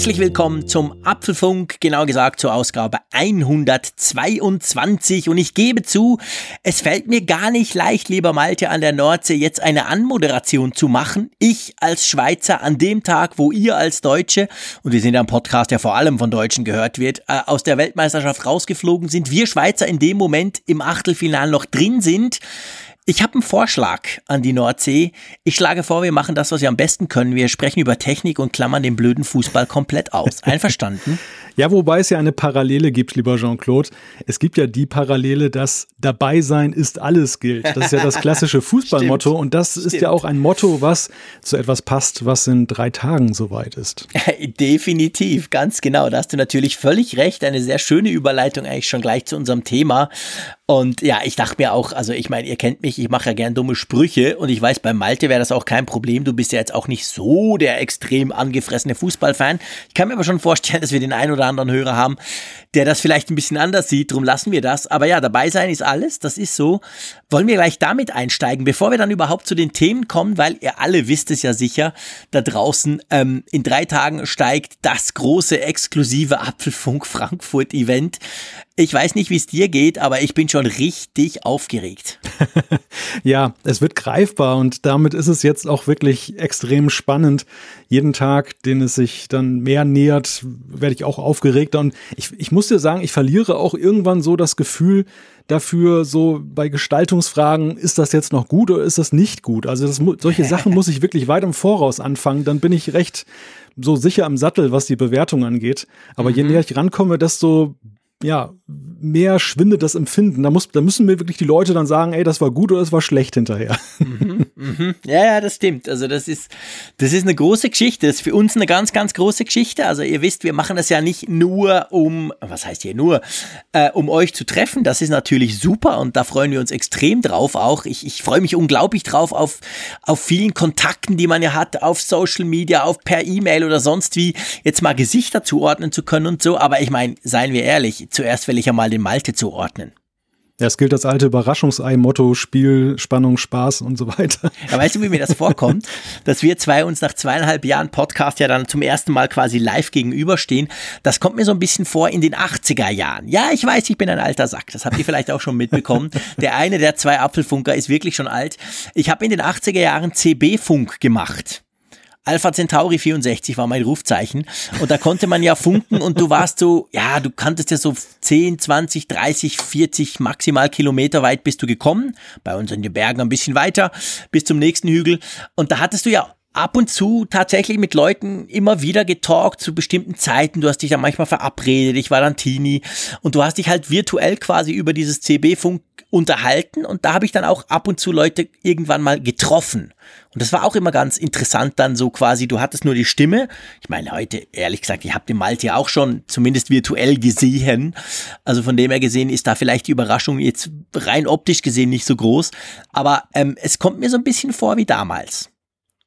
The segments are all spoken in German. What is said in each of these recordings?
Herzlich willkommen zum Apfelfunk, genau gesagt zur Ausgabe 122. Und ich gebe zu, es fällt mir gar nicht leicht, lieber Malte an der Nordsee, jetzt eine Anmoderation zu machen. Ich als Schweizer an dem Tag, wo ihr als Deutsche, und wir sind ja ein Podcast, der vor allem von Deutschen gehört wird, äh, aus der Weltmeisterschaft rausgeflogen sind, wir Schweizer in dem Moment im Achtelfinale noch drin sind. Ich habe einen Vorschlag an die Nordsee. Ich schlage vor, wir machen das, was wir am besten können. Wir sprechen über Technik und klammern den blöden Fußball komplett aus. Einverstanden? ja, wobei es ja eine Parallele gibt, lieber Jean-Claude. Es gibt ja die Parallele, dass dabei sein ist alles gilt. Das ist ja das klassische Fußballmotto und das Stimmt. ist ja auch ein Motto, was zu etwas passt, was in drei Tagen soweit ist. Definitiv, ganz genau. Da hast du natürlich völlig recht. Eine sehr schöne Überleitung eigentlich schon gleich zu unserem Thema. Und ja, ich dachte mir auch, also ich meine, ihr kennt mich, ich mache ja gern dumme Sprüche und ich weiß, bei Malte wäre das auch kein Problem. Du bist ja jetzt auch nicht so der extrem angefressene Fußballfan. Ich kann mir aber schon vorstellen, dass wir den einen oder anderen Hörer haben, der das vielleicht ein bisschen anders sieht. Drum lassen wir das. Aber ja, dabei sein ist alles. Das ist so. Wollen wir gleich damit einsteigen, bevor wir dann überhaupt zu den Themen kommen, weil ihr alle wisst es ja sicher, da draußen ähm, in drei Tagen steigt das große exklusive Apfelfunk Frankfurt Event. Ich weiß nicht, wie es dir geht, aber ich bin schon richtig aufgeregt. ja, es wird greifbar und damit ist es jetzt auch wirklich extrem spannend. Jeden Tag, den es sich dann mehr nähert, werde ich auch aufgeregter. Und ich, ich muss dir sagen, ich verliere auch irgendwann so das Gefühl dafür, so bei Gestaltungsfragen, ist das jetzt noch gut oder ist das nicht gut? Also das, solche Sachen muss ich wirklich weit im Voraus anfangen. Dann bin ich recht so sicher am Sattel, was die Bewertung angeht. Aber mhm. je näher ich rankomme, desto ja, mehr schwindet das Empfinden. Da, muss, da müssen mir wirklich die Leute dann sagen, ey, das war gut oder es war schlecht hinterher. Mhm, mhm. Ja, ja, das stimmt. Also das ist, das ist eine große Geschichte. Das ist für uns eine ganz, ganz große Geschichte. Also ihr wisst, wir machen das ja nicht nur um, was heißt hier nur, äh, um euch zu treffen. Das ist natürlich super und da freuen wir uns extrem drauf auch. Ich, ich freue mich unglaublich drauf auf, auf vielen Kontakten, die man ja hat, auf Social Media, auf per E-Mail oder sonst wie, jetzt mal Gesichter zuordnen zu können und so. Aber ich meine, seien wir ehrlich, zuerst will ich ja mal den Malte zuordnen. Ja, es gilt das alte Überraschungsei-Motto, Spiel, Spannung, Spaß und so weiter. Ja, weißt du, wie mir das vorkommt? dass wir zwei uns nach zweieinhalb Jahren Podcast ja dann zum ersten Mal quasi live gegenüberstehen. Das kommt mir so ein bisschen vor in den 80er Jahren. Ja, ich weiß, ich bin ein alter Sack. Das habt ihr vielleicht auch schon mitbekommen. Der eine der zwei Apfelfunker ist wirklich schon alt. Ich habe in den 80er Jahren CB-Funk gemacht. Alpha Centauri 64 war mein Rufzeichen. Und da konnte man ja funken und du warst so, ja, du kanntest ja so 10, 20, 30, 40 maximal Kilometer weit bist du gekommen. Bei uns in den Bergen ein bisschen weiter bis zum nächsten Hügel. Und da hattest du ja ab und zu tatsächlich mit Leuten immer wieder getalkt zu bestimmten Zeiten. Du hast dich dann manchmal verabredet, ich war dann Teenie und du hast dich halt virtuell quasi über dieses CB-Funk unterhalten und da habe ich dann auch ab und zu Leute irgendwann mal getroffen. Und das war auch immer ganz interessant dann so quasi, du hattest nur die Stimme. Ich meine, heute, ehrlich gesagt, ich habe den Malte auch schon zumindest virtuell gesehen. Also von dem her gesehen ist da vielleicht die Überraschung jetzt rein optisch gesehen nicht so groß. Aber ähm, es kommt mir so ein bisschen vor wie damals.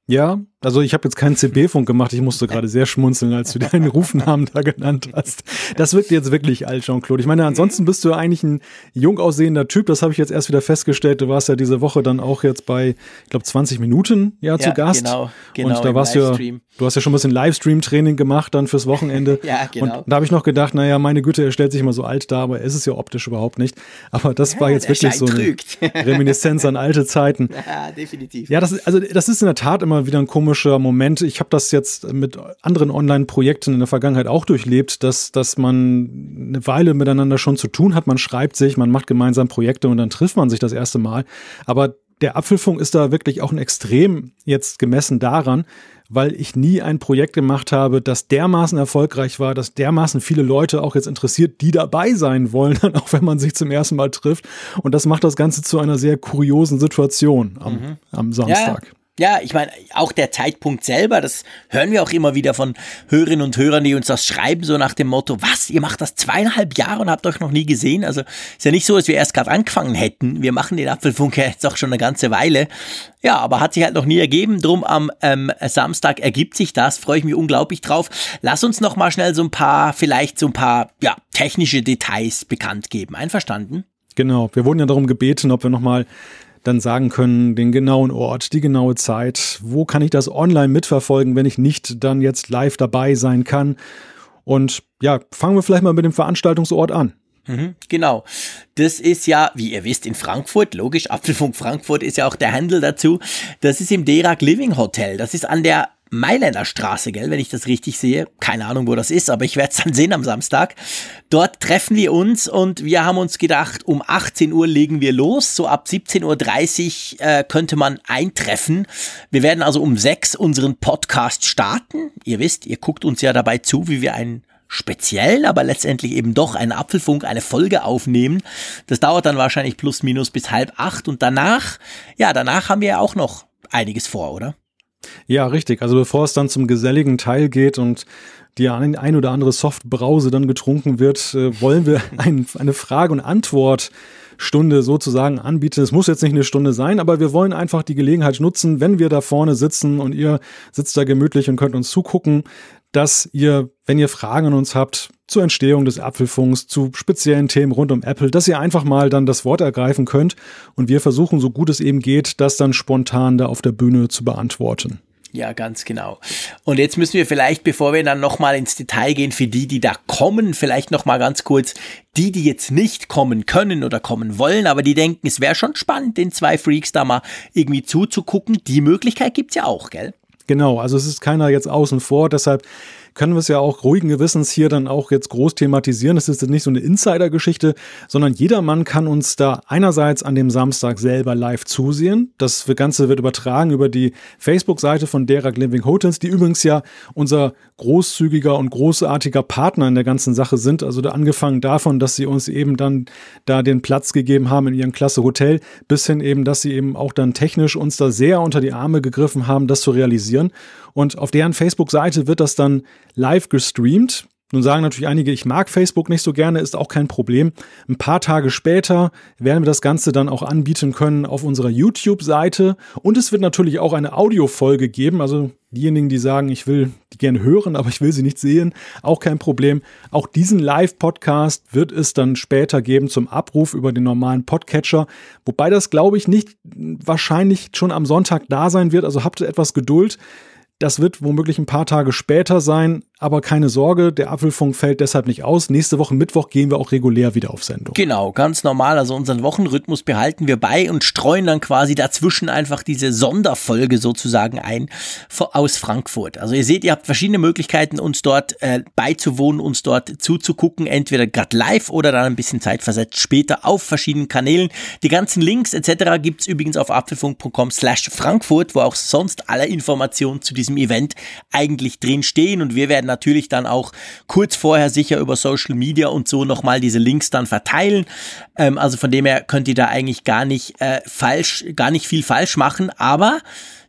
Ja, also ich habe jetzt keinen CB-Funk gemacht, ich musste gerade sehr schmunzeln, als du deinen Rufnamen da genannt hast. Das wirkt jetzt wirklich alt, Jean-Claude. Ich meine, ansonsten bist du eigentlich ein jung aussehender Typ, das habe ich jetzt erst wieder festgestellt. Du warst ja diese Woche dann auch jetzt bei, ich glaube, 20 Minuten ja, ja zu Gast. Genau, genau. Und da warst ja, du hast ja schon ein bisschen Livestream-Training gemacht dann fürs Wochenende. ja, genau. Und da habe ich noch gedacht, naja, meine Güte, er stellt sich immer so alt dar, aber er ist es ja optisch überhaupt nicht. Aber das ja, war jetzt wirklich so eine Reminiszenz an alte Zeiten. Ja, definitiv. Ja, das, also das ist in der Tat immer wieder ein komischer Moment. Ich habe das jetzt mit anderen Online-Projekten in der Vergangenheit auch durchlebt, dass, dass man eine Weile miteinander schon zu tun hat. Man schreibt sich, man macht gemeinsam Projekte und dann trifft man sich das erste Mal. Aber der Apfelfunk ist da wirklich auch ein Extrem jetzt gemessen daran, weil ich nie ein Projekt gemacht habe, das dermaßen erfolgreich war, dass dermaßen viele Leute auch jetzt interessiert, die dabei sein wollen, dann auch wenn man sich zum ersten Mal trifft. Und das macht das Ganze zu einer sehr kuriosen Situation am, mhm. am Samstag. Ja. Ja, ich meine, auch der Zeitpunkt selber, das hören wir auch immer wieder von Hörerinnen und Hörern, die uns das schreiben, so nach dem Motto, was, ihr macht das zweieinhalb Jahre und habt euch noch nie gesehen? Also ist ja nicht so, dass wir erst gerade angefangen hätten. Wir machen den Apfelfunk ja jetzt auch schon eine ganze Weile. Ja, aber hat sich halt noch nie ergeben. Drum am ähm, Samstag ergibt sich das. Freue ich mich unglaublich drauf. Lass uns noch mal schnell so ein paar, vielleicht so ein paar, ja, technische Details bekannt geben. Einverstanden? Genau. Wir wurden ja darum gebeten, ob wir noch mal dann sagen können, den genauen Ort, die genaue Zeit, wo kann ich das online mitverfolgen, wenn ich nicht dann jetzt live dabei sein kann. Und ja, fangen wir vielleicht mal mit dem Veranstaltungsort an. Mhm, genau. Das ist ja, wie ihr wisst, in Frankfurt, logisch, Apfelfunk Frankfurt ist ja auch der Handel dazu. Das ist im Derak Living Hotel. Das ist an der Mailänder Straße, gell, wenn ich das richtig sehe. Keine Ahnung, wo das ist, aber ich werde es dann sehen am Samstag. Dort treffen wir uns und wir haben uns gedacht, um 18 Uhr legen wir los. So ab 17.30 Uhr äh, könnte man eintreffen. Wir werden also um 6 unseren Podcast starten. Ihr wisst, ihr guckt uns ja dabei zu, wie wir einen speziellen, aber letztendlich eben doch einen Apfelfunk, eine Folge aufnehmen. Das dauert dann wahrscheinlich plus minus bis halb acht und danach, ja, danach haben wir ja auch noch einiges vor, oder? Ja, richtig. Also bevor es dann zum geselligen Teil geht und die ein, oder andere Softbrause dann getrunken wird, äh, wollen wir ein, eine Frage- und Antwortstunde sozusagen anbieten. Es muss jetzt nicht eine Stunde sein, aber wir wollen einfach die Gelegenheit nutzen, wenn wir da vorne sitzen und ihr sitzt da gemütlich und könnt uns zugucken, dass ihr, wenn ihr Fragen an uns habt zur Entstehung des Apfelfunks, zu speziellen Themen rund um Apple, dass ihr einfach mal dann das Wort ergreifen könnt und wir versuchen, so gut es eben geht, das dann spontan da auf der Bühne zu beantworten. Ja, ganz genau. Und jetzt müssen wir vielleicht, bevor wir dann nochmal ins Detail gehen, für die, die da kommen, vielleicht nochmal ganz kurz, die, die jetzt nicht kommen können oder kommen wollen, aber die denken, es wäre schon spannend, den zwei Freaks da mal irgendwie zuzugucken. Die Möglichkeit gibt's ja auch, gell? Genau, also es ist keiner jetzt außen vor, deshalb können wir es ja auch ruhigen Gewissens hier dann auch jetzt groß thematisieren. Es ist jetzt nicht so eine Insider-Geschichte, sondern jedermann kann uns da einerseits an dem Samstag selber live zusehen. Das Ganze wird übertragen über die Facebook-Seite von Derek Living Hotels, die übrigens ja unser großzügiger und großartiger Partner in der ganzen Sache sind. Also da angefangen davon, dass sie uns eben dann da den Platz gegeben haben in ihrem Klasse Hotel, bis hin eben, dass sie eben auch dann technisch uns da sehr unter die Arme gegriffen haben, das zu realisieren. Und auf deren Facebook-Seite wird das dann live gestreamt. Nun sagen natürlich einige, ich mag Facebook nicht so gerne, ist auch kein Problem. Ein paar Tage später werden wir das Ganze dann auch anbieten können auf unserer YouTube-Seite. Und es wird natürlich auch eine Audiofolge geben. Also diejenigen, die sagen, ich will die gerne hören, aber ich will sie nicht sehen, auch kein Problem. Auch diesen Live-Podcast wird es dann später geben zum Abruf über den normalen Podcatcher. Wobei das, glaube ich, nicht wahrscheinlich schon am Sonntag da sein wird. Also habt etwas Geduld. Das wird womöglich ein paar Tage später sein, aber keine Sorge, der Apfelfunk fällt deshalb nicht aus. Nächste Woche Mittwoch gehen wir auch regulär wieder auf Sendung. Genau, ganz normal. Also unseren Wochenrhythmus behalten wir bei und streuen dann quasi dazwischen einfach diese Sonderfolge sozusagen ein aus Frankfurt. Also ihr seht, ihr habt verschiedene Möglichkeiten, uns dort äh, beizuwohnen, uns dort zuzugucken, entweder gerade live oder dann ein bisschen zeitversetzt später auf verschiedenen Kanälen. Die ganzen Links etc. gibt's übrigens auf apfelfunk.com slash Frankfurt, wo auch sonst alle Informationen zu diesem Event eigentlich drin stehen und wir werden natürlich dann auch kurz vorher sicher über Social Media und so nochmal diese Links dann verteilen. Ähm, also von dem her könnt ihr da eigentlich gar nicht äh, falsch, gar nicht viel falsch machen, aber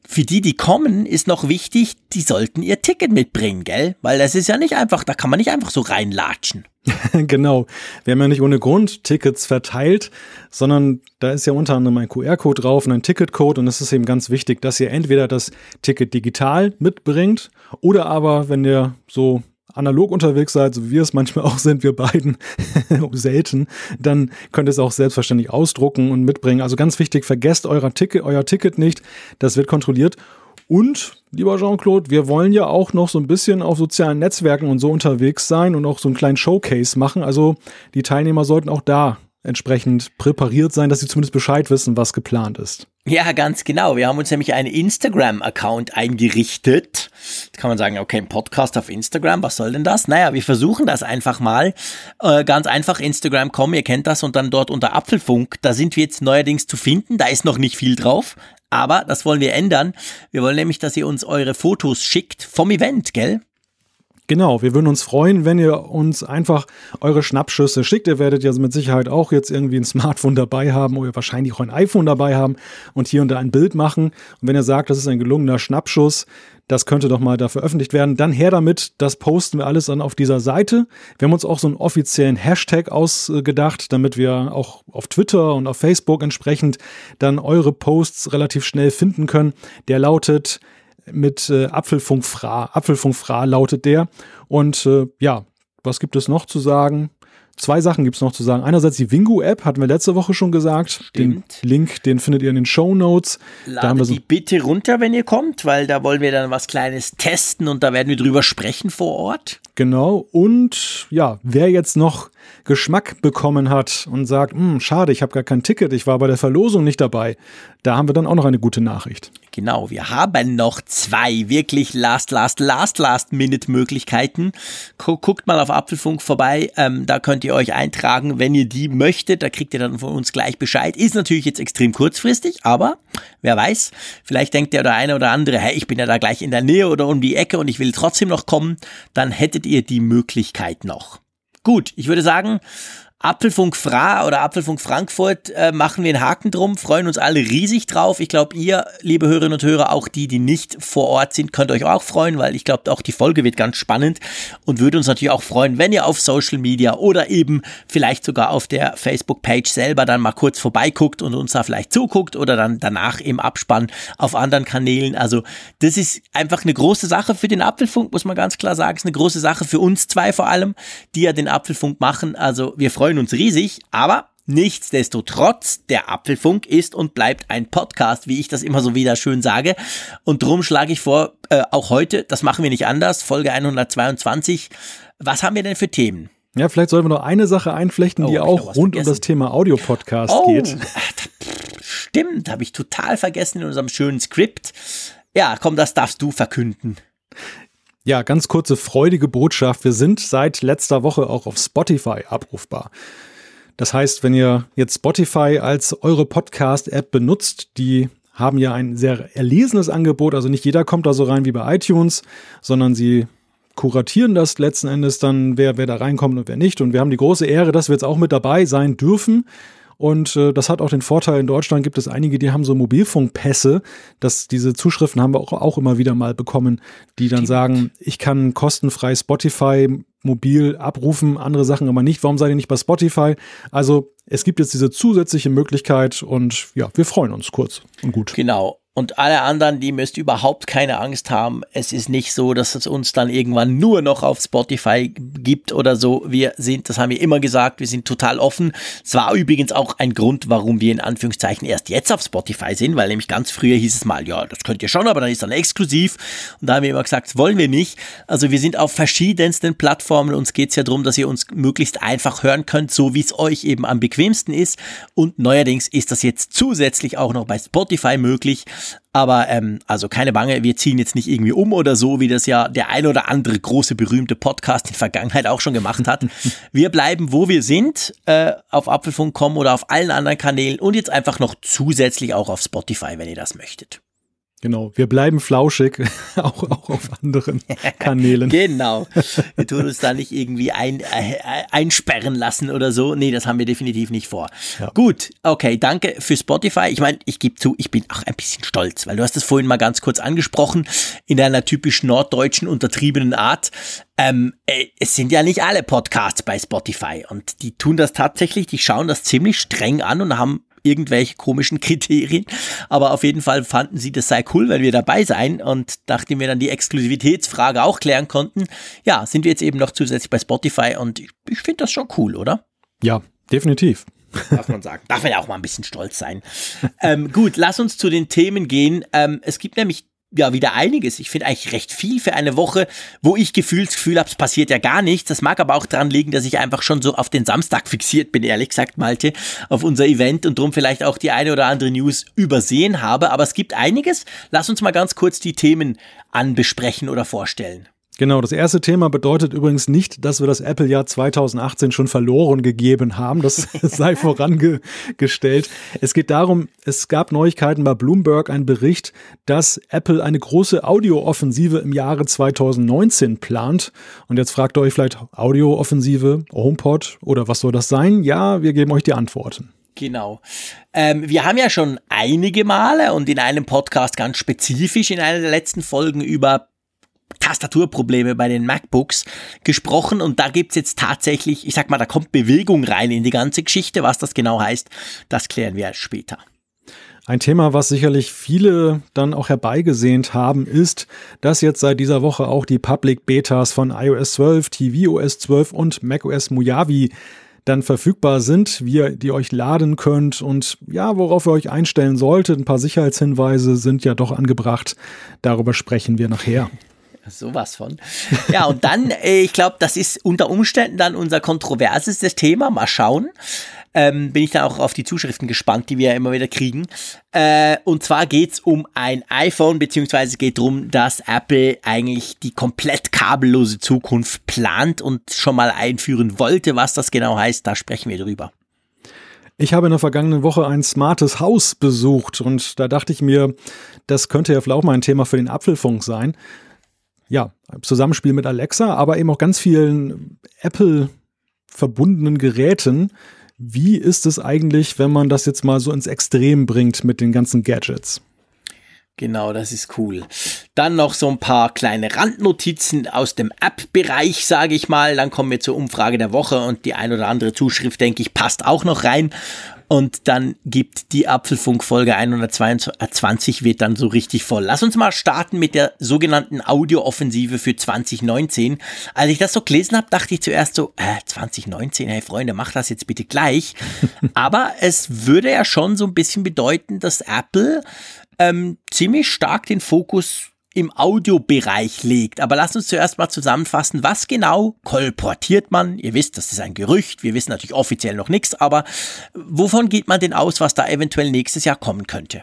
für die, die kommen, ist noch wichtig, die sollten ihr Ticket mitbringen, gell? Weil das ist ja nicht einfach, da kann man nicht einfach so reinlatschen. genau. Wir haben ja nicht ohne Grund Tickets verteilt, sondern da ist ja unter anderem ein QR-Code drauf und ein Ticketcode und es ist eben ganz wichtig, dass ihr entweder das Ticket digital mitbringt oder aber, wenn ihr so analog unterwegs seid, so wie wir es manchmal auch sind, wir beiden selten, dann könnt ihr es auch selbstverständlich ausdrucken und mitbringen. Also ganz wichtig, vergesst euer Ticket, euer Ticket nicht, das wird kontrolliert. Und, lieber Jean-Claude, wir wollen ja auch noch so ein bisschen auf sozialen Netzwerken und so unterwegs sein und auch so einen kleinen Showcase machen. Also die Teilnehmer sollten auch da entsprechend präpariert sein, dass sie zumindest Bescheid wissen, was geplant ist. Ja, ganz genau. Wir haben uns nämlich einen Instagram-Account eingerichtet. Da kann man sagen, okay, ein Podcast auf Instagram, was soll denn das? Naja, wir versuchen das einfach mal. Äh, ganz einfach Instagram.com, ihr kennt das, und dann dort unter Apfelfunk, da sind wir jetzt neuerdings zu finden. Da ist noch nicht viel drauf, aber das wollen wir ändern. Wir wollen nämlich, dass ihr uns eure Fotos schickt vom Event, gell? Genau, wir würden uns freuen, wenn ihr uns einfach eure Schnappschüsse schickt. Ihr werdet ja mit Sicherheit auch jetzt irgendwie ein Smartphone dabei haben oder wahrscheinlich auch ein iPhone dabei haben und hier und da ein Bild machen. Und wenn ihr sagt, das ist ein gelungener Schnappschuss, das könnte doch mal da veröffentlicht werden, dann her damit. Das posten wir alles dann auf dieser Seite. Wir haben uns auch so einen offiziellen Hashtag ausgedacht, damit wir auch auf Twitter und auf Facebook entsprechend dann eure Posts relativ schnell finden können. Der lautet mit äh, Apfelfunk Fra. Apfelfunk Fra lautet der. Und äh, ja, was gibt es noch zu sagen? Zwei Sachen gibt es noch zu sagen. Einerseits die Wingu-App, hatten wir letzte Woche schon gesagt. Stimmt. Den Link, den findet ihr in den Show Notes. Ladet so die bitte runter, wenn ihr kommt, weil da wollen wir dann was Kleines testen und da werden wir drüber sprechen vor Ort. Genau. Und ja, wer jetzt noch Geschmack bekommen hat und sagt, hm, schade, ich habe gar kein Ticket, ich war bei der Verlosung nicht dabei, da haben wir dann auch noch eine gute Nachricht. Genau, wir haben noch zwei wirklich last, last, last, last Minute Möglichkeiten. Guckt mal auf Apfelfunk vorbei, ähm, da könnt ihr euch eintragen, wenn ihr die möchtet. Da kriegt ihr dann von uns gleich Bescheid. Ist natürlich jetzt extrem kurzfristig, aber wer weiß, vielleicht denkt der oder eine oder andere, hey, ich bin ja da gleich in der Nähe oder um die Ecke und ich will trotzdem noch kommen, dann hättet ihr die Möglichkeit noch. Gut, ich würde sagen, Apfelfunk Fra oder Apfelfunk Frankfurt äh, machen wir einen Haken drum, freuen uns alle riesig drauf. Ich glaube, ihr, liebe Hörerinnen und Hörer, auch die, die nicht vor Ort sind, könnt euch auch freuen, weil ich glaube, auch die Folge wird ganz spannend und würde uns natürlich auch freuen, wenn ihr auf Social Media oder eben vielleicht sogar auf der Facebook-Page selber dann mal kurz vorbeiguckt und uns da vielleicht zuguckt oder dann danach im Abspann auf anderen Kanälen. Also das ist einfach eine große Sache für den Apfelfunk, muss man ganz klar sagen. Es ist eine große Sache für uns zwei vor allem, die ja den Apfelfunk machen. Also wir freuen freuen uns riesig, aber Nichtsdestotrotz, der Apfelfunk ist und bleibt ein Podcast, wie ich das immer so wieder schön sage. Und drum schlage ich vor, äh, auch heute, das machen wir nicht anders, Folge 122. Was haben wir denn für Themen? Ja, vielleicht sollten wir noch eine Sache einflechten, oh, die auch rund vergessen. um das Thema Audiopodcast oh, geht. Stimmt, habe ich total vergessen in unserem schönen Skript. Ja, komm, das darfst du verkünden. Ja, ganz kurze freudige Botschaft. Wir sind seit letzter Woche auch auf Spotify abrufbar. Das heißt, wenn ihr jetzt Spotify als eure Podcast-App benutzt, die haben ja ein sehr erlesenes Angebot. Also nicht jeder kommt da so rein wie bei iTunes, sondern sie kuratieren das letzten Endes dann, wer, wer da reinkommt und wer nicht. Und wir haben die große Ehre, dass wir jetzt auch mit dabei sein dürfen. Und äh, das hat auch den Vorteil, in Deutschland gibt es einige, die haben so Mobilfunkpässe. Das, diese Zuschriften haben wir auch, auch immer wieder mal bekommen, die dann Stimmt. sagen, ich kann kostenfrei Spotify mobil abrufen, andere Sachen aber nicht. Warum seid ihr nicht bei Spotify? Also es gibt jetzt diese zusätzliche Möglichkeit und ja, wir freuen uns kurz und gut. Genau. Und alle anderen, die müsst überhaupt keine Angst haben. Es ist nicht so, dass es uns dann irgendwann nur noch auf Spotify gibt oder so. Wir sind, das haben wir immer gesagt, wir sind total offen. Es war übrigens auch ein Grund, warum wir in Anführungszeichen erst jetzt auf Spotify sind, weil nämlich ganz früher hieß es mal, ja, das könnt ihr schon, aber dann ist dann exklusiv. Und da haben wir immer gesagt, das wollen wir nicht. Also wir sind auf verschiedensten Plattformen. Uns geht es ja darum, dass ihr uns möglichst einfach hören könnt, so wie es euch eben am bequemsten ist. Und neuerdings ist das jetzt zusätzlich auch noch bei Spotify möglich. Aber ähm, also keine Bange, wir ziehen jetzt nicht irgendwie um oder so, wie das ja der ein oder andere große berühmte Podcast in der Vergangenheit auch schon gemacht hat. wir bleiben, wo wir sind, äh, auf Apfelfunk.com oder auf allen anderen Kanälen und jetzt einfach noch zusätzlich auch auf Spotify, wenn ihr das möchtet. Genau, wir bleiben flauschig, auch, auch auf anderen Kanälen. genau. Wir tun uns da nicht irgendwie ein, äh, einsperren lassen oder so. Nee, das haben wir definitiv nicht vor. Ja. Gut, okay, danke für Spotify. Ich meine, ich gebe zu, ich bin auch ein bisschen stolz, weil du hast es vorhin mal ganz kurz angesprochen, in deiner typisch norddeutschen, untertriebenen Art. Ähm, äh, es sind ja nicht alle Podcasts bei Spotify und die tun das tatsächlich, die schauen das ziemlich streng an und haben irgendwelche komischen Kriterien. Aber auf jeden Fall fanden sie, das sei cool, wenn wir dabei sein. Und nachdem wir dann die Exklusivitätsfrage auch klären konnten, ja, sind wir jetzt eben noch zusätzlich bei Spotify und ich, ich finde das schon cool, oder? Ja, definitiv. Darf man sagen. Darf man ja auch mal ein bisschen stolz sein. ähm, gut, lass uns zu den Themen gehen. Ähm, es gibt nämlich ja wieder einiges. Ich finde eigentlich recht viel für eine Woche, wo ich Gefühlsgefühl habe, es passiert ja gar nichts. Das mag aber auch daran liegen, dass ich einfach schon so auf den Samstag fixiert bin, ehrlich gesagt, Malte, auf unser Event und drum vielleicht auch die eine oder andere News übersehen habe. Aber es gibt einiges. Lass uns mal ganz kurz die Themen anbesprechen oder vorstellen. Genau, das erste Thema bedeutet übrigens nicht, dass wir das Apple-Jahr 2018 schon verloren gegeben haben. Das sei vorangestellt. Es geht darum, es gab Neuigkeiten bei Bloomberg, ein Bericht, dass Apple eine große Audio-Offensive im Jahre 2019 plant. Und jetzt fragt ihr euch vielleicht Audio-Offensive, HomePod oder was soll das sein? Ja, wir geben euch die Antworten. Genau. Ähm, wir haben ja schon einige Male und in einem Podcast ganz spezifisch in einer der letzten Folgen über Tastaturprobleme bei den MacBooks gesprochen und da gibt's jetzt tatsächlich, ich sag mal, da kommt Bewegung rein in die ganze Geschichte. Was das genau heißt, das klären wir später. Ein Thema, was sicherlich viele dann auch herbeigesehnt haben, ist, dass jetzt seit dieser Woche auch die Public Betas von iOS 12, tvOS 12 und macOS Mojave dann verfügbar sind, wie ihr die euch laden könnt und ja, worauf ihr euch einstellen solltet. Ein paar Sicherheitshinweise sind ja doch angebracht. Darüber sprechen wir nachher. Sowas von. Ja, und dann, äh, ich glaube, das ist unter Umständen dann unser kontroversestes Thema. Mal schauen. Ähm, bin ich dann auch auf die Zuschriften gespannt, die wir ja immer wieder kriegen. Äh, und zwar geht's um ein iPhone, beziehungsweise geht darum, dass Apple eigentlich die komplett kabellose Zukunft plant und schon mal einführen wollte. Was das genau heißt, da sprechen wir drüber. Ich habe in der vergangenen Woche ein smartes Haus besucht und da dachte ich mir, das könnte ja vielleicht auch mal ein Thema für den Apfelfunk sein ja, Zusammenspiel mit Alexa, aber eben auch ganz vielen Apple verbundenen Geräten. Wie ist es eigentlich, wenn man das jetzt mal so ins Extrem bringt mit den ganzen Gadgets? Genau, das ist cool. Dann noch so ein paar kleine Randnotizen aus dem App-Bereich, sage ich mal. Dann kommen wir zur Umfrage der Woche und die ein oder andere Zuschrift, denke ich, passt auch noch rein. Und dann gibt die Apfelfunk-Folge 122 wird dann so richtig voll. Lass uns mal starten mit der sogenannten Audio-Offensive für 2019. Als ich das so gelesen habe, dachte ich zuerst so, äh, 2019, hey Freunde, mach das jetzt bitte gleich. Aber es würde ja schon so ein bisschen bedeuten, dass Apple ähm, ziemlich stark den Fokus im Audiobereich legt. Aber lasst uns zuerst mal zusammenfassen, was genau kolportiert man? Ihr wisst, das ist ein Gerücht. Wir wissen natürlich offiziell noch nichts, aber wovon geht man denn aus, was da eventuell nächstes Jahr kommen könnte?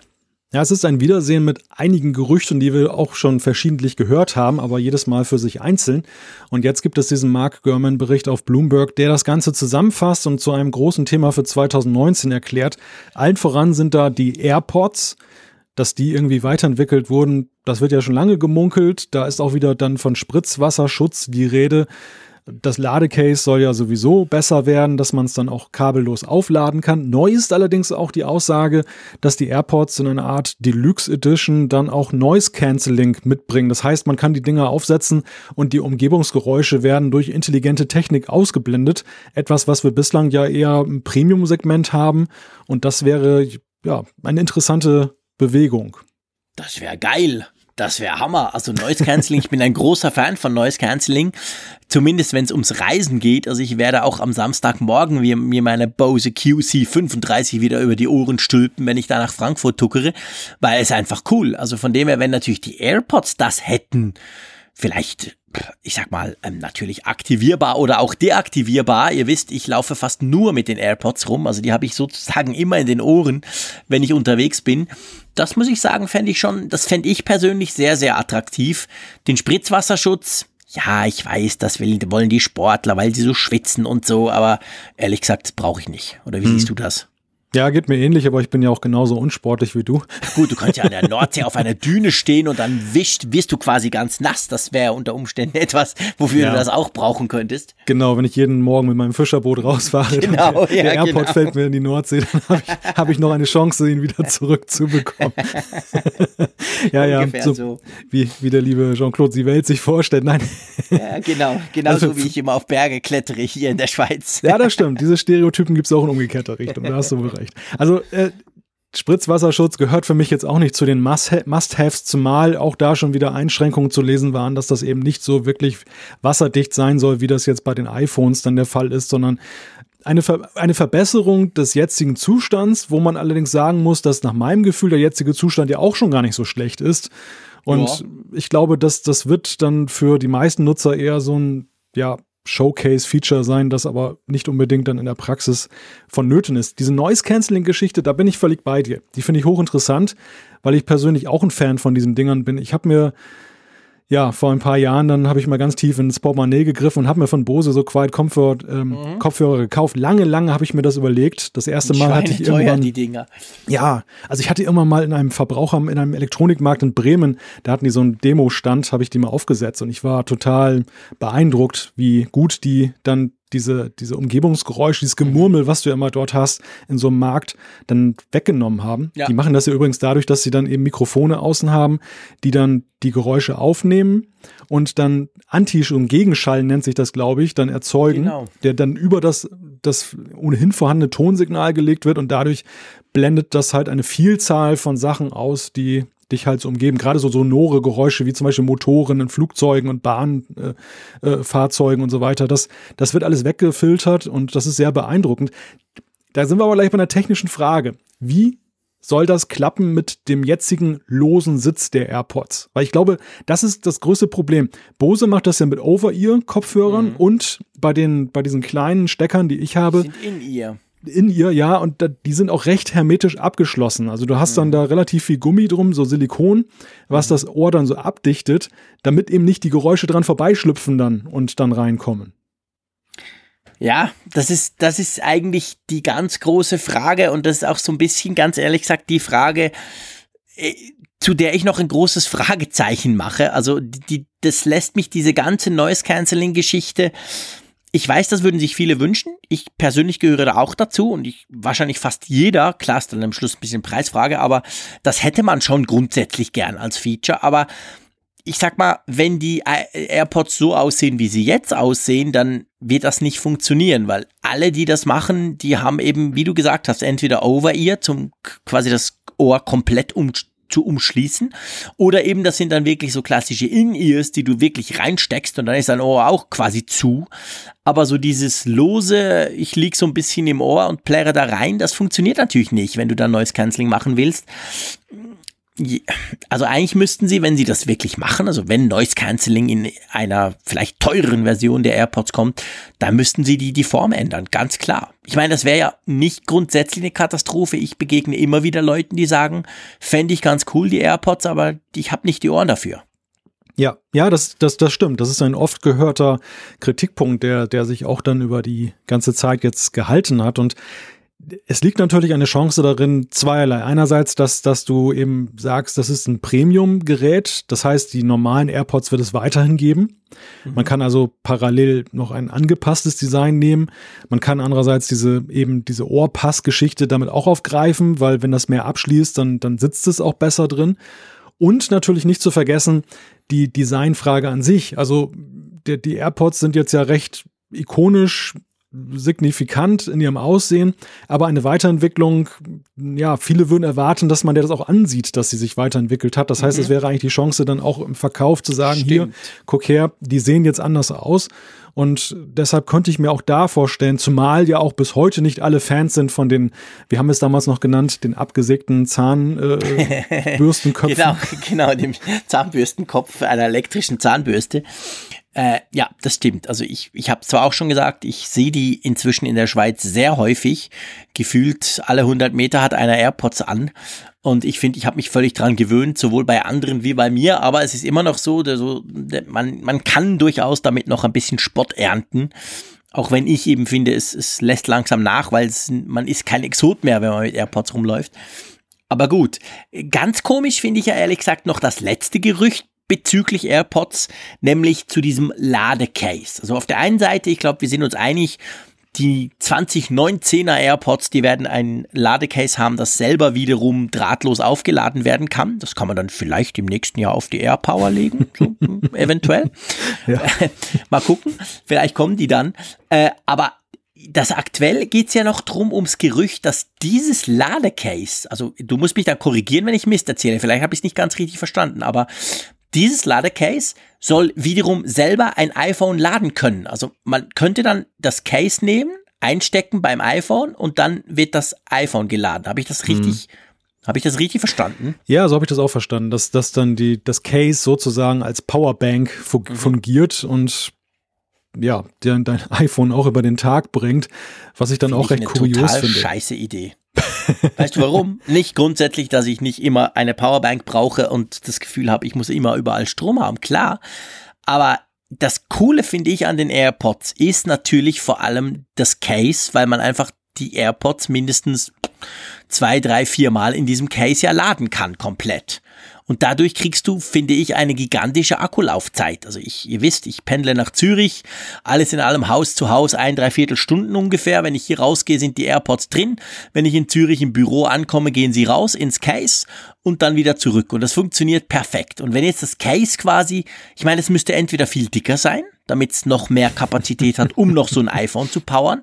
Ja, es ist ein Wiedersehen mit einigen Gerüchten, die wir auch schon verschiedentlich gehört haben, aber jedes Mal für sich einzeln. Und jetzt gibt es diesen Mark Gurman-Bericht auf Bloomberg, der das Ganze zusammenfasst und zu einem großen Thema für 2019 erklärt. Allen voran sind da die AirPods, dass die irgendwie weiterentwickelt wurden, das wird ja schon lange gemunkelt. Da ist auch wieder dann von Spritzwasserschutz die Rede. Das Ladecase soll ja sowieso besser werden, dass man es dann auch kabellos aufladen kann. Neu ist allerdings auch die Aussage, dass die AirPods in einer Art Deluxe Edition dann auch Noise Cancelling mitbringen. Das heißt, man kann die Dinger aufsetzen und die Umgebungsgeräusche werden durch intelligente Technik ausgeblendet. Etwas, was wir bislang ja eher im Premium-Segment haben. Und das wäre ja eine interessante Bewegung. Das wäre geil. Das wäre Hammer. Also Noise Cancelling, ich bin ein großer Fan von Noise Cancelling. Zumindest wenn es ums Reisen geht. Also ich werde auch am Samstagmorgen mir meine Bose QC35 wieder über die Ohren stülpen, wenn ich da nach Frankfurt tuckere, weil es einfach cool. Also von dem her, wenn natürlich die AirPods das hätten, vielleicht ich sag mal, ähm, natürlich aktivierbar oder auch deaktivierbar. Ihr wisst, ich laufe fast nur mit den AirPods rum, also die habe ich sozusagen immer in den Ohren, wenn ich unterwegs bin. Das muss ich sagen, fände ich schon, das fände ich persönlich sehr, sehr attraktiv. Den Spritzwasserschutz, ja, ich weiß, das wollen die Sportler, weil sie so schwitzen und so, aber ehrlich gesagt, brauche ich nicht. Oder wie hm. siehst du das? Ja, geht mir ähnlich, aber ich bin ja auch genauso unsportlich wie du. Gut, du kannst ja an der Nordsee auf einer Düne stehen und dann wischt, wirst du quasi ganz nass. Das wäre unter Umständen etwas, wofür ja. du das auch brauchen könntest. Genau, wenn ich jeden Morgen mit meinem Fischerboot rausfahre, genau, der, ja, der Airport genau. fällt mir in die Nordsee, dann habe ich, hab ich noch eine Chance, ihn wieder zurückzubekommen. ja, ja, so, so, Wie, wie der liebe Jean-Claude Sivelt sich vorstellt. Nein. Ja, genau, genauso also, wie ich immer auf Berge klettere hier in der Schweiz. Ja, das stimmt. Diese Stereotypen gibt es auch in umgekehrter Richtung. Da hast du recht recht. Also äh, Spritzwasserschutz gehört für mich jetzt auch nicht zu den Must-Haves, zumal auch da schon wieder Einschränkungen zu lesen waren, dass das eben nicht so wirklich wasserdicht sein soll, wie das jetzt bei den iPhones dann der Fall ist, sondern eine, Ver eine Verbesserung des jetzigen Zustands, wo man allerdings sagen muss, dass nach meinem Gefühl der jetzige Zustand ja auch schon gar nicht so schlecht ist. Und ja. ich glaube, dass das wird dann für die meisten Nutzer eher so ein ja, Showcase-Feature sein, das aber nicht unbedingt dann in der Praxis vonnöten ist. Diese Noise-Canceling-Geschichte, da bin ich völlig bei dir. Die finde ich hochinteressant, weil ich persönlich auch ein Fan von diesen Dingern bin. Ich habe mir ja, vor ein paar Jahren, dann habe ich mal ganz tief ins Portemonnaie gegriffen und habe mir von Bose so Quiet Comfort ähm, mhm. Kopfhörer gekauft. Lange, lange habe ich mir das überlegt. Das erste Mal hatte ich irgendwann die Dinger. Ja, also ich hatte immer mal in einem Verbraucher in einem Elektronikmarkt in Bremen, da hatten die so einen Demo-Stand, habe ich die mal aufgesetzt und ich war total beeindruckt, wie gut die dann diese, diese Umgebungsgeräusche, dieses Gemurmel, was du ja immer dort hast, in so einem Markt dann weggenommen haben. Ja. Die machen das ja übrigens dadurch, dass sie dann eben Mikrofone außen haben, die dann die Geräusche aufnehmen und dann Anti- und Gegenschall nennt sich das, glaube ich, dann erzeugen, genau. der dann über das, das ohnehin vorhandene Tonsignal gelegt wird und dadurch blendet das halt eine Vielzahl von Sachen aus, die dich halt so umgeben. Gerade so sonore Geräusche wie zum Beispiel Motoren in Flugzeugen und Bahnfahrzeugen äh, äh, und so weiter. Das, das wird alles weggefiltert und das ist sehr beeindruckend. Da sind wir aber gleich bei einer technischen Frage. Wie soll das klappen mit dem jetzigen losen Sitz der AirPods? Weil ich glaube, das ist das größte Problem. Bose macht das ja mit Over-Ear-Kopfhörern mhm. und bei den, bei diesen kleinen Steckern, die ich habe. Sind in ihr in ihr, ja, und da, die sind auch recht hermetisch abgeschlossen. Also du hast mhm. dann da relativ viel Gummi drum, so Silikon, was mhm. das Ohr dann so abdichtet, damit eben nicht die Geräusche dran vorbeischlüpfen dann und dann reinkommen. Ja, das ist, das ist eigentlich die ganz große Frage und das ist auch so ein bisschen, ganz ehrlich gesagt, die Frage, äh, zu der ich noch ein großes Fragezeichen mache. Also die, das lässt mich diese ganze Noise Cancelling Geschichte ich weiß, das würden sich viele wünschen. Ich persönlich gehöre da auch dazu und ich wahrscheinlich fast jeder. Klar ist dann am Schluss ein bisschen Preisfrage, aber das hätte man schon grundsätzlich gern als Feature. Aber ich sag mal, wenn die AirPods so aussehen, wie sie jetzt aussehen, dann wird das nicht funktionieren, weil alle, die das machen, die haben eben, wie du gesagt hast, entweder Over-Ear, zum quasi das Ohr komplett um zu umschließen. Oder eben, das sind dann wirklich so klassische In-Ears, die du wirklich reinsteckst und dann ist dein Ohr auch quasi zu. Aber so dieses lose, ich lieg so ein bisschen im Ohr und plärre da rein, das funktioniert natürlich nicht, wenn du da Noise Cancelling machen willst also eigentlich müssten sie, wenn sie das wirklich machen, also wenn Noise Cancelling in einer vielleicht teureren Version der AirPods kommt, dann müssten sie die, die Form ändern, ganz klar. Ich meine, das wäre ja nicht grundsätzlich eine Katastrophe. Ich begegne immer wieder Leuten, die sagen, fände ich ganz cool, die AirPods, aber ich habe nicht die Ohren dafür. Ja, ja, das, das, das stimmt. Das ist ein oft gehörter Kritikpunkt, der, der sich auch dann über die ganze Zeit jetzt gehalten hat. Und es liegt natürlich eine Chance darin, zweierlei. Einerseits, dass, dass du eben sagst, das ist ein Premium-Gerät. Das heißt, die normalen AirPods wird es weiterhin geben. Mhm. Man kann also parallel noch ein angepasstes Design nehmen. Man kann andererseits diese eben diese Ohrpass-Geschichte damit auch aufgreifen, weil wenn das mehr abschließt, dann, dann sitzt es auch besser drin. Und natürlich nicht zu vergessen, die Designfrage an sich. Also der, die AirPods sind jetzt ja recht ikonisch signifikant in ihrem Aussehen, aber eine Weiterentwicklung, ja, viele würden erwarten, dass man der das auch ansieht, dass sie sich weiterentwickelt hat. Das heißt, mhm. es wäre eigentlich die Chance, dann auch im Verkauf zu sagen, Stimmt. hier, guck her, die sehen jetzt anders aus. Und deshalb könnte ich mir auch da vorstellen, zumal ja auch bis heute nicht alle Fans sind von den, wir haben es damals noch genannt, den abgesägten Zahnbürstenköpfen. Äh, genau, genau, dem Zahnbürstenkopf einer elektrischen Zahnbürste. Äh, ja, das stimmt. Also ich, ich habe zwar auch schon gesagt, ich sehe die inzwischen in der Schweiz sehr häufig. Gefühlt alle 100 Meter hat einer AirPods an. Und ich finde, ich habe mich völlig dran gewöhnt, sowohl bei anderen wie bei mir. Aber es ist immer noch so, so man, man kann durchaus damit noch ein bisschen Spott ernten. Auch wenn ich eben finde, es, es lässt langsam nach, weil es, man ist kein Exot mehr, wenn man mit AirPods rumläuft. Aber gut, ganz komisch finde ich ja ehrlich gesagt noch das letzte Gerücht bezüglich AirPods, nämlich zu diesem Ladecase. Also auf der einen Seite, ich glaube, wir sind uns einig, die 2019er AirPods, die werden ein Ladecase haben, das selber wiederum drahtlos aufgeladen werden kann. Das kann man dann vielleicht im nächsten Jahr auf die AirPower legen, so, hm, eventuell. Ja. Mal gucken, vielleicht kommen die dann. Äh, aber das aktuell geht's ja noch drum ums Gerücht, dass dieses Ladecase, also du musst mich da korrigieren, wenn ich Mist erzähle, vielleicht habe ich es nicht ganz richtig verstanden, aber dieses Ladecase soll wiederum selber ein iPhone laden können. Also man könnte dann das Case nehmen, einstecken beim iPhone und dann wird das iPhone geladen. Habe ich das richtig? Mhm. Habe ich das richtig verstanden? Ja, so habe ich das auch verstanden, dass das dann die das Case sozusagen als Powerbank mhm. fungiert und ja, dein, dein iPhone auch über den Tag bringt, was ich dann Finde auch recht eine kurios total finde. Scheiße Idee. weißt du warum? Nicht grundsätzlich, dass ich nicht immer eine Powerbank brauche und das Gefühl habe, ich muss immer überall Strom haben, klar. Aber das Coole finde ich an den AirPods ist natürlich vor allem das Case, weil man einfach die AirPods mindestens zwei, drei, vier Mal in diesem Case ja laden kann, komplett. Und dadurch kriegst du, finde ich, eine gigantische Akkulaufzeit. Also ich, ihr wisst, ich pendle nach Zürich, alles in allem Haus zu Haus, ein, dreiviertel Stunden ungefähr. Wenn ich hier rausgehe, sind die AirPods drin. Wenn ich in Zürich im Büro ankomme, gehen sie raus ins Case und dann wieder zurück. Und das funktioniert perfekt. Und wenn jetzt das Case quasi, ich meine, es müsste entweder viel dicker sein, damit es noch mehr Kapazität hat, um noch so ein iPhone zu powern.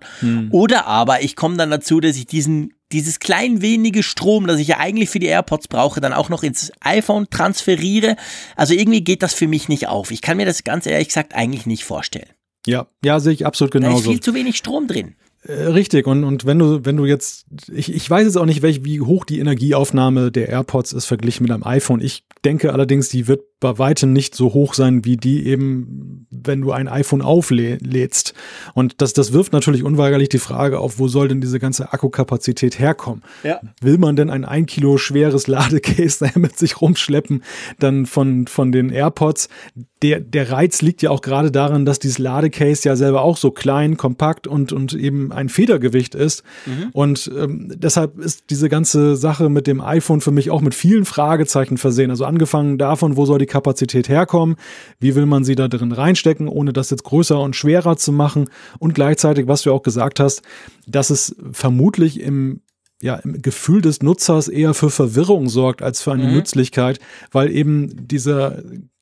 Oder aber ich komme dann dazu, dass ich diesen dieses klein wenige Strom, das ich ja eigentlich für die AirPods brauche, dann auch noch ins iPhone transferiere. Also irgendwie geht das für mich nicht auf. Ich kann mir das ganz ehrlich gesagt eigentlich nicht vorstellen. Ja, ja, sehe ich absolut Da ist genauso. viel zu wenig Strom drin. Äh, Richtig, und, und wenn du, wenn du jetzt, ich, ich weiß jetzt auch nicht, welch, wie hoch die Energieaufnahme der AirPods ist verglichen mit einem iPhone. Ich denke allerdings, die wird bei weitem nicht so hoch sein, wie die eben, wenn du ein iPhone auflädst. Und das, das wirft natürlich unweigerlich die Frage auf, wo soll denn diese ganze Akkukapazität herkommen? Ja. Will man denn ein ein Kilo schweres Ladecase mit sich rumschleppen, dann von, von den AirPods? Der, der Reiz liegt ja auch gerade daran, dass dieses Ladecase ja selber auch so klein, kompakt und, und eben ein Federgewicht ist. Und ähm, deshalb ist diese ganze Sache mit dem iPhone für mich auch mit vielen Fragezeichen versehen. Also angefangen davon, wo soll die Kapazität herkommen? Wie will man sie da drin reinstecken, ohne das jetzt größer und schwerer zu machen? Und gleichzeitig, was du auch gesagt hast, dass es vermutlich im ja, im Gefühl des Nutzers eher für Verwirrung sorgt als für eine Mhm. Nützlichkeit, weil eben dieser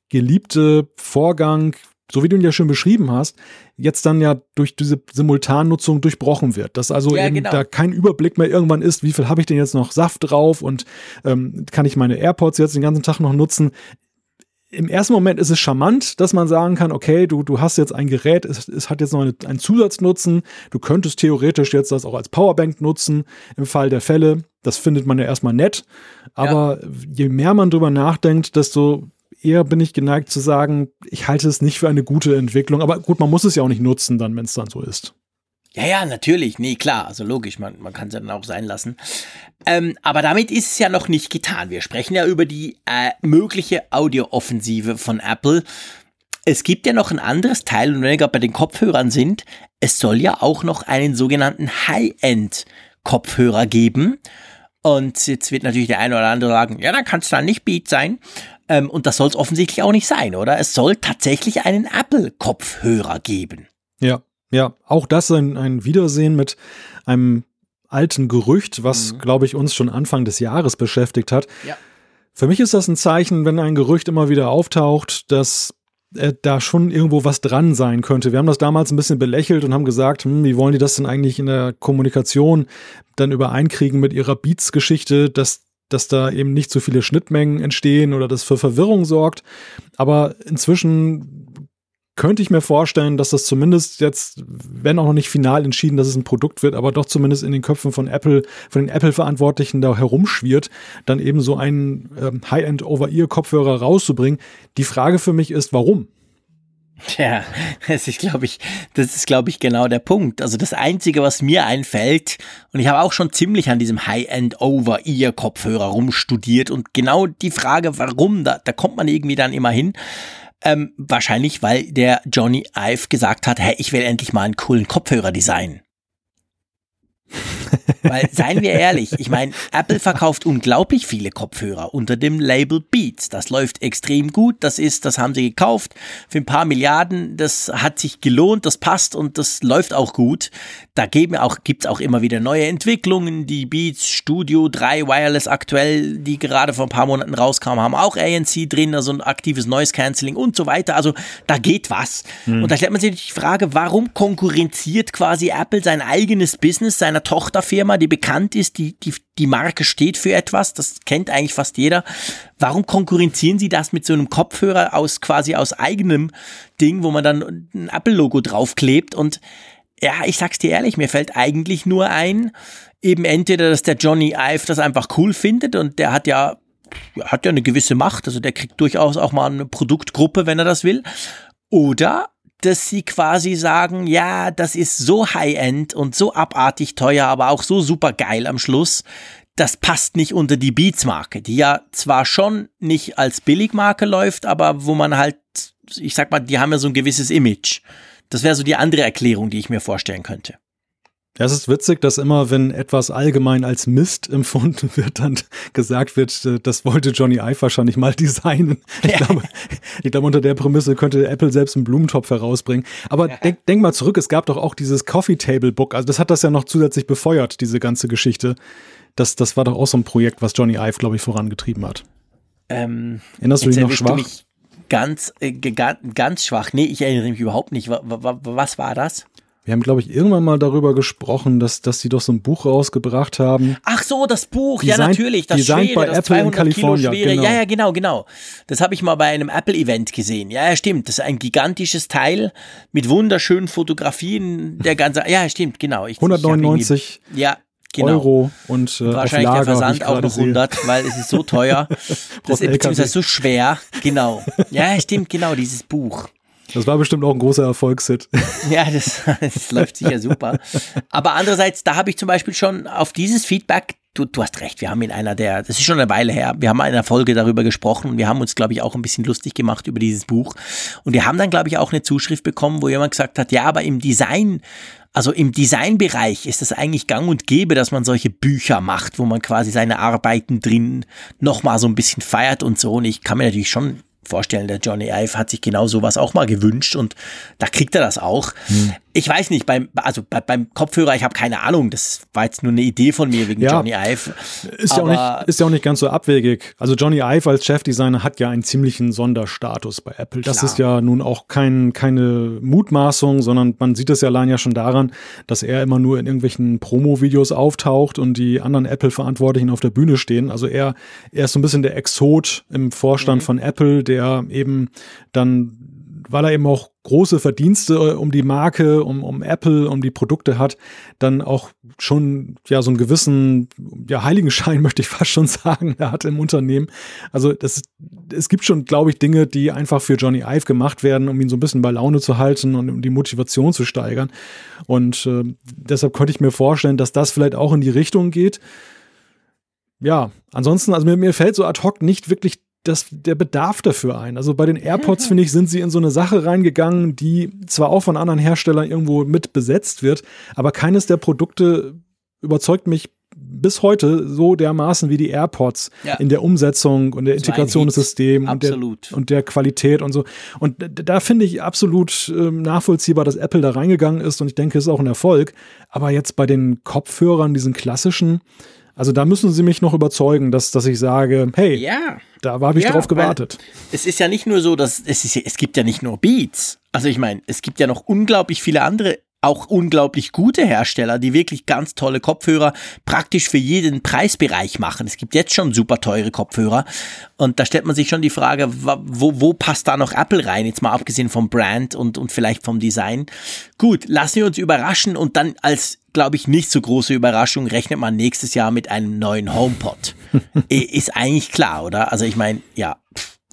geliebte Vorgang, so wie du ihn ja schon beschrieben hast, jetzt dann ja durch diese Simultannutzung durchbrochen wird. Dass also Ja, eben genau. da kein Überblick mehr irgendwann ist, wie viel habe ich denn jetzt noch Saft drauf und ähm, kann ich meine AirPods jetzt den ganzen Tag noch nutzen. Im ersten Moment ist es charmant, dass man sagen kann, okay, du, du hast jetzt ein Gerät, es, es hat jetzt noch eine, einen Zusatznutzen, du könntest theoretisch jetzt das auch als Powerbank nutzen im Fall der Fälle. Das findet man ja erstmal nett. Aber je mehr man drüber nachdenkt, desto eher bin ich geneigt zu sagen, ich halte es nicht für eine gute Entwicklung. Aber gut, man muss es ja auch nicht nutzen, dann, wenn es dann so ist. Ja, ja, natürlich. Nee, klar. Also logisch, man, man kann es ja dann auch sein lassen. Ähm, aber damit ist es ja noch nicht getan. Wir sprechen ja über die äh, mögliche Audio-Offensive von Apple. Es gibt ja noch ein anderes Teil, und wenn wir gerade bei den Kopfhörern sind, es soll ja auch noch einen sogenannten High-End-Kopfhörer geben. Und jetzt wird natürlich der eine oder andere sagen, ja, dann kann es dann nicht Beat sein. Ähm, und das soll es offensichtlich auch nicht sein, oder? Es soll tatsächlich einen Apple-Kopfhörer geben. Ja, ja, auch das ein, ein Wiedersehen mit einem alten Gerücht, was, Mhm. glaube ich, uns schon Anfang des Jahres beschäftigt hat. Ja. Für mich ist das ein Zeichen, wenn ein Gerücht immer wieder auftaucht, dass äh, da schon irgendwo was dran sein könnte. Wir haben das damals ein bisschen belächelt und haben gesagt, hm, wie wollen die das denn eigentlich in der Kommunikation dann übereinkriegen mit ihrer Beats-Geschichte, dass dass da eben nicht so viele Schnittmengen entstehen oder das für Verwirrung sorgt. Aber inzwischen könnte ich mir vorstellen, dass das zumindest jetzt, wenn auch noch nicht final entschieden, dass es ein Produkt wird, aber doch zumindest in den Köpfen von Apple, von den Apple-Verantwortlichen da herumschwirrt, dann eben so einen ähm, High-End Over-Ear-Kopfhörer rauszubringen. Die Frage für mich ist, warum? Tja, das ist, glaube ich, das ist, glaube ich, genau der Punkt. Also das Einzige, was mir einfällt, und ich habe auch schon ziemlich an diesem High-End Over-Ear-Kopfhörer rumstudiert und genau die Frage, warum, da, da kommt man irgendwie dann immer hin. Ähm, wahrscheinlich, weil der Johnny Ive gesagt hat, hey, ich will endlich mal einen coolen Kopfhörer designen. Weil, seien wir ehrlich, ich meine, Apple verkauft unglaublich viele Kopfhörer unter dem Label Beats. Das läuft extrem gut. Das ist, das haben sie gekauft für ein paar Milliarden. Das hat sich gelohnt, das passt und das läuft auch gut. Da geben auch, gibt's auch immer wieder neue Entwicklungen. Die Beats Studio 3 Wireless aktuell, die gerade vor ein paar Monaten rauskamen, haben auch ANC drin, also ein aktives Noise Cancelling und so weiter. Also da geht was. Und da stellt man sich die Frage, warum konkurrenziert quasi Apple sein eigenes Business seiner Tochterfirma, die bekannt ist, die, die, die Marke steht für etwas, das kennt eigentlich fast jeder. Warum konkurrenzieren sie das mit so einem Kopfhörer aus quasi aus eigenem Ding, wo man dann ein Apple-Logo draufklebt und ja, ich sag's dir ehrlich, mir fällt eigentlich nur ein, eben entweder, dass der Johnny Ive das einfach cool findet und der hat ja, hat ja eine gewisse Macht, also der kriegt durchaus auch mal eine Produktgruppe, wenn er das will, oder dass sie quasi sagen, ja, das ist so high-end und so abartig teuer, aber auch so super geil am Schluss. Das passt nicht unter die Beats-Marke, die ja zwar schon nicht als Billigmarke läuft, aber wo man halt, ich sag mal, die haben ja so ein gewisses Image. Das wäre so die andere Erklärung, die ich mir vorstellen könnte. Ja, es ist witzig, dass immer, wenn etwas allgemein als Mist empfunden wird, dann gesagt wird, äh, das wollte Johnny Ive wahrscheinlich mal designen. Ich, ja. glaube, ich glaube, unter der Prämisse könnte Apple selbst einen Blumentopf herausbringen. Aber ja. denk, denk mal zurück, es gab doch auch dieses Coffee Table Book. Also das hat das ja noch zusätzlich befeuert, diese ganze Geschichte. Das, das war doch auch so ein Projekt, was Johnny Ive, glaube ich, vorangetrieben hat. Ähm, Erinnerst du dich noch schwach? Ganz, äh, ganz schwach. Nee, ich erinnere mich überhaupt nicht. Was war das? Wir haben, glaube ich, irgendwann mal darüber gesprochen, dass, dass sie doch so ein Buch rausgebracht haben. Ach so, das Buch, Design, ja natürlich, das Schwere, bei das Apple 200 in Kalifornien. Genau. Ja, ja, genau, genau. Das habe ich mal bei einem Apple-Event gesehen. Ja, ja, stimmt. Das ist ein gigantisches Teil mit wunderschönen Fotografien. Der ganze, ja, stimmt, genau. Ich, 199 ich ja, genau. Euro und äh, wahrscheinlich Lager, der Versand auch noch 100, sehe. weil es ist so teuer. das ist beziehungsweise so schwer. Genau. Ja, stimmt, genau, dieses Buch. Das war bestimmt auch ein großer Erfolgshit. Ja, das, das läuft sicher super. Aber andererseits, da habe ich zum Beispiel schon auf dieses Feedback, du, du hast recht, wir haben in einer der, das ist schon eine Weile her, wir haben in einer Folge darüber gesprochen und wir haben uns, glaube ich, auch ein bisschen lustig gemacht über dieses Buch. Und wir haben dann, glaube ich, auch eine Zuschrift bekommen, wo jemand gesagt hat, ja, aber im Design also im Designbereich ist es eigentlich gang und gäbe, dass man solche Bücher macht, wo man quasi seine Arbeiten drin nochmal so ein bisschen feiert und so. Und ich kann mir natürlich schon vorstellen, der Johnny Ive hat sich genau sowas auch mal gewünscht und da kriegt er das auch. Hm. Ich weiß nicht, beim, also bei, beim Kopfhörer, ich habe keine Ahnung, das war jetzt nur eine Idee von mir wegen ja, Johnny Ive. Ist ja, auch nicht, ist ja auch nicht ganz so abwegig. Also Johnny Ive als Chefdesigner hat ja einen ziemlichen Sonderstatus bei Apple. Das klar. ist ja nun auch kein, keine Mutmaßung, sondern man sieht es ja allein ja schon daran, dass er immer nur in irgendwelchen Promo-Videos auftaucht und die anderen Apple-Verantwortlichen auf der Bühne stehen. Also er, er ist so ein bisschen der Exot im Vorstand mhm. von Apple, der eben dann weil er eben auch große Verdienste äh, um die Marke, um, um Apple, um die Produkte hat, dann auch schon ja so einen gewissen ja, Heiligenschein, möchte ich fast schon sagen, er hat im Unternehmen. Also das, es gibt schon, glaube ich, Dinge, die einfach für Johnny Ive gemacht werden, um ihn so ein bisschen bei Laune zu halten und um die Motivation zu steigern. Und äh, deshalb könnte ich mir vorstellen, dass das vielleicht auch in die Richtung geht. Ja, ansonsten, also mir, mir fällt so ad hoc nicht wirklich das, der Bedarf dafür ein. Also bei den AirPods, finde ich, sind sie in so eine Sache reingegangen, die zwar auch von anderen Herstellern irgendwo mit besetzt wird, aber keines der Produkte überzeugt mich bis heute so dermaßen wie die AirPods ja. in der Umsetzung und der Integration des Systems und der, und der, Qualität und so. Und da finde ich absolut äh, nachvollziehbar, dass Apple da reingegangen ist und ich denke, es ist auch ein Erfolg. Aber jetzt bei den Kopfhörern, diesen klassischen, also da müssen Sie mich noch überzeugen, dass, dass ich sage, hey, ja. da habe ich ja, drauf gewartet. Es ist ja nicht nur so, dass es, ist, es gibt ja nicht nur Beats. Also ich meine, es gibt ja noch unglaublich viele andere auch unglaublich gute Hersteller, die wirklich ganz tolle Kopfhörer praktisch für jeden Preisbereich machen. Es gibt jetzt schon super teure Kopfhörer und da stellt man sich schon die Frage, wo, wo passt da noch Apple rein? Jetzt mal abgesehen vom Brand und, und vielleicht vom Design. Gut, lassen wir uns überraschen und dann als glaube ich, nicht so große Überraschung, rechnet man nächstes Jahr mit einem neuen HomePod. ist eigentlich klar, oder? Also ich meine, ja,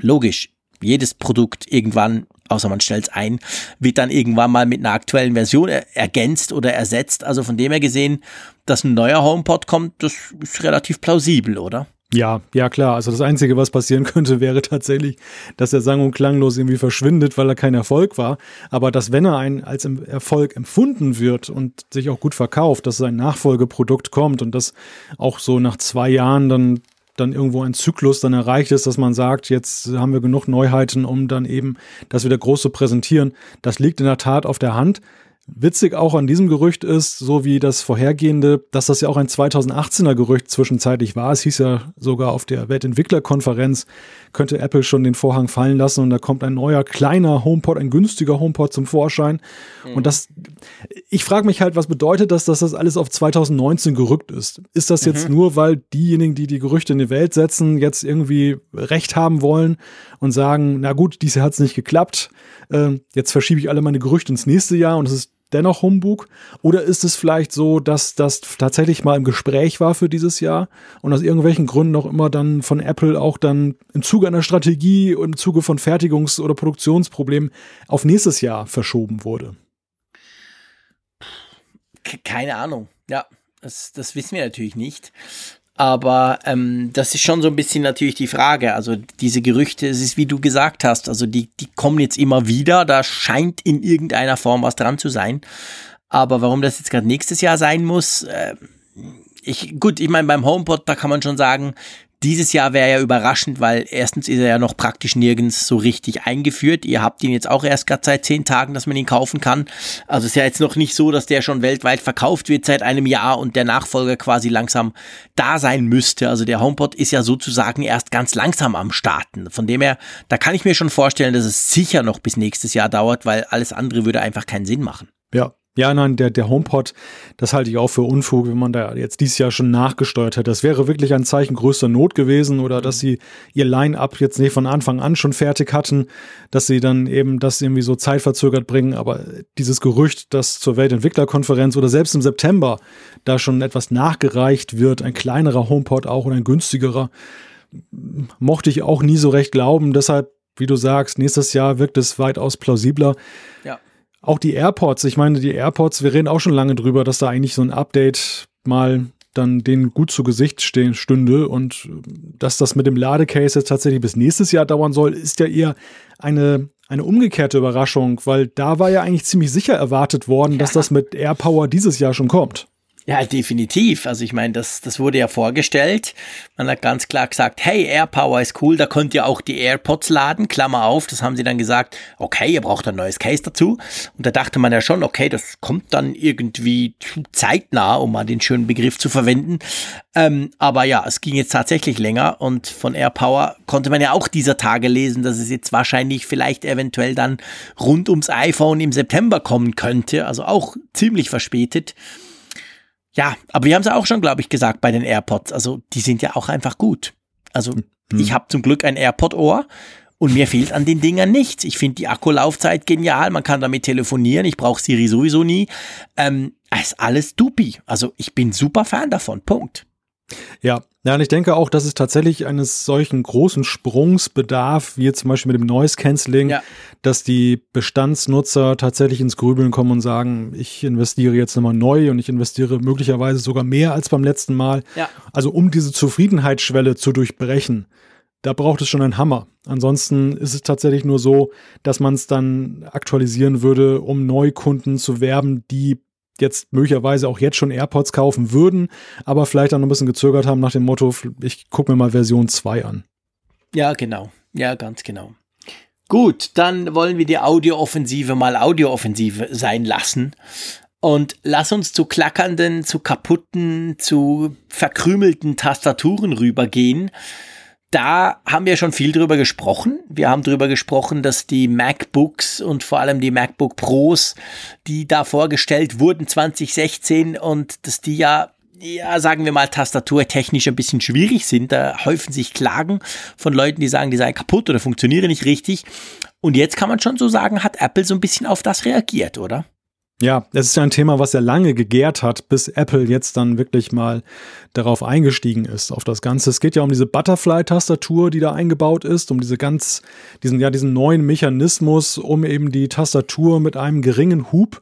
logisch. Jedes Produkt irgendwann, außer man stellt es ein, wird dann irgendwann mal mit einer aktuellen Version ergänzt oder ersetzt. Also von dem her gesehen, dass ein neuer HomePod kommt, das ist relativ plausibel, oder? Ja, ja klar. Also das Einzige, was passieren könnte, wäre tatsächlich, dass er sang- und klanglos irgendwie verschwindet, weil er kein Erfolg war. Aber dass, wenn er ein, als Erfolg empfunden wird und sich auch gut verkauft, dass ein Nachfolgeprodukt kommt und dass auch so nach zwei Jahren dann dann irgendwo ein Zyklus dann erreicht ist, dass man sagt, jetzt haben wir genug Neuheiten, um dann eben das wieder groß zu präsentieren. Das liegt in der Tat auf der Hand. Witzig auch an diesem Gerücht ist, so wie das vorhergehende, dass das ja auch ein 2018er Gerücht zwischenzeitlich war. Es hieß ja sogar auf der Weltentwicklerkonferenz, könnte Apple schon den Vorhang fallen lassen und da kommt ein neuer kleiner HomePod, ein günstiger HomePod zum Vorschein. Mhm. Und das, ich frage mich halt, was bedeutet das, dass das alles auf 2019 gerückt ist? Ist das jetzt mhm. nur, weil diejenigen, die die Gerüchte in die Welt setzen, jetzt irgendwie Recht haben wollen und sagen, na gut, dieses Jahr hat es nicht geklappt, äh, jetzt verschiebe ich alle meine Gerüchte ins nächste Jahr und es ist dennoch Humbug? Oder ist es vielleicht so, dass das tatsächlich mal im Gespräch war für dieses Jahr und aus irgendwelchen Gründen auch immer dann von Apple auch dann im Zuge einer Strategie und im Zuge von Fertigungs- oder Produktionsproblemen auf nächstes Jahr verschoben wurde? Keine Ahnung. Ja, das, das wissen wir natürlich nicht. Aber ähm, das ist schon so ein bisschen natürlich die Frage. Also diese Gerüchte, es ist wie du gesagt hast, also die, die kommen jetzt immer wieder. Da scheint in irgendeiner Form was dran zu sein. Aber warum das jetzt gerade nächstes Jahr sein muss, äh, ich, gut, ich meine, beim HomePod, da kann man schon sagen, dieses Jahr wäre ja überraschend, weil erstens ist er ja noch praktisch nirgends so richtig eingeführt. Ihr habt ihn jetzt auch erst gerade seit zehn Tagen, dass man ihn kaufen kann. Also ist ja jetzt noch nicht so, dass der schon weltweit verkauft wird seit einem Jahr und der Nachfolger quasi langsam da sein müsste. Also der HomePod ist ja sozusagen erst ganz langsam am Starten. Von dem her, da kann ich mir schon vorstellen, dass es sicher noch bis nächstes Jahr dauert, weil alles andere würde einfach keinen Sinn machen. Ja, ja, nein, der, der HomePod, das halte ich auch für Unfug, wenn man da jetzt dieses Jahr schon nachgesteuert hätte. Das wäre wirklich ein Zeichen größter Not gewesen oder dass sie ihr Line-Up jetzt nicht von Anfang an schon fertig hatten, dass sie dann eben das irgendwie so zeitverzögert bringen. Aber dieses Gerücht, dass zur Weltentwicklerkonferenz oder selbst im September da schon etwas nachgereicht wird, ein kleinerer HomePod auch und ein günstigerer, mochte ich auch nie so recht glauben. Deshalb, wie du sagst, nächstes Jahr wirkt es weitaus plausibler. Ja. Auch die AirPods, ich meine, die AirPods, wir reden auch schon lange drüber, dass da eigentlich so ein Update mal dann denen gut zu Gesicht stehen, stünde und dass das mit dem Ladecase jetzt tatsächlich bis nächstes Jahr dauern soll, ist ja eher eine, eine umgekehrte Überraschung, weil da war ja eigentlich ziemlich sicher erwartet worden, ja. dass das mit AirPower dieses Jahr schon kommt. Ja, definitiv. Also ich meine, das, das wurde ja vorgestellt. Man hat ganz klar gesagt, hey, AirPower ist cool, da könnt ihr auch die AirPods laden, Klammer auf. Das haben sie dann gesagt, okay, ihr braucht ein neues Case dazu. Und da dachte man ja schon, okay, das kommt dann irgendwie zeitnah, um mal den schönen Begriff zu verwenden. Ähm, aber ja, es ging jetzt tatsächlich länger und von AirPower konnte man ja auch dieser Tage lesen, dass es jetzt wahrscheinlich vielleicht eventuell dann rund ums iPhone im September kommen könnte. Also auch ziemlich verspätet. Ja, aber wir haben es auch schon, glaube ich, gesagt bei den AirPods. Also die sind ja auch einfach gut. Also hm. ich habe zum Glück ein AirPod-Ohr und mir fehlt an den Dingern nichts. Ich finde die Akkulaufzeit genial. Man kann damit telefonieren. Ich brauche Siri sowieso nie. Ähm, ist alles dupi. Also ich bin super Fan davon. Punkt. Ja, ja, und ich denke auch, dass es tatsächlich eines solchen großen Sprungs bedarf, wie jetzt zum Beispiel mit dem Noise Cancelling, ja. dass die Bestandsnutzer tatsächlich ins Grübeln kommen und sagen, ich investiere jetzt nochmal neu und ich investiere möglicherweise sogar mehr als beim letzten Mal. Ja. Also um diese Zufriedenheitsschwelle zu durchbrechen, da braucht es schon einen Hammer. Ansonsten ist es tatsächlich nur so, dass man es dann aktualisieren würde, um Neukunden zu werben, die jetzt möglicherweise auch jetzt schon AirPods kaufen würden, aber vielleicht dann noch ein bisschen gezögert haben nach dem Motto, ich gucke mir mal Version 2 an. Ja, genau. Ja, ganz genau. Gut, dann wollen wir die Audiooffensive mal Audiooffensive sein lassen. Und lass uns zu klackernden, zu kaputten, zu verkrümelten Tastaturen rübergehen da haben wir schon viel drüber gesprochen. Wir haben drüber gesprochen, dass die MacBooks und vor allem die MacBook Pros, die da vorgestellt wurden 2016 und dass die ja ja, sagen wir mal, tastaturtechnisch ein bisschen schwierig sind. Da häufen sich Klagen von Leuten, die sagen, die seien kaputt oder funktionieren nicht richtig. Und jetzt kann man schon so sagen, hat Apple so ein bisschen auf das reagiert, oder? Ja, es ist ja ein Thema, was ja lange gegärt hat, bis Apple jetzt dann wirklich mal darauf eingestiegen ist, auf das Ganze. Es geht ja um diese Butterfly-Tastatur, die da eingebaut ist, um diese ganz, diesen, ja, diesen neuen Mechanismus, um eben die Tastatur mit einem geringen Hub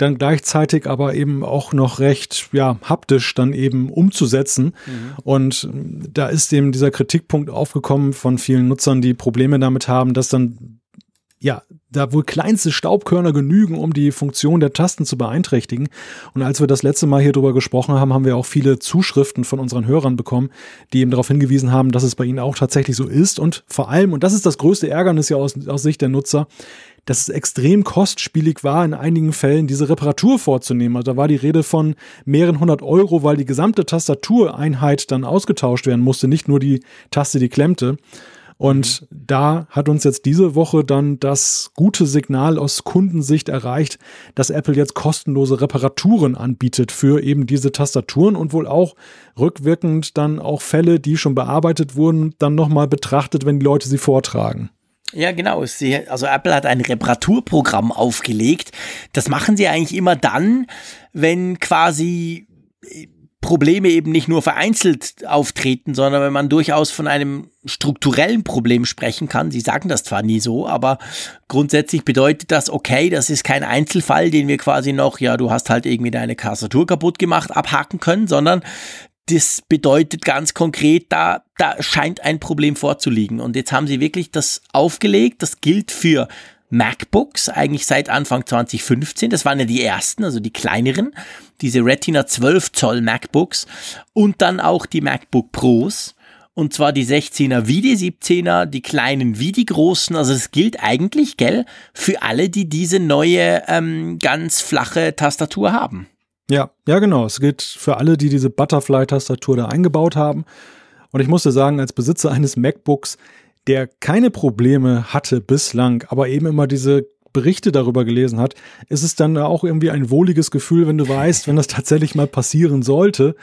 dann gleichzeitig aber eben auch noch recht ja, haptisch dann eben umzusetzen. Mhm. Und da ist eben dieser Kritikpunkt aufgekommen von vielen Nutzern, die Probleme damit haben, dass dann ja, da wohl kleinste Staubkörner genügen, um die Funktion der Tasten zu beeinträchtigen. Und als wir das letzte Mal hier drüber gesprochen haben, haben wir auch viele Zuschriften von unseren Hörern bekommen, die eben darauf hingewiesen haben, dass es bei ihnen auch tatsächlich so ist. Und vor allem, und das ist das größte Ärgernis ja aus, aus Sicht der Nutzer, dass es extrem kostspielig war, in einigen Fällen diese Reparatur vorzunehmen. Also da war die Rede von mehreren hundert Euro, weil die gesamte Tastatureinheit dann ausgetauscht werden musste, nicht nur die Taste, die klemmte. Und mhm. da hat uns jetzt diese Woche dann das gute Signal aus Kundensicht erreicht, dass Apple jetzt kostenlose Reparaturen anbietet für eben diese Tastaturen und wohl auch rückwirkend dann auch Fälle, die schon bearbeitet wurden, dann nochmal betrachtet, wenn die Leute sie vortragen. Ja, genau. Sie, also Apple hat ein Reparaturprogramm aufgelegt. Das machen sie eigentlich immer dann, wenn quasi Probleme eben nicht nur vereinzelt auftreten, sondern wenn man durchaus von einem strukturellen Problem sprechen kann. Sie sagen das zwar nie so, aber grundsätzlich bedeutet das, okay, das ist kein Einzelfall, den wir quasi noch, ja, du hast halt irgendwie deine Tastatur kaputt gemacht, abhaken können, sondern das bedeutet ganz konkret, da, da scheint ein Problem vorzuliegen. Und jetzt haben sie wirklich das aufgelegt. Das gilt für MacBooks, eigentlich seit Anfang 2015. Das waren ja die ersten, also die kleineren, diese Retina 12 Zoll MacBooks und dann auch die MacBook Pros. Und zwar die 16er wie die 17er, die kleinen wie die großen. Also es gilt eigentlich, gell, für alle, die diese neue ähm, ganz flache Tastatur haben. Ja, ja, genau. Es gilt für alle, die diese Butterfly-Tastatur da eingebaut haben. Und ich musste sagen, als Besitzer eines MacBooks, der keine Probleme hatte bislang, aber eben immer diese Berichte darüber gelesen hat, ist es dann auch irgendwie ein wohliges Gefühl, wenn du weißt, wenn das tatsächlich mal passieren sollte,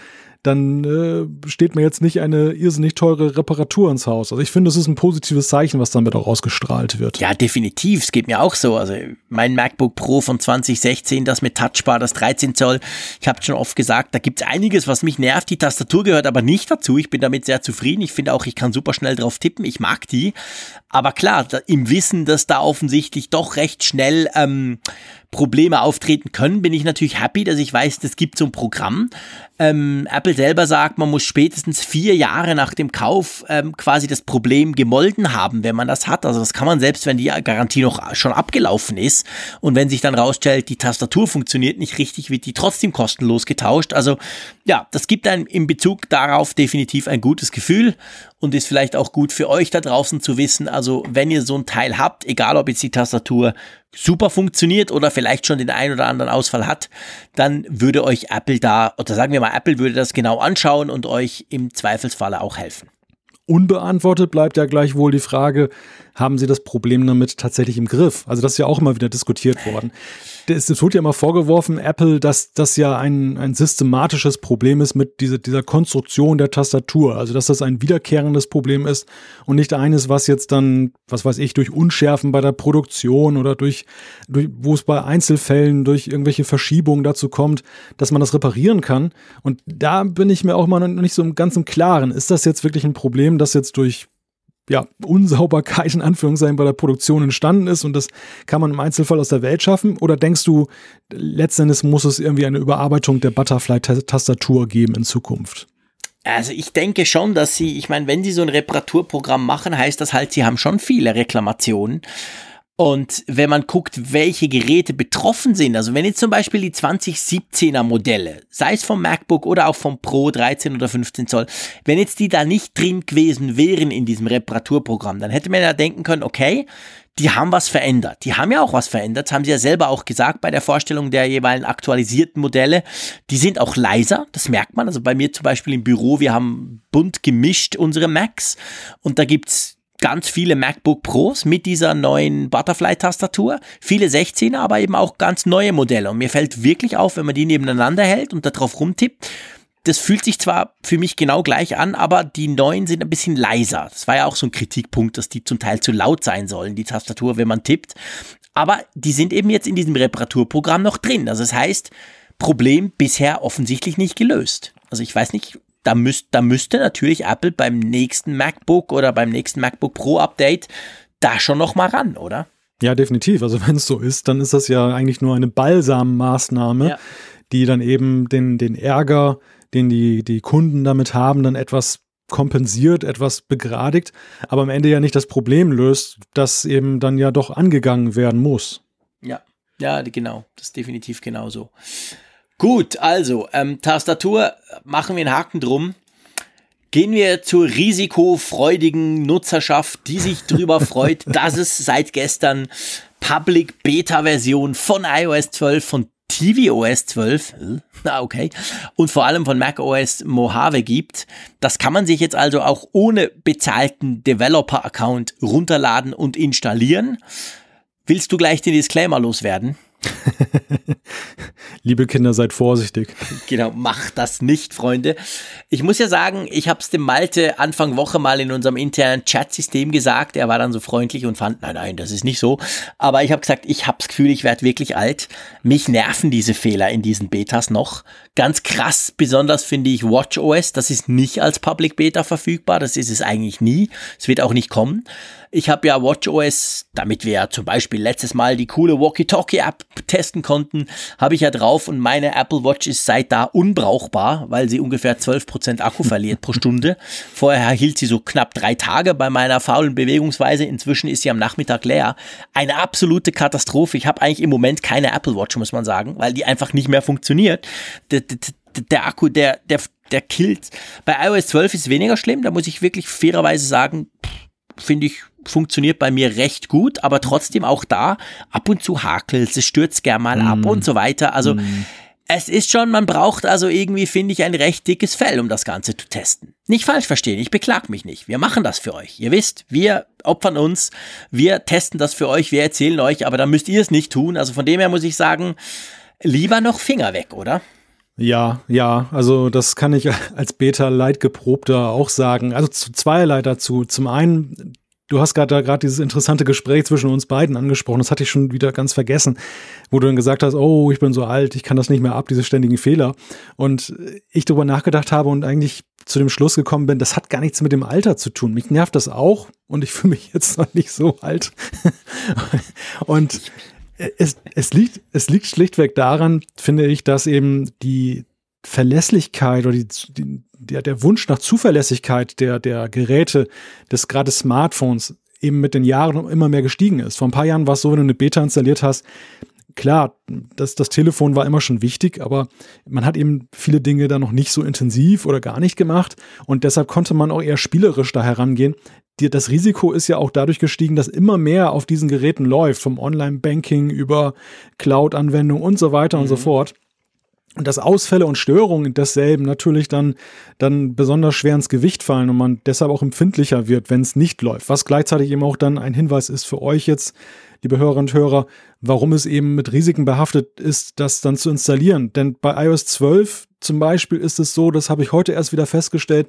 dann äh, steht mir jetzt nicht eine irrsinnig teure Reparatur ins Haus. Also ich finde, das ist ein positives Zeichen, was damit auch ausgestrahlt wird. Ja, definitiv. Es geht mir auch so. Also mein MacBook Pro von 2016, das mit Touchbar, das 13 Zoll. Ich habe schon oft gesagt, da gibt es einiges, was mich nervt. Die Tastatur gehört aber nicht dazu. Ich bin damit sehr zufrieden. Ich finde auch, ich kann super schnell drauf tippen. Ich mag die. Aber klar, da, im Wissen, dass da offensichtlich doch recht schnell ähm, Probleme auftreten können, bin ich natürlich happy, dass ich weiß, es gibt so ein Programm. Ähm, Apple selber sagt, man muss spätestens vier Jahre nach dem Kauf ähm, quasi das Problem gemolden haben, wenn man das hat. Also das kann man selbst, wenn die Garantie noch schon abgelaufen ist und wenn sich dann rausstellt, die Tastatur funktioniert nicht richtig, wird die trotzdem kostenlos getauscht. Also ja, das gibt einem in Bezug darauf definitiv ein gutes Gefühl und ist vielleicht auch gut für euch da draußen zu wissen. Also wenn ihr so ein Teil habt, egal ob jetzt die Tastatur super funktioniert oder vielleicht schon den einen oder anderen Ausfall hat, dann würde euch Apple da, oder sagen wir mal, Apple würde das genau anschauen und euch im Zweifelsfalle auch helfen. Unbeantwortet bleibt ja gleichwohl die Frage, haben sie das Problem damit tatsächlich im Griff? Also das ist ja auch immer wieder diskutiert worden es wird ja immer vorgeworfen, Apple, dass das ja ein, ein systematisches Problem ist mit dieser, dieser Konstruktion der Tastatur. Also, dass das ein wiederkehrendes Problem ist und nicht eines, was jetzt dann, was weiß ich, durch Unschärfen bei der Produktion oder durch, durch wo es bei Einzelfällen durch irgendwelche Verschiebungen dazu kommt, dass man das reparieren kann. Und da bin ich mir auch mal noch nicht so im Klaren. Ist das jetzt wirklich ein Problem, das jetzt durch ja, Unsauberkeit in Anführungszeichen bei der Produktion entstanden ist und das kann man im Einzelfall aus der Welt schaffen? Oder denkst du, letztendlich muss es irgendwie eine Überarbeitung der Butterfly-Tastatur geben in Zukunft? Also ich denke schon, dass sie, ich meine, wenn sie so ein Reparaturprogramm machen, heißt das halt, sie haben schon viele Reklamationen. Und wenn man guckt, welche Geräte betroffen sind, also wenn jetzt zum Beispiel die 2017er Modelle, sei es vom MacBook oder auch vom Pro 13 oder 15 Zoll, wenn jetzt die da nicht drin gewesen wären in diesem Reparaturprogramm, dann hätte man ja denken können, okay, die haben was verändert. Die haben ja auch was verändert, das haben sie ja selber auch gesagt bei der Vorstellung der jeweiligen aktualisierten Modelle. Die sind auch leiser, das merkt man. Also bei mir zum Beispiel im Büro, wir haben bunt gemischt unsere Macs und da gibt's ganz viele MacBook Pros mit dieser neuen Butterfly-Tastatur, viele 16er, aber eben auch ganz neue Modelle. Und mir fällt wirklich auf, wenn man die nebeneinander hält und darauf rumtippt, das fühlt sich zwar für mich genau gleich an, aber die neuen sind ein bisschen leiser. Das war ja auch so ein Kritikpunkt, dass die zum Teil zu laut sein sollen, die Tastatur, wenn man tippt. Aber die sind eben jetzt in diesem Reparaturprogramm noch drin. Also das heißt, Problem bisher offensichtlich nicht gelöst. Also ich weiß nicht, da, müsst, da müsste natürlich Apple beim nächsten MacBook oder beim nächsten MacBook Pro Update da schon noch mal ran, oder? Ja, definitiv. Also wenn es so ist, dann ist das ja eigentlich nur eine Balsammaßnahme, ja. die dann eben den, den Ärger, den die, die Kunden damit haben, dann etwas kompensiert, etwas begradigt, aber am Ende ja nicht das Problem löst, das eben dann ja doch angegangen werden muss. Ja, ja, genau. Das ist definitiv genauso. Gut, also ähm, Tastatur machen wir einen Haken drum. Gehen wir zur risikofreudigen Nutzerschaft, die sich darüber freut, dass es seit gestern Public Beta Version von iOS 12, von tvOS 12, na okay, und vor allem von macOS Mojave gibt. Das kann man sich jetzt also auch ohne bezahlten Developer-Account runterladen und installieren. Willst du gleich den Disclaimer loswerden? Liebe Kinder, seid vorsichtig. Genau, macht das nicht, Freunde. Ich muss ja sagen, ich habe es dem Malte Anfang Woche mal in unserem internen Chat-System gesagt. Er war dann so freundlich und fand, nein, nein, das ist nicht so. Aber ich habe gesagt, ich habe das Gefühl, ich werde wirklich alt. Mich nerven diese Fehler in diesen Betas noch. Ganz krass, besonders finde ich WatchOS. Das ist nicht als Public Beta verfügbar. Das ist es eigentlich nie. Es wird auch nicht kommen. Ich habe ja WatchOS, damit wir ja zum Beispiel letztes Mal die coole Walkie-Talkie-App testen konnten, habe ich ja drauf und meine Apple Watch ist seit da unbrauchbar, weil sie ungefähr 12% Akku verliert pro Stunde. Vorher hielt sie so knapp drei Tage bei meiner faulen Bewegungsweise. Inzwischen ist sie am Nachmittag leer. Eine absolute Katastrophe. Ich habe eigentlich im Moment keine Apple Watch, muss man sagen, weil die einfach nicht mehr funktioniert. Der, der, der Akku, der, der, der killt. Bei iOS 12 ist es weniger schlimm. Da muss ich wirklich fairerweise sagen, finde ich funktioniert bei mir recht gut, aber trotzdem auch da ab und zu hakelt, es stürzt gern mal ab mm. und so weiter. Also mm. es ist schon, man braucht also irgendwie, finde ich, ein recht dickes Fell, um das Ganze zu testen. Nicht falsch verstehen, ich beklag mich nicht. Wir machen das für euch. Ihr wisst, wir opfern uns, wir testen das für euch, wir erzählen euch, aber dann müsst ihr es nicht tun. Also von dem her muss ich sagen, lieber noch Finger weg, oder? Ja, ja, also das kann ich als Beta-Leitgeprobter auch sagen. Also zu zweierlei dazu. Zum einen Du hast gerade gerade dieses interessante Gespräch zwischen uns beiden angesprochen. Das hatte ich schon wieder ganz vergessen, wo du dann gesagt hast, oh, ich bin so alt, ich kann das nicht mehr ab, diese ständigen Fehler. Und ich darüber nachgedacht habe und eigentlich zu dem Schluss gekommen bin, das hat gar nichts mit dem Alter zu tun. Mich nervt das auch und ich fühle mich jetzt noch nicht so alt. und es, es liegt, es liegt schlichtweg daran, finde ich, dass eben die Verlässlichkeit oder die, die, der, der Wunsch nach Zuverlässigkeit der, der Geräte, des gerade Smartphones, eben mit den Jahren immer mehr gestiegen ist. Vor ein paar Jahren war es so, wenn du eine Beta installiert hast, klar, das, das Telefon war immer schon wichtig, aber man hat eben viele Dinge da noch nicht so intensiv oder gar nicht gemacht und deshalb konnte man auch eher spielerisch da herangehen. Das Risiko ist ja auch dadurch gestiegen, dass immer mehr auf diesen Geräten läuft, vom Online-Banking über Cloud-Anwendungen und so weiter mhm. und so mhm. fort. Und dass Ausfälle und Störungen desselben natürlich dann, dann besonders schwer ins Gewicht fallen und man deshalb auch empfindlicher wird, wenn es nicht läuft. Was gleichzeitig eben auch dann ein Hinweis ist für euch jetzt, liebe Hörerinnen und Hörer, warum es eben mit Risiken behaftet ist, das dann zu installieren. Denn bei iOS 12 zum Beispiel ist es so, das habe ich heute erst wieder festgestellt,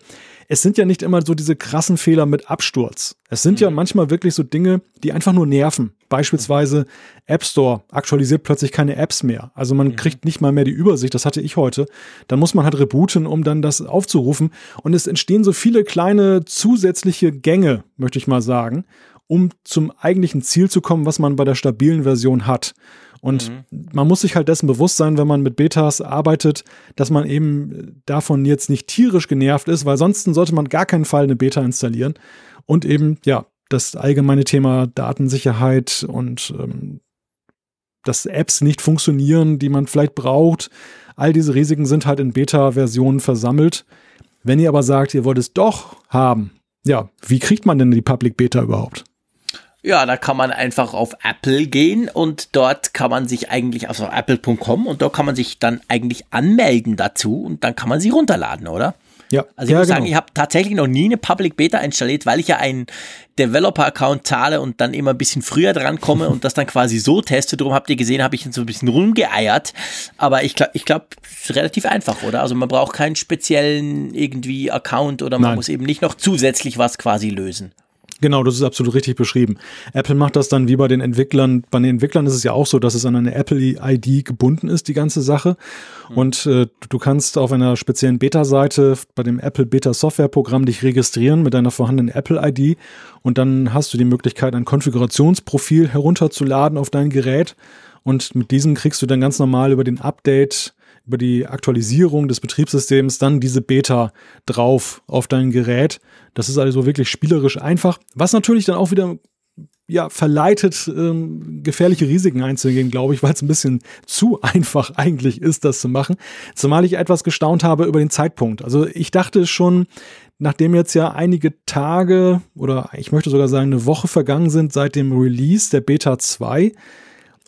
es sind ja nicht immer so diese krassen Fehler mit Absturz. Es sind mhm. ja manchmal wirklich so Dinge, die einfach nur nerven. Beispielsweise App Store aktualisiert plötzlich keine Apps mehr. Also man mhm. kriegt nicht mal mehr die Übersicht, das hatte ich heute. Dann muss man halt rebooten, um dann das aufzurufen. Und es entstehen so viele kleine zusätzliche Gänge, möchte ich mal sagen, um zum eigentlichen Ziel zu kommen, was man bei der stabilen Version hat. Und mhm. man muss sich halt dessen bewusst sein, wenn man mit Betas arbeitet, dass man eben davon jetzt nicht tierisch genervt ist, weil sonst sollte man gar keinen Fall eine Beta installieren. Und eben, ja, das allgemeine Thema Datensicherheit und ähm, dass Apps nicht funktionieren, die man vielleicht braucht. All diese Risiken sind halt in Beta-Versionen versammelt. Wenn ihr aber sagt, ihr wollt es doch haben, ja, wie kriegt man denn die Public Beta überhaupt? Ja, da kann man einfach auf Apple gehen und dort kann man sich eigentlich, also apple.com und dort kann man sich dann eigentlich anmelden dazu und dann kann man sie runterladen, oder? Ja. Also ich ja, muss genau. sagen, ich habe tatsächlich noch nie eine Public Beta installiert, weil ich ja einen Developer-Account zahle und dann immer ein bisschen früher dran komme und das dann quasi so teste. Darum habt ihr gesehen, habe ich so ein bisschen rumgeeiert. Aber ich glaube, ich glaube, es ist relativ einfach, oder? Also man braucht keinen speziellen irgendwie Account oder man Nein. muss eben nicht noch zusätzlich was quasi lösen. Genau, das ist absolut richtig beschrieben. Apple macht das dann wie bei den Entwicklern. Bei den Entwicklern ist es ja auch so, dass es an eine Apple-ID gebunden ist, die ganze Sache. Mhm. Und äh, du kannst auf einer speziellen Beta-Seite bei dem Apple Beta-Software-Programm dich registrieren mit deiner vorhandenen Apple-ID. Und dann hast du die Möglichkeit, ein Konfigurationsprofil herunterzuladen auf dein Gerät. Und mit diesem kriegst du dann ganz normal über den Update über die Aktualisierung des Betriebssystems dann diese Beta drauf auf dein Gerät. Das ist also wirklich spielerisch einfach, was natürlich dann auch wieder ja, verleitet, ähm, gefährliche Risiken einzugehen, glaube ich, weil es ein bisschen zu einfach eigentlich ist, das zu machen. Zumal ich etwas gestaunt habe über den Zeitpunkt. Also ich dachte schon, nachdem jetzt ja einige Tage oder ich möchte sogar sagen eine Woche vergangen sind seit dem Release der Beta 2,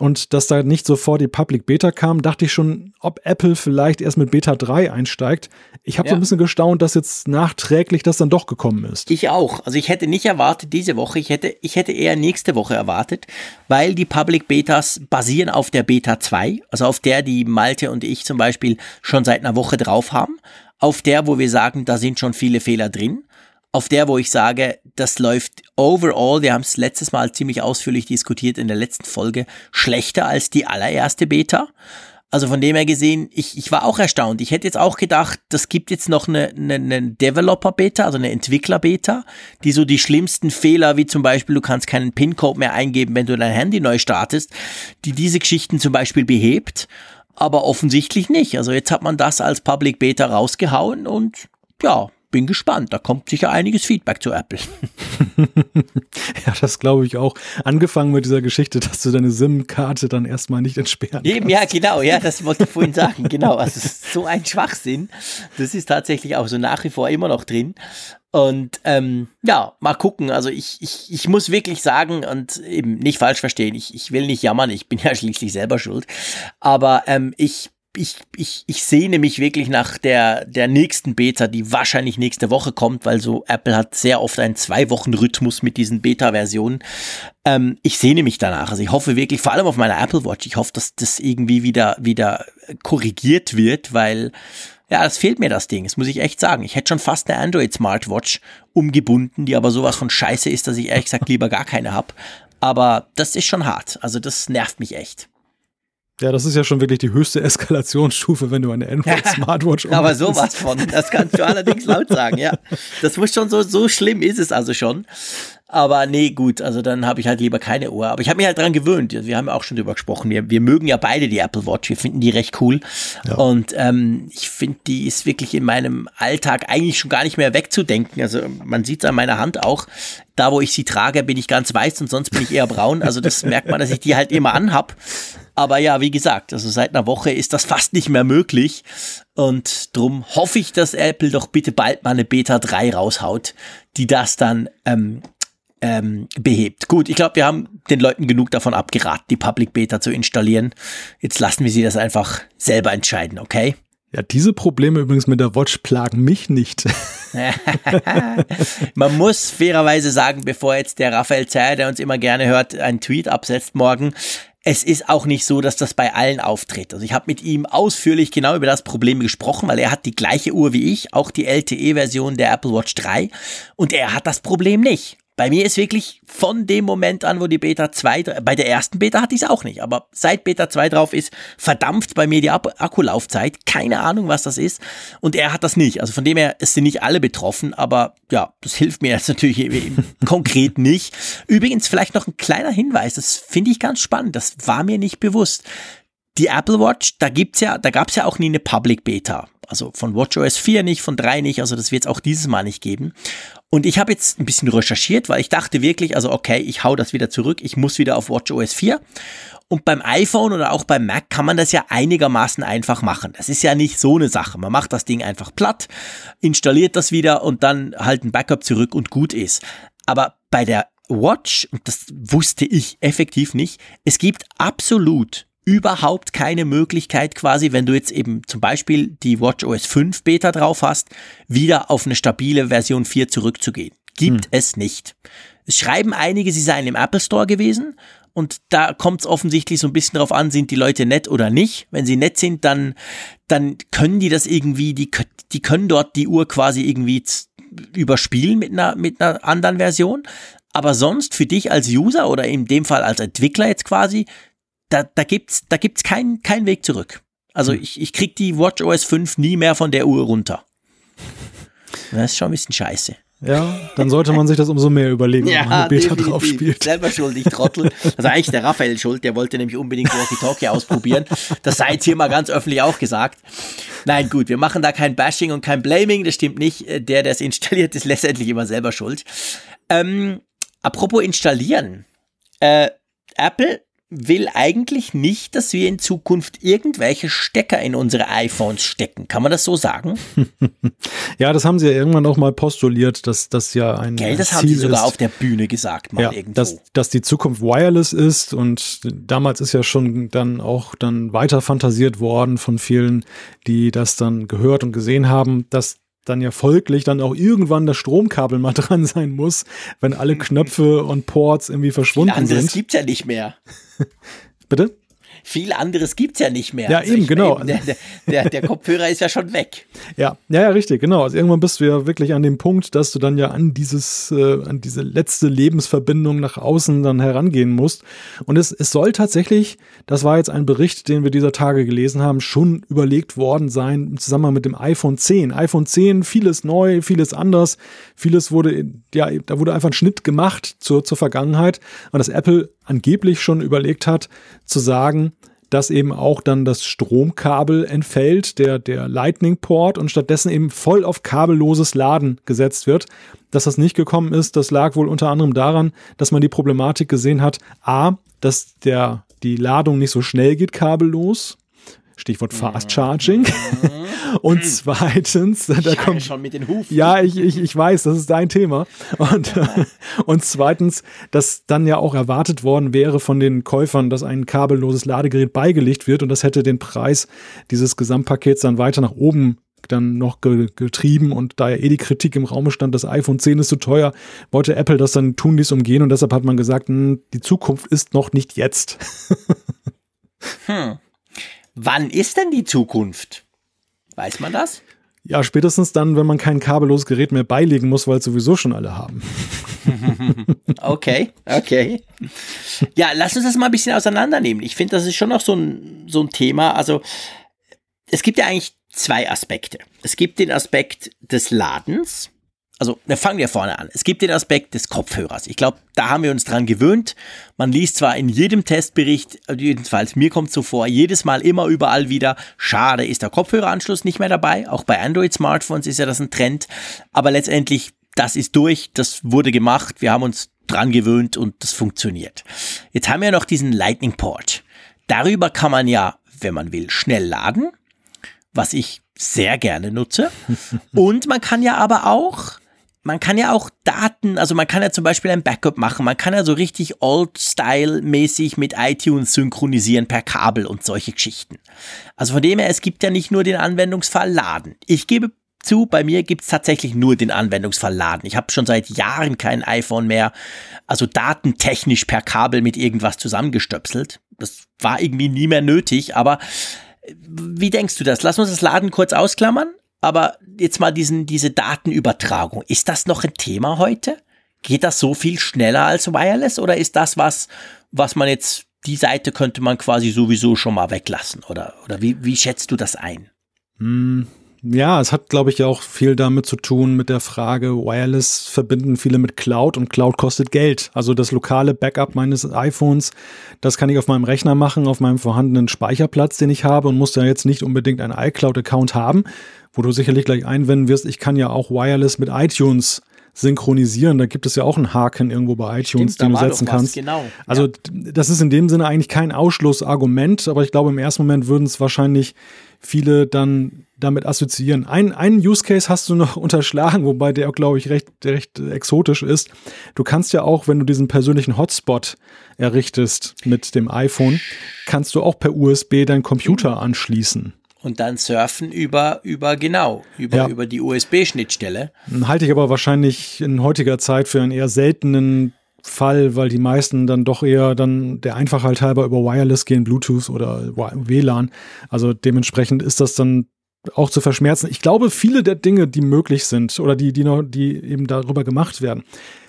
und dass da nicht sofort die Public Beta kam, dachte ich schon, ob Apple vielleicht erst mit Beta 3 einsteigt. Ich habe ja. so ein bisschen gestaunt, dass jetzt nachträglich das dann doch gekommen ist. Ich auch. Also ich hätte nicht erwartet diese Woche, ich hätte, ich hätte eher nächste Woche erwartet, weil die Public Betas basieren auf der Beta 2, also auf der die Malte und ich zum Beispiel schon seit einer Woche drauf haben, auf der, wo wir sagen, da sind schon viele Fehler drin auf der, wo ich sage, das läuft overall, wir haben es letztes Mal ziemlich ausführlich diskutiert in der letzten Folge, schlechter als die allererste Beta. Also von dem her gesehen, ich, ich war auch erstaunt. Ich hätte jetzt auch gedacht, das gibt jetzt noch eine, eine, eine Developer-Beta, also eine Entwickler-Beta, die so die schlimmsten Fehler, wie zum Beispiel, du kannst keinen PIN-Code mehr eingeben, wenn du dein Handy neu startest, die diese Geschichten zum Beispiel behebt. Aber offensichtlich nicht. Also jetzt hat man das als Public Beta rausgehauen und ja, bin gespannt. Da kommt sicher einiges Feedback zu Apple. ja, das glaube ich auch. Angefangen mit dieser Geschichte, dass du deine SIM-Karte dann erstmal nicht entsperren Eben, ja, genau. Ja, das wollte ich vorhin sagen. Genau. Also so ein Schwachsinn. Das ist tatsächlich auch so nach wie vor immer noch drin. Und ähm, ja, mal gucken. Also ich, ich, ich muss wirklich sagen und eben nicht falsch verstehen, ich, ich will nicht jammern, ich bin ja schließlich selber schuld. Aber ähm, ich ich, ich, ich sehne mich wirklich nach der, der nächsten Beta, die wahrscheinlich nächste Woche kommt, weil so Apple hat sehr oft einen Zwei-Wochen-Rhythmus mit diesen Beta-Versionen. Ähm, ich sehne mich danach. Also ich hoffe wirklich, vor allem auf meiner Apple Watch, ich hoffe, dass das irgendwie wieder, wieder korrigiert wird, weil ja, das fehlt mir das Ding. Das muss ich echt sagen. Ich hätte schon fast eine Android Smartwatch umgebunden, die aber sowas von scheiße ist, dass ich ehrlich gesagt lieber gar keine hab. Aber das ist schon hart. Also das nervt mich echt. Ja, das ist ja schon wirklich die höchste Eskalationsstufe, wenn du eine Android Smartwatch umsetzt. Aber sowas von, das kannst du allerdings laut sagen, ja. Das muss schon so, so schlimm ist es also schon. Aber nee, gut, also dann habe ich halt lieber keine Uhr. Aber ich habe mich halt dran gewöhnt. Wir haben ja auch schon drüber gesprochen. Wir, wir mögen ja beide die Apple Watch. Wir finden die recht cool. Ja. Und ähm, ich finde, die ist wirklich in meinem Alltag eigentlich schon gar nicht mehr wegzudenken. Also man sieht es an meiner Hand auch. Da, wo ich sie trage, bin ich ganz weiß und sonst bin ich eher braun. Also das merkt man, dass ich die halt immer anhab. Aber ja, wie gesagt, also seit einer Woche ist das fast nicht mehr möglich. Und drum hoffe ich, dass Apple doch bitte bald mal eine Beta 3 raushaut, die das dann ähm, ähm, behebt. Gut, ich glaube, wir haben den Leuten genug davon abgeraten, die Public Beta zu installieren. Jetzt lassen wir sie das einfach selber entscheiden, okay? Ja, diese Probleme übrigens mit der Watch plagen mich nicht. Man muss fairerweise sagen, bevor jetzt der Raphael Zeyer, der uns immer gerne hört, einen Tweet absetzt morgen, es ist auch nicht so, dass das bei allen auftritt. Also ich habe mit ihm ausführlich genau über das Problem gesprochen, weil er hat die gleiche Uhr wie ich, auch die LTE-Version der Apple Watch 3 und er hat das Problem nicht. Bei mir ist wirklich von dem Moment an, wo die Beta 2, bei der ersten Beta hatte ich es auch nicht, aber seit Beta 2 drauf ist, verdampft bei mir die Akkulaufzeit. Keine Ahnung, was das ist. Und er hat das nicht. Also von dem her, es sind nicht alle betroffen, aber ja, das hilft mir jetzt natürlich konkret nicht. Übrigens, vielleicht noch ein kleiner Hinweis, das finde ich ganz spannend, das war mir nicht bewusst. Die Apple Watch, da gibt's ja, da gab's ja auch nie eine Public Beta. Also von WatchOS 4 nicht, von 3 nicht, also das wird es auch dieses Mal nicht geben. Und ich habe jetzt ein bisschen recherchiert, weil ich dachte wirklich, also okay, ich hau das wieder zurück, ich muss wieder auf WatchOS 4. Und beim iPhone oder auch beim Mac kann man das ja einigermaßen einfach machen. Das ist ja nicht so eine Sache. Man macht das Ding einfach platt, installiert das wieder und dann halt ein Backup zurück und gut ist. Aber bei der Watch, und das wusste ich effektiv nicht, es gibt absolut überhaupt keine Möglichkeit quasi, wenn du jetzt eben zum Beispiel die WatchOS 5 Beta drauf hast, wieder auf eine stabile Version 4 zurückzugehen. Gibt hm. es nicht. Es schreiben einige, sie seien im Apple Store gewesen und da kommt es offensichtlich so ein bisschen drauf an, sind die Leute nett oder nicht. Wenn sie nett sind, dann, dann können die das irgendwie, die, die können dort die Uhr quasi irgendwie überspielen mit einer, mit einer anderen Version. Aber sonst für dich als User oder in dem Fall als Entwickler jetzt quasi, da, da gibt's, da gibt's keinen kein Weg zurück. Also hm. ich, ich krieg die WatchOS 5 nie mehr von der Uhr runter. Das ist schon ein bisschen scheiße. Ja, dann sollte man sich das umso mehr überlegen, ja, wenn man eine Beta drauf spielt. Selber schuld, ich Trottel. Also eigentlich der Raphael schuld, der wollte nämlich unbedingt Walkie-Talkie ausprobieren. Das sei jetzt hier mal ganz öffentlich auch gesagt. Nein, gut, wir machen da kein Bashing und kein Blaming, das stimmt nicht. Der, der es installiert, ist letztendlich immer selber schuld. Ähm, apropos installieren. Äh, Apple will eigentlich nicht, dass wir in Zukunft irgendwelche Stecker in unsere iPhones stecken. Kann man das so sagen? ja, das haben sie ja irgendwann auch mal postuliert, dass das ja ein Gell, das Ziel haben sie sogar ist. auf der Bühne gesagt, mal ja, irgendwo. dass, dass die Zukunft wireless ist und damals ist ja schon dann auch dann weiter fantasiert worden von vielen, die das dann gehört und gesehen haben, dass dann ja folglich dann auch irgendwann das Stromkabel mal dran sein muss, wenn alle Knöpfe und Ports irgendwie verschwunden Viel sind. gibt's ja nicht mehr. Bitte? Viel anderes gibt's ja nicht mehr. Ja, eben, ich- genau. Der, der, der, der Kopfhörer ist ja schon weg. Ja, ja, ja, richtig, genau. Also irgendwann bist du ja wirklich an dem Punkt, dass du dann ja an dieses, äh, an diese letzte Lebensverbindung nach außen dann herangehen musst. Und es, es soll tatsächlich, das war jetzt ein Bericht, den wir dieser Tage gelesen haben, schon überlegt worden sein im Zusammenhang mit dem iPhone 10. iPhone 10, vieles neu, vieles anders, vieles wurde, ja, da wurde einfach ein Schnitt gemacht zur, zur Vergangenheit. Und dass Apple angeblich schon überlegt hat, zu sagen, dass eben auch dann das Stromkabel entfällt, der, der Lightning-Port und stattdessen eben voll auf kabelloses Laden gesetzt wird. Dass das nicht gekommen ist, das lag wohl unter anderem daran, dass man die Problematik gesehen hat, a, dass der, die Ladung nicht so schnell geht kabellos. Stichwort Fast Charging. Und zweitens, da Ich kommt schon mit den Hufen. ja, ich, ich, ich weiß, das ist dein Thema. Und, und zweitens, dass dann ja auch erwartet worden wäre von den Käufern, dass ein kabelloses Ladegerät beigelegt wird und das hätte den Preis dieses Gesamtpakets dann weiter nach oben dann noch ge getrieben und da ja eh die Kritik im Raum stand, das iPhone 10 ist zu teuer, wollte Apple das dann tun, dies umgehen und deshalb hat man gesagt, hm, die Zukunft ist noch nicht jetzt. Wann ist denn die Zukunft? Weiß man das? Ja, spätestens dann, wenn man kein kabelloses Gerät mehr beilegen muss, weil es sowieso schon alle haben. Okay, okay. Ja, lass uns das mal ein bisschen auseinandernehmen. Ich finde, das ist schon noch so ein, so ein Thema. Also, es gibt ja eigentlich zwei Aspekte. Es gibt den Aspekt des Ladens. Also, wir fangen wir vorne an. Es gibt den Aspekt des Kopfhörers. Ich glaube, da haben wir uns dran gewöhnt. Man liest zwar in jedem Testbericht, also jedenfalls mir kommt so vor, jedes Mal immer überall wieder, schade ist der Kopfhöreranschluss nicht mehr dabei. Auch bei Android-Smartphones ist ja das ein Trend. Aber letztendlich, das ist durch, das wurde gemacht, wir haben uns dran gewöhnt und das funktioniert. Jetzt haben wir noch diesen Lightning Port. Darüber kann man ja, wenn man will, schnell laden, was ich sehr gerne nutze. Und man kann ja aber auch, man kann ja auch Daten, also man kann ja zum Beispiel ein Backup machen, man kann ja so richtig Old-Style-mäßig mit iTunes synchronisieren per Kabel und solche Geschichten. Also von dem her, es gibt ja nicht nur den Anwendungsfall Laden. Ich gebe zu, bei mir gibt's tatsächlich nur den Anwendungsfall Laden. Ich habe schon seit Jahren kein iPhone mehr, also datentechnisch per Kabel mit irgendwas zusammengestöpselt. Das war irgendwie nie mehr nötig, aber äh, wie denkst du das? Lass uns das Laden kurz ausklammern, aber jetzt mal diesen, diese Datenübertragung. Ist das noch ein Thema heute? Geht das so viel schneller als Wireless oder ist das was, was man jetzt, die Seite könnte man quasi sowieso schon mal weglassen? Oder, oder wie, wie schätzt du das ein? Hm, Ja, es hat, glaube ich, auch viel damit zu tun mit der Frage, Wireless verbinden viele mit Cloud und Cloud kostet Geld. Also das lokale Backup meines iPhones, das kann ich auf meinem Rechner machen, auf meinem vorhandenen Speicherplatz, den ich habe und muss da jetzt nicht unbedingt einen iCloud-Account haben, wo du sicherlich gleich einwenden wirst, ich kann ja auch Wireless mit iTunes synchronisieren. Da gibt es ja auch einen Haken irgendwo bei iTunes, da den du setzen kannst. Genau. Also d- das ist in dem Sinne eigentlich kein Ausschlussargument, aber ich glaube, im ersten Moment würden es wahrscheinlich viele dann damit assoziieren. Ein, einen Use Case hast du noch unterschlagen, wobei der, glaube ich, recht, recht exotisch ist. Du kannst ja auch, wenn du diesen persönlichen Hotspot errichtest mit dem iPhone, kannst du auch per USB deinen Computer anschließen. Und dann surfen über, über genau, über, Ja. über die USB-Schnittstelle. Halte ich aber wahrscheinlich in heutiger Zeit für einen eher seltenen Fall, weil die meisten dann doch eher dann der Einfachheit halber über Wireless gehen, Bluetooth oder WLAN. Also dementsprechend ist das dann auch zu verschmerzen. Ich glaube, viele der Dinge, die möglich sind oder die, die noch, die eben darüber gemacht werden,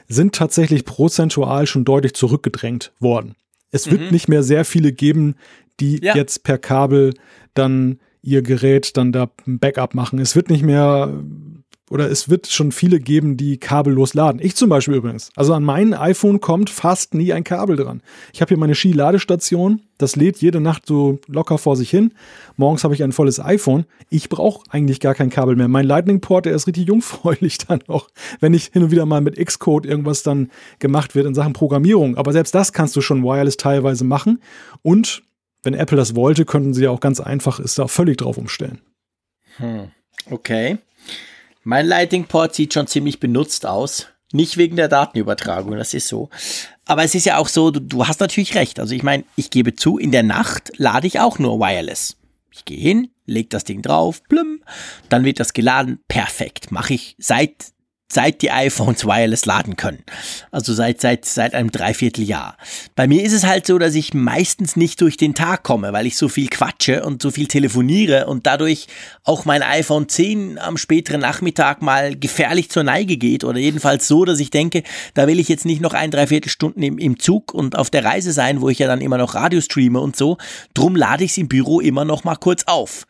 sind tatsächlich prozentual schon deutlich zurückgedrängt worden. Es wird nicht mehr sehr viele geben, die Ja. jetzt per Kabel dann ihr Gerät dann da ein Backup machen. Es wird nicht mehr oder es wird schon viele geben, die kabellos laden. Ich zum Beispiel übrigens. Also an mein iPhone kommt fast nie ein Kabel dran. Ich habe hier meine Ski-Ladestation, das lädt jede Nacht so locker vor sich hin. Morgens habe ich ein volles iPhone. Ich brauche eigentlich gar kein Kabel mehr. Mein Lightning-Port, der ist richtig jungfräulich dann auch, wenn ich hin und wieder mal mit Xcode irgendwas dann gemacht wird in Sachen Programmierung. Aber selbst das kannst du schon wireless teilweise machen. Und wenn Apple das wollte, könnten sie ja auch ganz einfach es da völlig drauf umstellen. Hm. Okay. Mein Lightning Port sieht schon ziemlich benutzt aus. Nicht wegen der Datenübertragung, das ist so. Aber es ist ja auch so, du, du hast natürlich recht. Also ich meine, ich gebe zu, in der Nacht lade ich auch nur wireless. Ich gehe hin, leg das Ding drauf, plüm, dann wird das geladen. Perfekt. Mache ich seit seit die iPhones wireless laden können. Also seit, seit, seit einem Dreivierteljahr. Bei mir ist es halt so, dass ich meistens nicht durch den Tag komme, weil ich so viel quatsche und so viel telefoniere und dadurch auch mein iPhone 10 am späteren Nachmittag mal gefährlich zur Neige geht oder jedenfalls so, dass ich denke, da will ich jetzt nicht noch ein, dreiviertel Stunden im, im Zug und auf der Reise sein, wo ich ja dann immer noch Radio streame und so. Drum lade ich es im Büro immer noch mal kurz auf.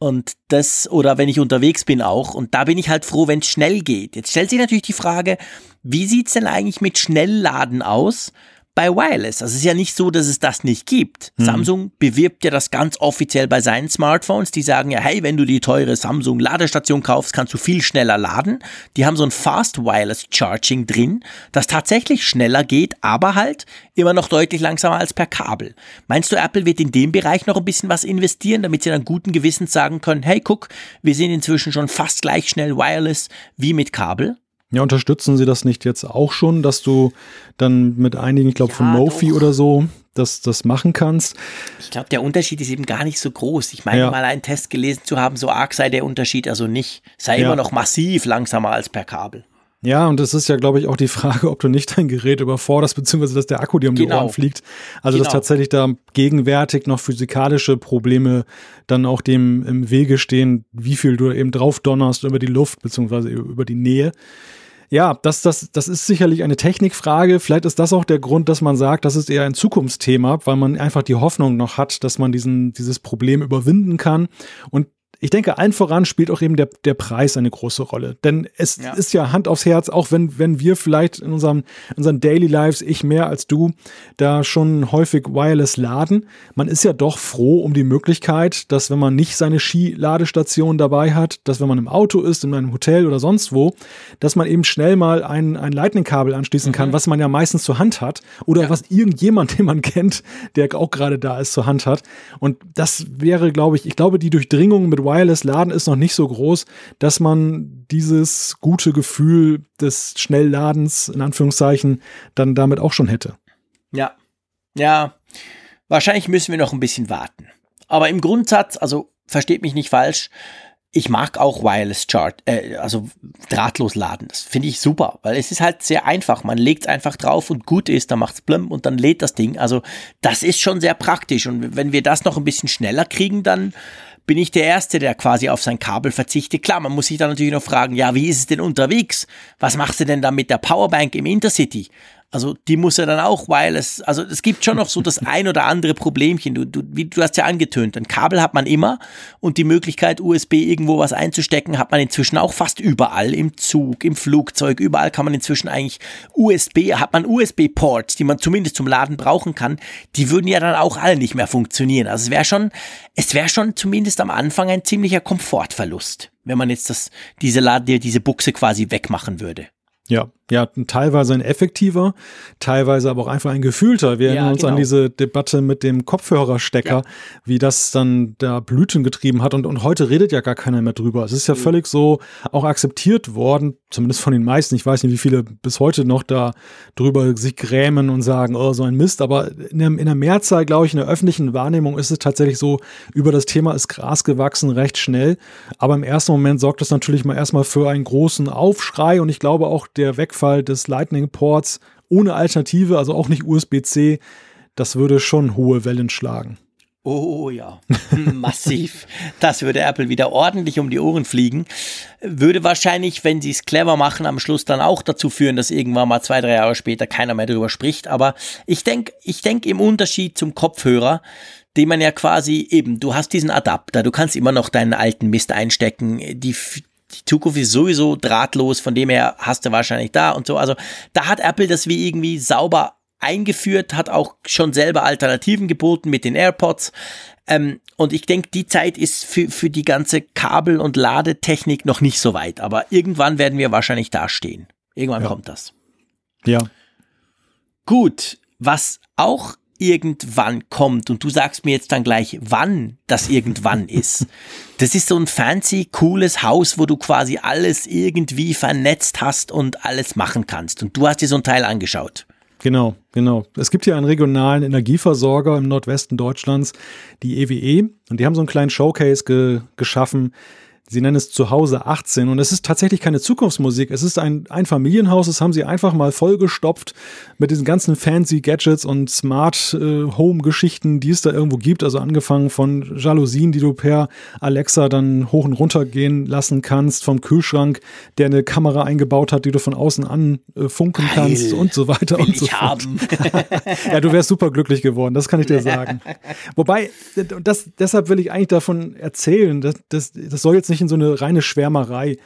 Und das, oder wenn ich unterwegs bin auch. Und da bin ich halt froh, wenn es schnell geht. Jetzt stellt sich natürlich die Frage, wie sieht's denn eigentlich mit Schnellladen aus? Bei Wireless. Also es ist ja nicht so, dass es das nicht gibt. Mhm. Samsung bewirbt ja das ganz offiziell bei seinen Smartphones. Die sagen ja, hey, wenn du die teure Samsung Ladestation kaufst, kannst du viel schneller laden. Die haben so ein Fast Wireless Charging drin, das tatsächlich schneller geht, aber halt immer noch deutlich langsamer als per Kabel. Meinst du, Apple wird in dem Bereich noch ein bisschen was investieren, damit sie dann guten Gewissens sagen können, hey, guck, wir sind inzwischen schon fast gleich schnell wireless wie mit Kabel? Ja, unterstützen Sie das nicht jetzt auch schon, dass du dann mit einigen, ich glaube ja, von Mofi oder so, das, das machen kannst? Ich glaube, der Unterschied ist eben gar nicht so groß. Ich meine ja. mal einen Test gelesen zu haben, so arg sei der Unterschied also nicht. Sei ja. immer noch massiv langsamer als per Kabel. Ja, und das ist ja, glaube ich, auch die Frage, ob du nicht dein Gerät überforderst, beziehungsweise dass der Akku dir um die genau. Ohren fliegt. Also, genau. dass tatsächlich da gegenwärtig noch physikalische Probleme dann auch dem im Wege stehen, wie viel du eben drauf donnerst über die Luft, beziehungsweise über die Nähe. Ja, das, das, das ist sicherlich eine Technikfrage. Vielleicht ist das auch der Grund, dass man sagt, das ist eher ein Zukunftsthema, weil man einfach die Hoffnung noch hat, dass man diesen, dieses Problem überwinden kann. Und ich denke, allen voran spielt auch eben der, der Preis eine große Rolle. Denn es ja. ist ja Hand aufs Herz, auch wenn, wenn wir vielleicht in unserem, unseren Daily Lives, ich mehr als du, da schon häufig wireless laden. Man ist ja doch froh um die Möglichkeit, dass wenn man nicht seine Skiladestation dabei hat, dass wenn man im Auto ist, in einem Hotel oder sonst wo, dass man eben schnell mal ein, ein Lightning-Kabel anschließen kann, mhm. was man ja meistens zur Hand hat. Oder ja. was irgendjemand, den man kennt, der auch gerade da ist, zur Hand hat. Und das wäre, glaube ich, ich glaube, die Durchdringung mit Wireless-Laden ist noch nicht so groß, dass man dieses gute Gefühl des Schnellladens, in Anführungszeichen, dann damit auch schon hätte. Ja, ja, wahrscheinlich müssen wir noch ein bisschen warten. Aber im Grundsatz, also versteht mich nicht falsch, ich mag auch Wireless Chart, äh, also drahtlos laden. Das finde ich super, weil es ist halt sehr einfach. Man legt es einfach drauf und gut ist, dann macht es blum und dann lädt das Ding. Also das ist schon sehr praktisch. Und wenn wir das noch ein bisschen schneller kriegen, dann bin ich der Erste, der quasi auf sein Kabel verzichtet. Klar, man muss sich dann natürlich noch fragen, ja, wie ist es denn unterwegs? Was machst du denn da mit der Powerbank im Intercity? Also die muss ja dann auch wireless, also es gibt schon noch so das ein oder andere Problemchen. Du, du, wie, du hast ja angetönt, ein Kabel hat man immer und die Möglichkeit, USB irgendwo was einzustecken, hat man inzwischen auch fast überall, im Zug, im Flugzeug, überall kann man inzwischen eigentlich USB, hat man USB-Ports, die man zumindest zum Laden brauchen kann, die würden ja dann auch alle nicht mehr funktionieren. Also es wäre schon, es wäre schon zumindest am Anfang ein ziemlicher Komfortverlust, wenn man jetzt das, diese Laden, diese Buchse quasi wegmachen würde. Ja, ja, teilweise ein effektiver, teilweise aber auch einfach ein gefühlter. Wir erinnern ja, uns genau. an diese Debatte mit dem Kopfhörerstecker, ja. wie das dann da Blüten getrieben hat. Und, und heute redet ja gar keiner mehr drüber. Es ist ja mhm. völlig so auch akzeptiert worden, zumindest von den meisten. Ich weiß nicht, wie viele bis heute noch da drüber sich grämen und sagen, oh, so ein Mist. Aber in der, in der Mehrzahl, glaube ich, in der öffentlichen Wahrnehmung ist es tatsächlich so, über das Thema ist Gras gewachsen, recht schnell. Aber im ersten Moment sorgt das natürlich mal erstmal für einen großen Aufschrei. Und ich glaube auch der Weg Wegfall des Lightning-Ports ohne Alternative, also auch nicht USB-C, das würde schon hohe Wellen schlagen. Oh ja, massiv. Das würde Apple wieder ordentlich um die Ohren fliegen. Würde wahrscheinlich, wenn sie es clever machen, am Schluss dann auch dazu führen, dass irgendwann mal zwei, drei Jahre später keiner mehr darüber spricht. Aber ich denke, ich denke im Unterschied zum Kopfhörer, den man ja quasi eben, du hast diesen Adapter, du kannst immer noch deinen alten Mist einstecken. Die, die Zukunft ist sowieso drahtlos, von dem her hast du wahrscheinlich da und so. Also da hat Apple das wie irgendwie sauber eingeführt, hat auch schon selber Alternativen geboten mit den AirPods. Ähm, und ich denke, die Zeit ist für, für die ganze Kabel- und Ladetechnik noch nicht so weit. Aber irgendwann werden wir wahrscheinlich dastehen. Irgendwann ja. kommt das. Ja. Gut, was auch irgendwann kommt und du sagst mir jetzt dann gleich, wann das irgendwann ist. Das ist so ein fancy, cooles Haus, wo du quasi alles irgendwie vernetzt hast und alles machen kannst. Und du hast dir so ein Teil angeschaut. Genau, genau. Es gibt hier einen regionalen Energieversorger im Nordwesten Deutschlands, die EWE, e, und die haben so einen kleinen Showcase ge geschaffen, Sie nennen es Zuhause 18 und es ist tatsächlich keine Zukunftsmusik. Es ist ein, ein Familienhaus, das haben sie einfach mal vollgestopft mit diesen ganzen fancy Gadgets und Smart äh, Home Geschichten, die es da irgendwo gibt. Also angefangen von Jalousien, die du per Alexa dann hoch und runter gehen lassen kannst, vom Kühlschrank, der eine Kamera eingebaut hat, die du von außen an äh, funken Geil. kannst und so weiter Will und so fort. Haben. ja, du wärst super glücklich geworden, das kann ich dir sagen. Wobei, das, deshalb will ich eigentlich davon erzählen, das, das, das soll jetzt nicht nicht in so eine reine Schwärmerei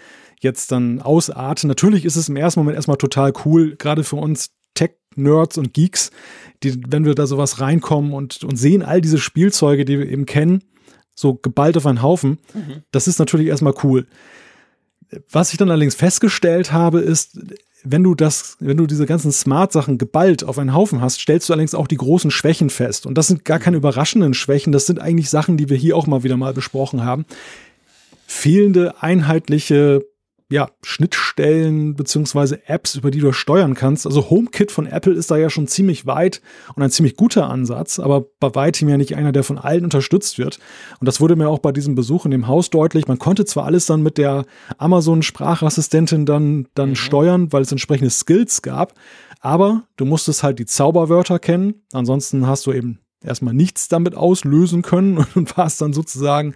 jetzt dann ausarten. Natürlich ist es im ersten Moment erstmal total cool, gerade für uns Tech-Nerds und Geeks, die, wenn wir da sowas reinkommen und, und sehen all diese Spielzeuge, die wir eben kennen, so geballt auf einen Haufen, mhm. das ist natürlich erstmal cool. Was ich dann allerdings festgestellt habe, ist, wenn du das, wenn du diese ganzen Smart-Sachen geballt auf einen Haufen hast, stellst du allerdings auch die großen Schwächen fest. Und das sind gar keine überraschenden Schwächen, das sind eigentlich Sachen, die wir hier auch mal wieder mal besprochen haben fehlende einheitliche ja, Schnittstellen beziehungsweise Apps, über die du steuern kannst. Also HomeKit von Apple ist da ja schon ziemlich weit und ein ziemlich guter Ansatz, aber bei weitem ja nicht einer, der von allen unterstützt wird. Und das wurde mir auch bei diesem Besuch in dem Haus deutlich. Man konnte zwar alles dann mit der Amazon-Sprachassistentin dann, dann mhm. steuern, weil es entsprechende Skills gab, aber du musstest halt die Zauberwörter kennen. Ansonsten hast du eben erstmal nichts damit auslösen können und warst dann sozusagen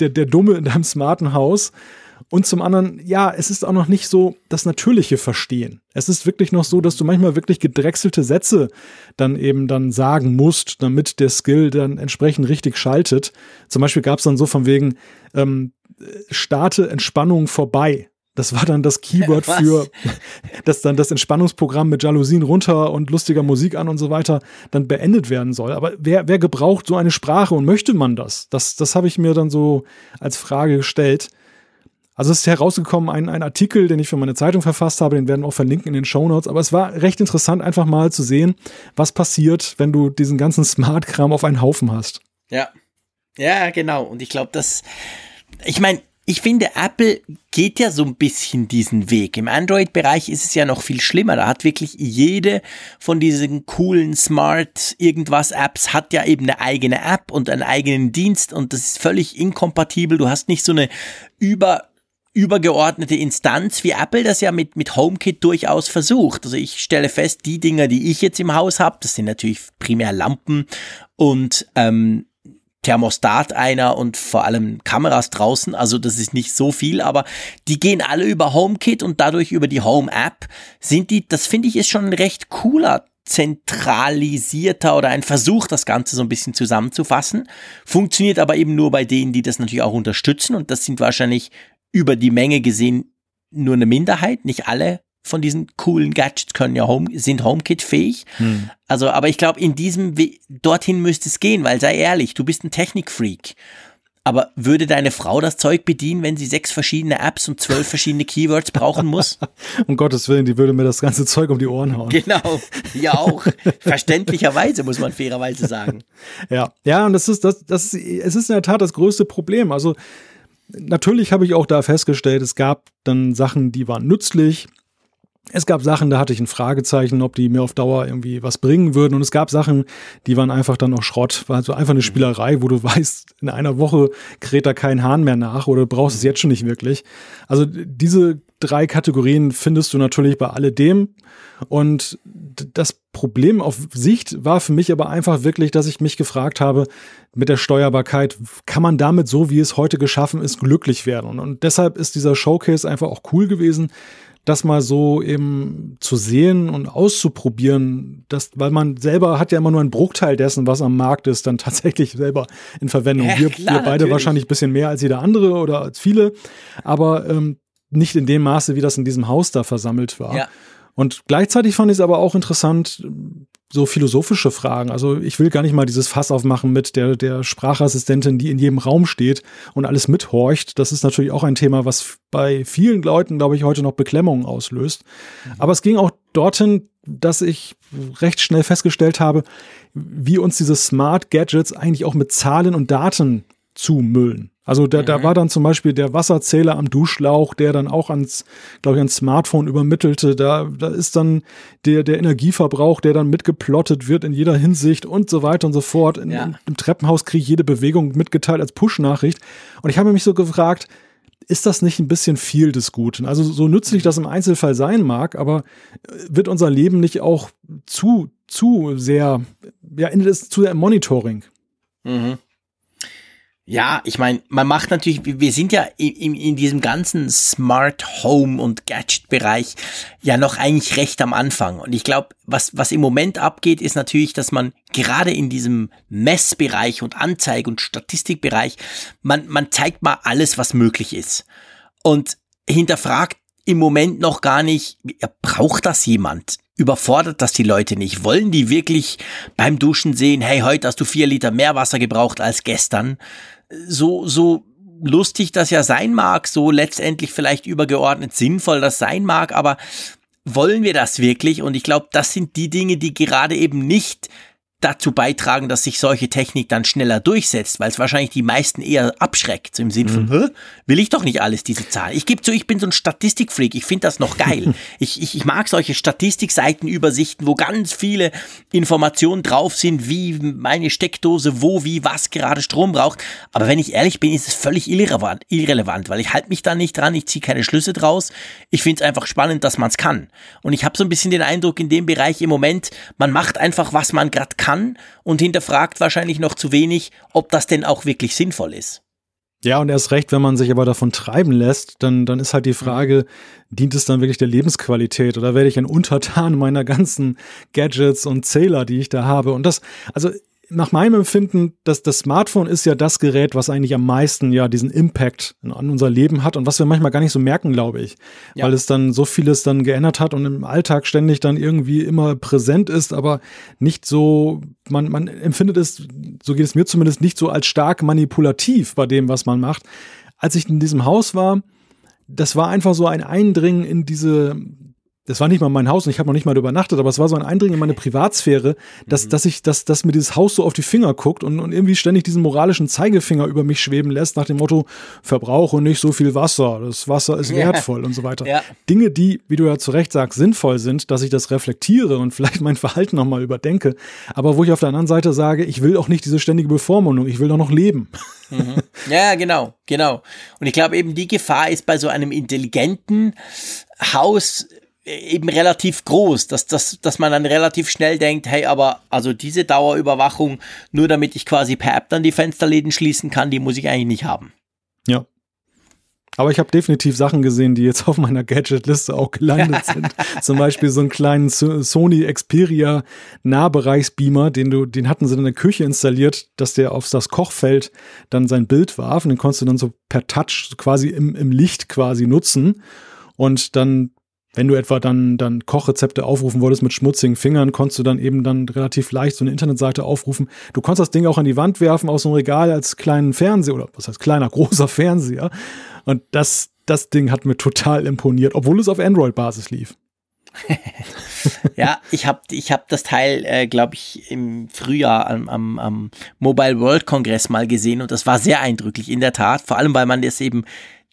der, der Dumme in deinem smarten Haus. Und zum anderen, ja, es ist auch noch nicht so das natürliche Verstehen. Es ist wirklich noch so, dass du manchmal wirklich gedrechselte Sätze dann eben dann sagen musst, damit der Skill dann entsprechend richtig schaltet. Zum Beispiel gab es dann so von wegen, ähm, starte Entspannung vorbei. Das war dann das Keyword Was? für, dass dann das Entspannungsprogramm mit Jalousien runter und lustiger Musik an und so weiter dann beendet werden soll. Aber wer, wer gebraucht so eine Sprache und möchte man das? Das, das habe ich mir dann so als Frage gestellt. Also es ist herausgekommen, ein, ein Artikel, den ich für meine Zeitung verfasst habe, den werden wir auch verlinken in den Show Notes. Aber es war recht interessant, einfach mal zu sehen, was passiert, wenn du diesen ganzen Smart-Kram auf einen Haufen hast. Ja. Ja, genau. Und ich glaube, dass, ich meine, ich finde, Apple geht ja so ein bisschen diesen Weg. Im Android-Bereich ist es ja noch viel schlimmer. Da hat wirklich jede von diesen coolen Smart irgendwas Apps hat ja eben eine eigene App und einen eigenen Dienst und das ist völlig inkompatibel. Du hast nicht so eine über übergeordnete Instanz, wie Apple das ja mit, mit HomeKit durchaus versucht. Also ich stelle fest, die Dinger, die ich jetzt im Haus habe, das sind natürlich primär Lampen und ähm, Thermostat einer und vor allem Kameras draußen, also das ist nicht so viel, aber die gehen alle über HomeKit und dadurch über die Home App. Sind die, das finde ich ist schon ein recht cooler zentralisierter oder ein Versuch, das Ganze so ein bisschen zusammenzufassen. Funktioniert aber eben nur bei denen, die das natürlich auch unterstützen. Und das sind wahrscheinlich über die Menge gesehen nur eine Minderheit, nicht alle von diesen coolen Gadgets können ja Home, sind HomeKit-fähig. Hm. Also, aber ich glaube, in diesem, We dorthin müsste es gehen, weil sei ehrlich, du bist ein Technikfreak. Aber würde deine Frau das Zeug bedienen, wenn sie sechs verschiedene Apps und zwölf verschiedene Keywords brauchen muss? um Gottes Willen, die würde mir das ganze Zeug um die Ohren hauen. Genau, ja auch. Verständlicherweise, muss man fairerweise sagen. Ja, ja, und das ist, das, das ist, es ist in der Tat das größte Problem. Also, natürlich habe ich auch da festgestellt, es gab dann Sachen, die waren nützlich, es gab Sachen, da hatte ich ein Fragezeichen, ob die mir auf Dauer irgendwie was bringen würden. Und es gab Sachen, die waren einfach dann auch Schrott. War also einfach eine Spielerei, wo du weißt, in einer Woche kräht da kein Hahn mehr nach oder du brauchst es jetzt schon nicht wirklich. Also diese drei Kategorien findest du natürlich bei alledem. Und das Problem auf Sicht war für mich aber einfach wirklich, dass ich mich gefragt habe, mit der Steuerbarkeit, kann man damit so, wie es heute geschaffen ist, glücklich werden? Und, und deshalb ist dieser Showcase einfach auch cool gewesen das mal so eben zu sehen und auszuprobieren, das, weil man selber hat ja immer nur einen Bruchteil dessen, was am Markt ist, dann tatsächlich selber in Verwendung. Ja, wir, klar, wir beide natürlich. wahrscheinlich ein bisschen mehr als jeder andere oder als viele, aber ähm, nicht in dem Maße, wie das in diesem Haus da versammelt war. Ja. Und gleichzeitig fand ich es aber auch interessant, so philosophische Fragen. Also ich will gar nicht mal dieses Fass aufmachen mit der, der Sprachassistentin, die in jedem Raum steht und alles mithorcht. Das ist natürlich auch ein Thema, was bei vielen Leuten, glaube ich, heute noch Beklemmungen auslöst. Aber es ging auch dorthin, dass ich recht schnell festgestellt habe, wie uns diese Smart Gadgets eigentlich auch mit Zahlen und Daten zumüllen. Also da, mhm. da war dann zum Beispiel der Wasserzähler am Duschlauch, der dann auch ans, glaube ich, ans Smartphone übermittelte. Da, da ist dann der, der Energieverbrauch, der dann mitgeplottet wird in jeder Hinsicht und so weiter und so fort. In, ja. Im Treppenhaus kriege ich jede Bewegung mitgeteilt als Push-Nachricht. Und ich habe mich so gefragt, ist das nicht ein bisschen viel des Guten? Also so nützlich das im Einzelfall sein mag, aber wird unser Leben nicht auch zu, zu sehr, ja, endet es zu sehr im Monitoring? Mhm. Ja, ich meine, man macht natürlich, wir sind ja in, in diesem ganzen Smart Home und Gadget-Bereich ja noch eigentlich recht am Anfang. Und ich glaube, was, was im Moment abgeht, ist natürlich, dass man gerade in diesem Messbereich und Anzeige- und Statistikbereich, man, man zeigt mal alles, was möglich ist. Und hinterfragt im Moment noch gar nicht, braucht das jemand? Überfordert das die Leute nicht? Wollen die wirklich beim Duschen sehen, hey, heute hast du vier Liter mehr Wasser gebraucht als gestern? So, so lustig das ja sein mag, so letztendlich vielleicht übergeordnet sinnvoll das sein mag, aber wollen wir das wirklich? Und ich glaube, das sind die Dinge, die gerade eben nicht dazu beitragen, dass sich solche Technik dann schneller durchsetzt, weil es wahrscheinlich die meisten eher abschreckt, so im Sinn von, mhm. will ich doch nicht alles, diese Zahl. Ich gebe zu, ich bin so ein Statistikfreak, ich finde das noch geil. ich, ich, ich mag solche Statistikseitenübersichten, wo ganz viele Informationen drauf sind, wie meine Steckdose, wo, wie, was gerade Strom braucht. Aber wenn ich ehrlich bin, ist es völlig irrelevant, irrelevant weil ich halte mich da nicht dran, ich ziehe keine Schlüsse draus. Ich finde es einfach spannend, dass man es kann. Und ich habe so ein bisschen den Eindruck in dem Bereich im Moment, man macht einfach, was man gerade kann kann und hinterfragt wahrscheinlich noch zu wenig, ob das denn auch wirklich sinnvoll ist. Ja, und erst recht, wenn man sich aber davon treiben lässt, dann, dann ist halt die Frage, dient es dann wirklich der Lebensqualität oder werde ich ein Untertan meiner ganzen Gadgets und Zähler, die ich da habe? Und das, also nach meinem Empfinden, das, das Smartphone ist ja das Gerät, was eigentlich am meisten ja diesen Impact an unser Leben hat und was wir manchmal gar nicht so merken, glaube ich. Ja. Weil es dann so vieles dann geändert hat und im Alltag ständig dann irgendwie immer präsent ist, aber nicht so, man, man empfindet es, so geht es mir zumindest, nicht so als stark manipulativ bei dem, was man macht. Als ich in diesem Haus war, das war einfach so ein Eindringen in diese das war nicht mal mein Haus und ich habe noch nicht mal übernachtet, aber es war so ein Eindringen in meine Privatsphäre, dass, mhm. dass ich, dass, dass mir dieses Haus so auf die Finger guckt und, und irgendwie ständig diesen moralischen Zeigefinger über mich schweben lässt, nach dem Motto, verbrauche nicht so viel Wasser, das Wasser ist wertvoll ja. und so weiter. Ja. Dinge, die, wie du ja zu Recht sagst, sinnvoll sind, dass ich das reflektiere und vielleicht mein Verhalten nochmal überdenke, aber wo ich auf der anderen Seite sage, ich will auch nicht diese ständige Bevormundung, ich will doch noch leben. Mhm. Ja, genau, genau. Und ich glaube eben, die Gefahr ist bei so einem intelligenten Haus eben relativ groß, dass, dass, dass man dann relativ schnell denkt, hey, aber also diese Dauerüberwachung, nur damit ich quasi per App dann die Fensterläden schließen kann, die muss ich eigentlich nicht haben. Ja. Aber ich habe definitiv Sachen gesehen, die jetzt auf meiner Gadget-Liste auch gelandet sind. Zum Beispiel so einen kleinen Sony Xperia Nahbereichsbeamer, den du, den hatten sie in der Küche installiert, dass der auf das Kochfeld dann sein Bild warf und den konntest du dann so per Touch quasi im, im Licht quasi nutzen. Und dann wenn du etwa dann, dann Kochrezepte aufrufen wolltest mit schmutzigen Fingern, konntest du dann eben dann relativ leicht so eine Internetseite aufrufen. Du konntest das Ding auch an die Wand werfen aus so einem Regal als kleinen Fernseher oder was heißt kleiner, großer Fernseher. Und das, das Ding hat mir total imponiert, obwohl es auf Android-Basis lief. ja, ich habe ich hab das Teil, äh, glaube ich, im Frühjahr am, am, am Mobile World Kongress mal gesehen und das war sehr eindrücklich, in der Tat. Vor allem, weil man das eben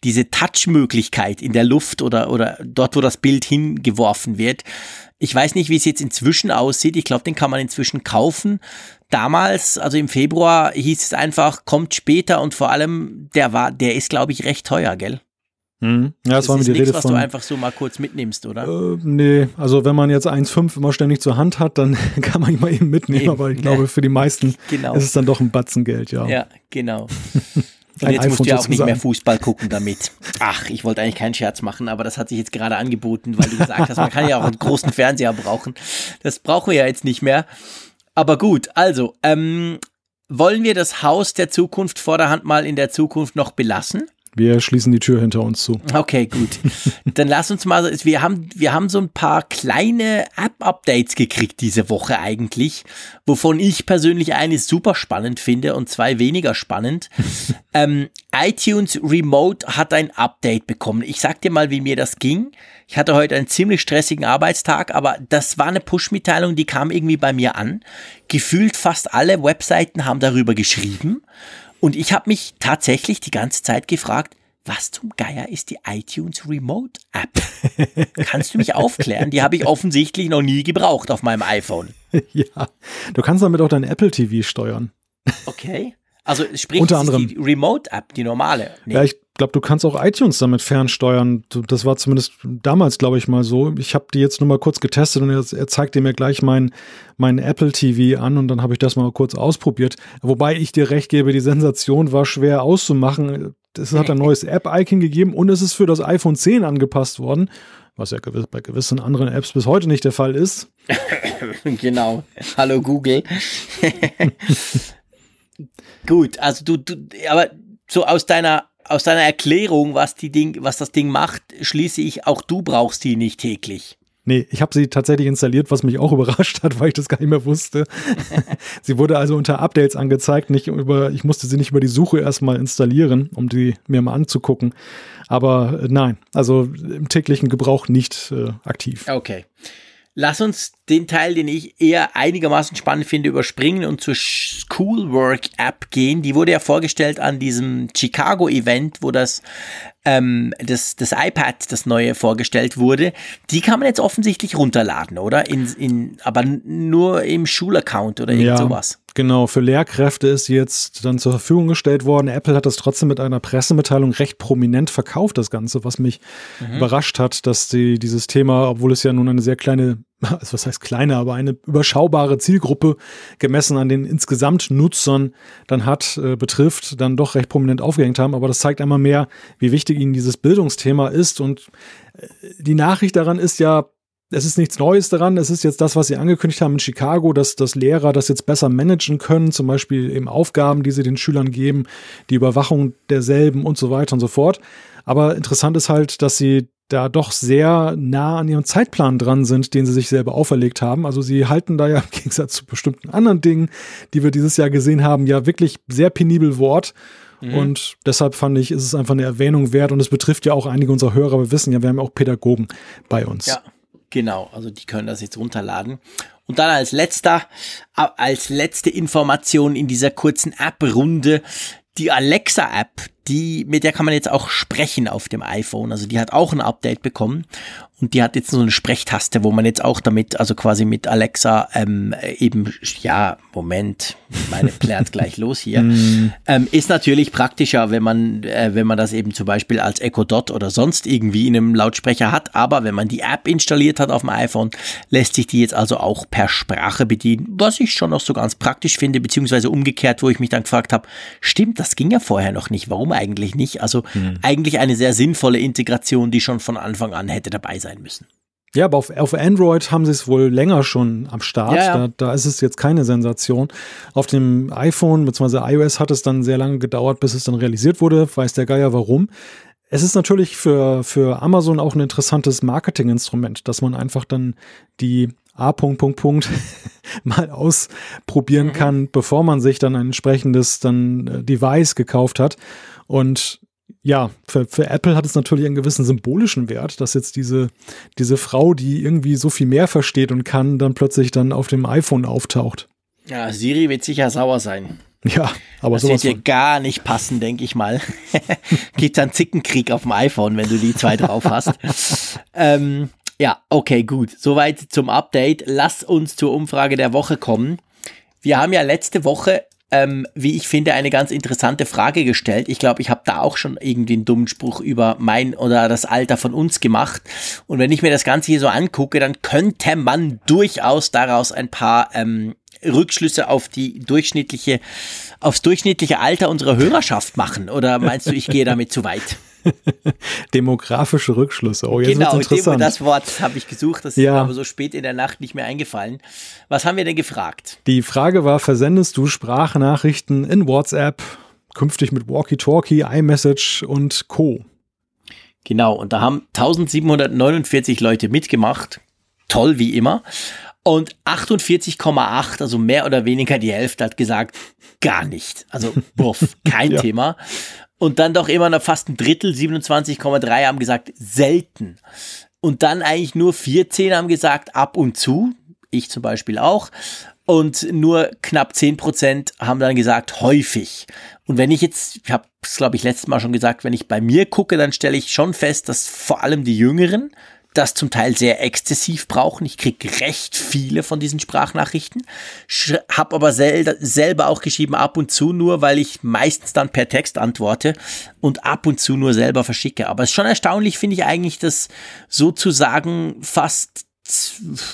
diese Touch-Möglichkeit in der Luft oder, oder dort, wo das Bild hingeworfen wird. Ich weiß nicht, wie es jetzt inzwischen aussieht. Ich glaube, den kann man inzwischen kaufen. Damals, also im Februar, hieß es einfach, kommt später und vor allem, der war, der ist, glaube ich, recht teuer, gell? Mhm. Ja, das, das war mir die nichts, Rede was von. du einfach so mal kurz mitnimmst, oder? Äh, nee, also wenn man jetzt 1,5 immer ständig zur Hand hat, dann kann man ihn mal eben mitnehmen, eben. aber ich glaube, für die meisten genau. ist es dann doch ein Batzen Geld, ja. Ja, genau. Und jetzt musst du ja auch nicht mehr Fußball gucken damit. Ach, ich wollte eigentlich keinen Scherz machen, aber das hat sich jetzt gerade angeboten, weil du gesagt hast, man kann ja auch einen großen Fernseher brauchen. Das brauchen wir ja jetzt nicht mehr. Aber gut, also, ähm, wollen wir das Haus der Zukunft vor der Hand mal in der Zukunft noch belassen? Wir schließen die Tür hinter uns zu. Okay, gut. Dann lass uns mal, wir haben, wir haben so ein paar kleine App-Updates gekriegt diese Woche eigentlich, wovon ich persönlich eines super spannend finde und zwei weniger spannend. ähm, iTunes Remote hat ein Update bekommen. Ich sag dir mal, wie mir das ging. Ich hatte heute einen ziemlich stressigen Arbeitstag, aber das war eine Push-Mitteilung, die kam irgendwie bei mir an. Gefühlt fast alle Webseiten haben darüber geschrieben. Und ich habe mich tatsächlich die ganze Zeit gefragt, was zum Geier ist die iTunes Remote App? Kannst du mich aufklären? Die habe ich offensichtlich noch nie gebraucht auf meinem iPhone. Ja, du kannst damit auch dein Apple TV steuern. Okay. Also sprich, Unter anderem. die Remote-App, die normale. Nee. Ja, ich glaube, du kannst auch iTunes damit fernsteuern. Das war zumindest damals, glaube ich, mal so. Ich habe die jetzt nur mal kurz getestet und er, er zeigte mir gleich mein, mein Apple TV an und dann habe ich das mal kurz ausprobiert. Wobei ich dir recht gebe, die Sensation war schwer auszumachen. Es hat ein neues App-Icon gegeben und es ist für das iPhone 10 angepasst worden was ja bei gewissen anderen Apps bis heute nicht der Fall ist. genau. Hallo Google. Gut, also du, du, aber so aus deiner, aus deiner Erklärung, was die Ding, was das Ding macht, schließe ich, auch du brauchst die nicht täglich. Nee, ich habe sie tatsächlich installiert, was mich auch überrascht hat, weil ich das gar nicht mehr wusste. sie wurde also unter Updates angezeigt, nicht über, ich musste sie nicht über die Suche erstmal installieren, um die mir mal anzugucken. Aber äh, nein, also im täglichen Gebrauch nicht äh, aktiv. Okay. Lass uns den Teil, den ich eher einigermaßen spannend finde, überspringen und zur Schoolwork App gehen. Die wurde ja vorgestellt an diesem Chicago Event, wo das, ähm, das, das iPad, das neue, vorgestellt wurde. Die kann man jetzt offensichtlich runterladen, oder? In, in, aber nur im Schulaccount oder irgend ja. sowas. Genau, für Lehrkräfte ist jetzt dann zur Verfügung gestellt worden. Apple hat das trotzdem mit einer Pressemitteilung recht prominent verkauft, das Ganze, was mich mhm. überrascht hat, dass sie dieses Thema, obwohl es ja nun eine sehr kleine, also was heißt kleine, aber eine überschaubare Zielgruppe gemessen an den insgesamt Nutzern dann hat, äh, betrifft, dann doch recht prominent aufgehängt haben. Aber das zeigt einmal mehr, wie wichtig ihnen dieses Bildungsthema ist. Und äh, die Nachricht daran ist ja, es ist nichts Neues daran. Es ist jetzt das, was sie angekündigt haben in Chicago, dass, dass Lehrer das jetzt besser managen können, zum Beispiel eben Aufgaben, die sie den Schülern geben, die Überwachung derselben und so weiter und so fort. Aber interessant ist halt, dass sie da doch sehr nah an ihrem Zeitplan dran sind, den sie sich selber auferlegt haben. Also sie halten da ja im Gegensatz zu bestimmten anderen Dingen, die wir dieses Jahr gesehen haben, ja wirklich sehr penibel Wort. Mhm. Und deshalb fand ich, ist es einfach eine Erwähnung wert und es betrifft ja auch einige unserer Hörer. Wir wissen ja, wir haben auch Pädagogen bei uns. Ja. Genau, also die können das jetzt runterladen. Und dann als letzter, als letzte Information in dieser kurzen App-Runde die Alexa-App, die, mit der kann man jetzt auch sprechen auf dem iPhone. Also die hat auch ein Update bekommen und die hat jetzt so eine Sprechtaste, wo man jetzt auch damit, also quasi mit Alexa ähm, eben, ja, Moment, meine plärt gleich los hier. Mm. ähm, ist natürlich praktischer, wenn man, äh, wenn man das eben zum Beispiel als Echo Dot oder sonst irgendwie in einem Lautsprecher hat. Aber wenn man die App installiert hat auf dem iPhone, lässt sich die jetzt also auch per Sprache bedienen, was ich schon noch so ganz praktisch finde, beziehungsweise umgekehrt, wo ich mich dann gefragt habe, stimmt, das ging ja vorher noch nicht. Warum eigentlich nicht? Also mm. eigentlich eine sehr sinnvolle Integration, die schon von Anfang an hätte dabei sein sein müssen. Ja, aber auf, auf Android haben sie es wohl länger schon am Start. Ja, ja. Da, da, ist es jetzt keine Sensation. Auf dem iPhone bzw. iOS hat es dann sehr lange gedauert, bis es dann realisiert wurde. Weiß der Geier warum. Es ist natürlich für, für Amazon auch ein interessantes Marketinginstrument, dass man einfach dann die A. Punkt, Punkt, Punkt mal ausprobieren mhm. kann, bevor man sich dann ein entsprechendes dann äh, Device gekauft hat. Und ja, für, für Apple hat es natürlich einen gewissen symbolischen Wert, dass jetzt diese, diese Frau, die irgendwie so viel mehr versteht und kann, dann plötzlich dann auf dem iPhone auftaucht. Ja, Siri wird sicher sauer sein. Ja, aber das wird dir gar nicht passen, denke ich mal. Gibt dann Zickenkrieg auf dem iPhone, wenn du die zwei drauf hast. ähm, ja, okay, gut. Soweit zum Update. Lass uns zur Umfrage der Woche kommen. Wir haben ja letzte Woche ähm, wie ich finde, eine ganz interessante Frage gestellt. Ich glaube, ich habe da auch schon irgendwie einen dummen Spruch über mein oder das Alter von uns gemacht. Und wenn ich mir das Ganze hier so angucke, dann könnte man durchaus daraus ein paar ähm, Rückschlüsse auf die durchschnittliche, aufs durchschnittliche Alter unserer Hörerschaft machen? Oder meinst du, ich gehe damit zu weit? Demografische Rückschlüsse. Oh, jetzt genau, interessant. das Wort habe ich gesucht, das Ja. ist mir aber so spät in der Nacht nicht mehr eingefallen. Was haben wir denn gefragt? Die Frage war, versendest du Sprachnachrichten in WhatsApp, künftig mit Walkie-Talkie, iMessage und Co. Genau, und da haben 1749 Leute mitgemacht. Toll wie immer. Und 48,8, also mehr oder weniger die Hälfte, hat gesagt, gar nicht. Also, buff, kein Ja. Thema. Und dann doch immer noch fast ein Drittel, 27,3 haben gesagt, selten. Und dann eigentlich nur 14 haben gesagt, ab und zu. Ich zum Beispiel auch. Und nur knapp 10 Prozent haben dann gesagt, häufig. Und wenn ich jetzt, ich habe es glaube ich letztes Mal schon gesagt, wenn ich bei mir gucke, dann stelle ich schon fest, dass vor allem die Jüngeren das zum Teil sehr exzessiv brauchen. Ich kriege recht viele von diesen Sprachnachrichten, habe aber sel selber auch geschrieben, ab und zu nur, weil ich meistens dann per Text antworte und ab und zu nur selber verschicke. Aber es ist schon erstaunlich, finde ich eigentlich, dass sozusagen fast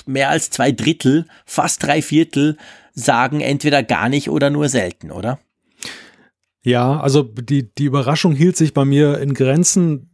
mehr als zwei Drittel, fast drei Viertel sagen entweder gar nicht oder nur selten, oder? Ja, also die, die Überraschung hielt sich bei mir in Grenzen.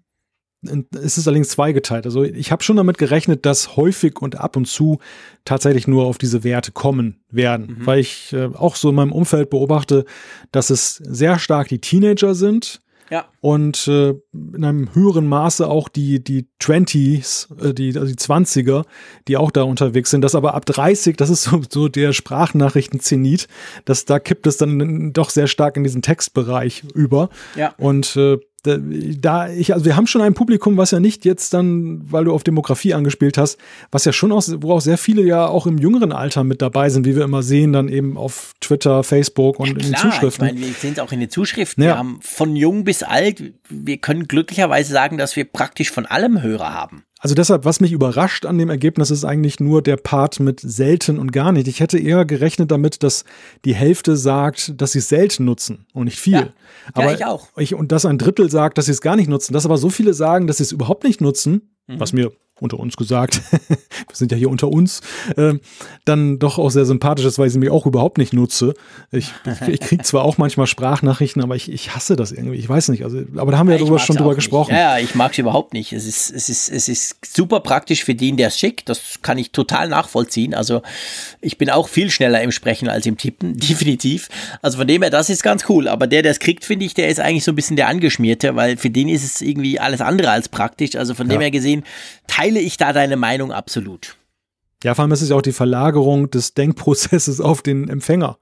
Es ist allerdings zweigeteilt. Also ich habe schon damit gerechnet, dass häufig und ab und zu tatsächlich nur auf diese Werte kommen werden, weil ich äh, auch so in meinem Umfeld beobachte, dass es sehr stark die Teenager sind, Ja. und äh, in einem höheren Maße auch die, die 20s, äh, die, also die 20er, die auch da unterwegs sind. Das aber ab 30, das ist so, so der Sprachnachrichten-Zenit, dass da kippt es dann doch sehr stark in diesen Textbereich über. Ja. Und äh, da- da ich, also wir haben schon ein Publikum, was ja nicht jetzt dann, weil du auf Demografie angespielt hast, was ja schon auch, wo auch sehr viele ja auch im jüngeren Alter mit dabei sind, wie wir immer sehen, dann eben auf Twitter, Facebook und in den Zuschriften. ich meine, wir sehen es auch in den Zuschriften. Ja. Wir haben von jung bis alt, wir können glücklicherweise sagen, dass wir praktisch von allem Hörer haben. Also deshalb, was mich überrascht an dem Ergebnis, ist eigentlich nur der Part mit selten und gar nicht. Ich hätte eher gerechnet damit, dass die Hälfte sagt, dass sie es selten nutzen und nicht viel. Ja. Ja, aber ich auch. Ich, und dass ein Drittel sagt, dass sie es gar nicht nutzen. Dass aber so viele sagen, dass sie es überhaupt nicht nutzen, Mhm. was mir unter uns gesagt, wir sind ja hier unter uns, äh, dann doch auch sehr sympathisch ist, weil ich sie mir auch überhaupt nicht nutze. Ich, ich, ich kriege zwar auch manchmal Sprachnachrichten, aber ich, ich hasse das irgendwie. Ich weiß nicht. Also, aber da haben wir ja mag's schon drüber nicht. gesprochen. Ja, ja, ich mag es überhaupt nicht. Es ist, es, ist, es ist super praktisch für den, der es schickt. Das kann ich total nachvollziehen. Also ich bin auch viel schneller im Sprechen als im Tippen, definitiv. Also von dem her, das ist ganz cool. Aber der, der es kriegt, finde ich, der ist eigentlich so ein bisschen der Angeschmierte, weil für den ist es irgendwie alles andere als praktisch. Also von dem Ja. her gesehen, teile ich da deine Meinung absolut. Ja, vor allem ist es ja auch die Verlagerung des Denkprozesses auf den Empfänger.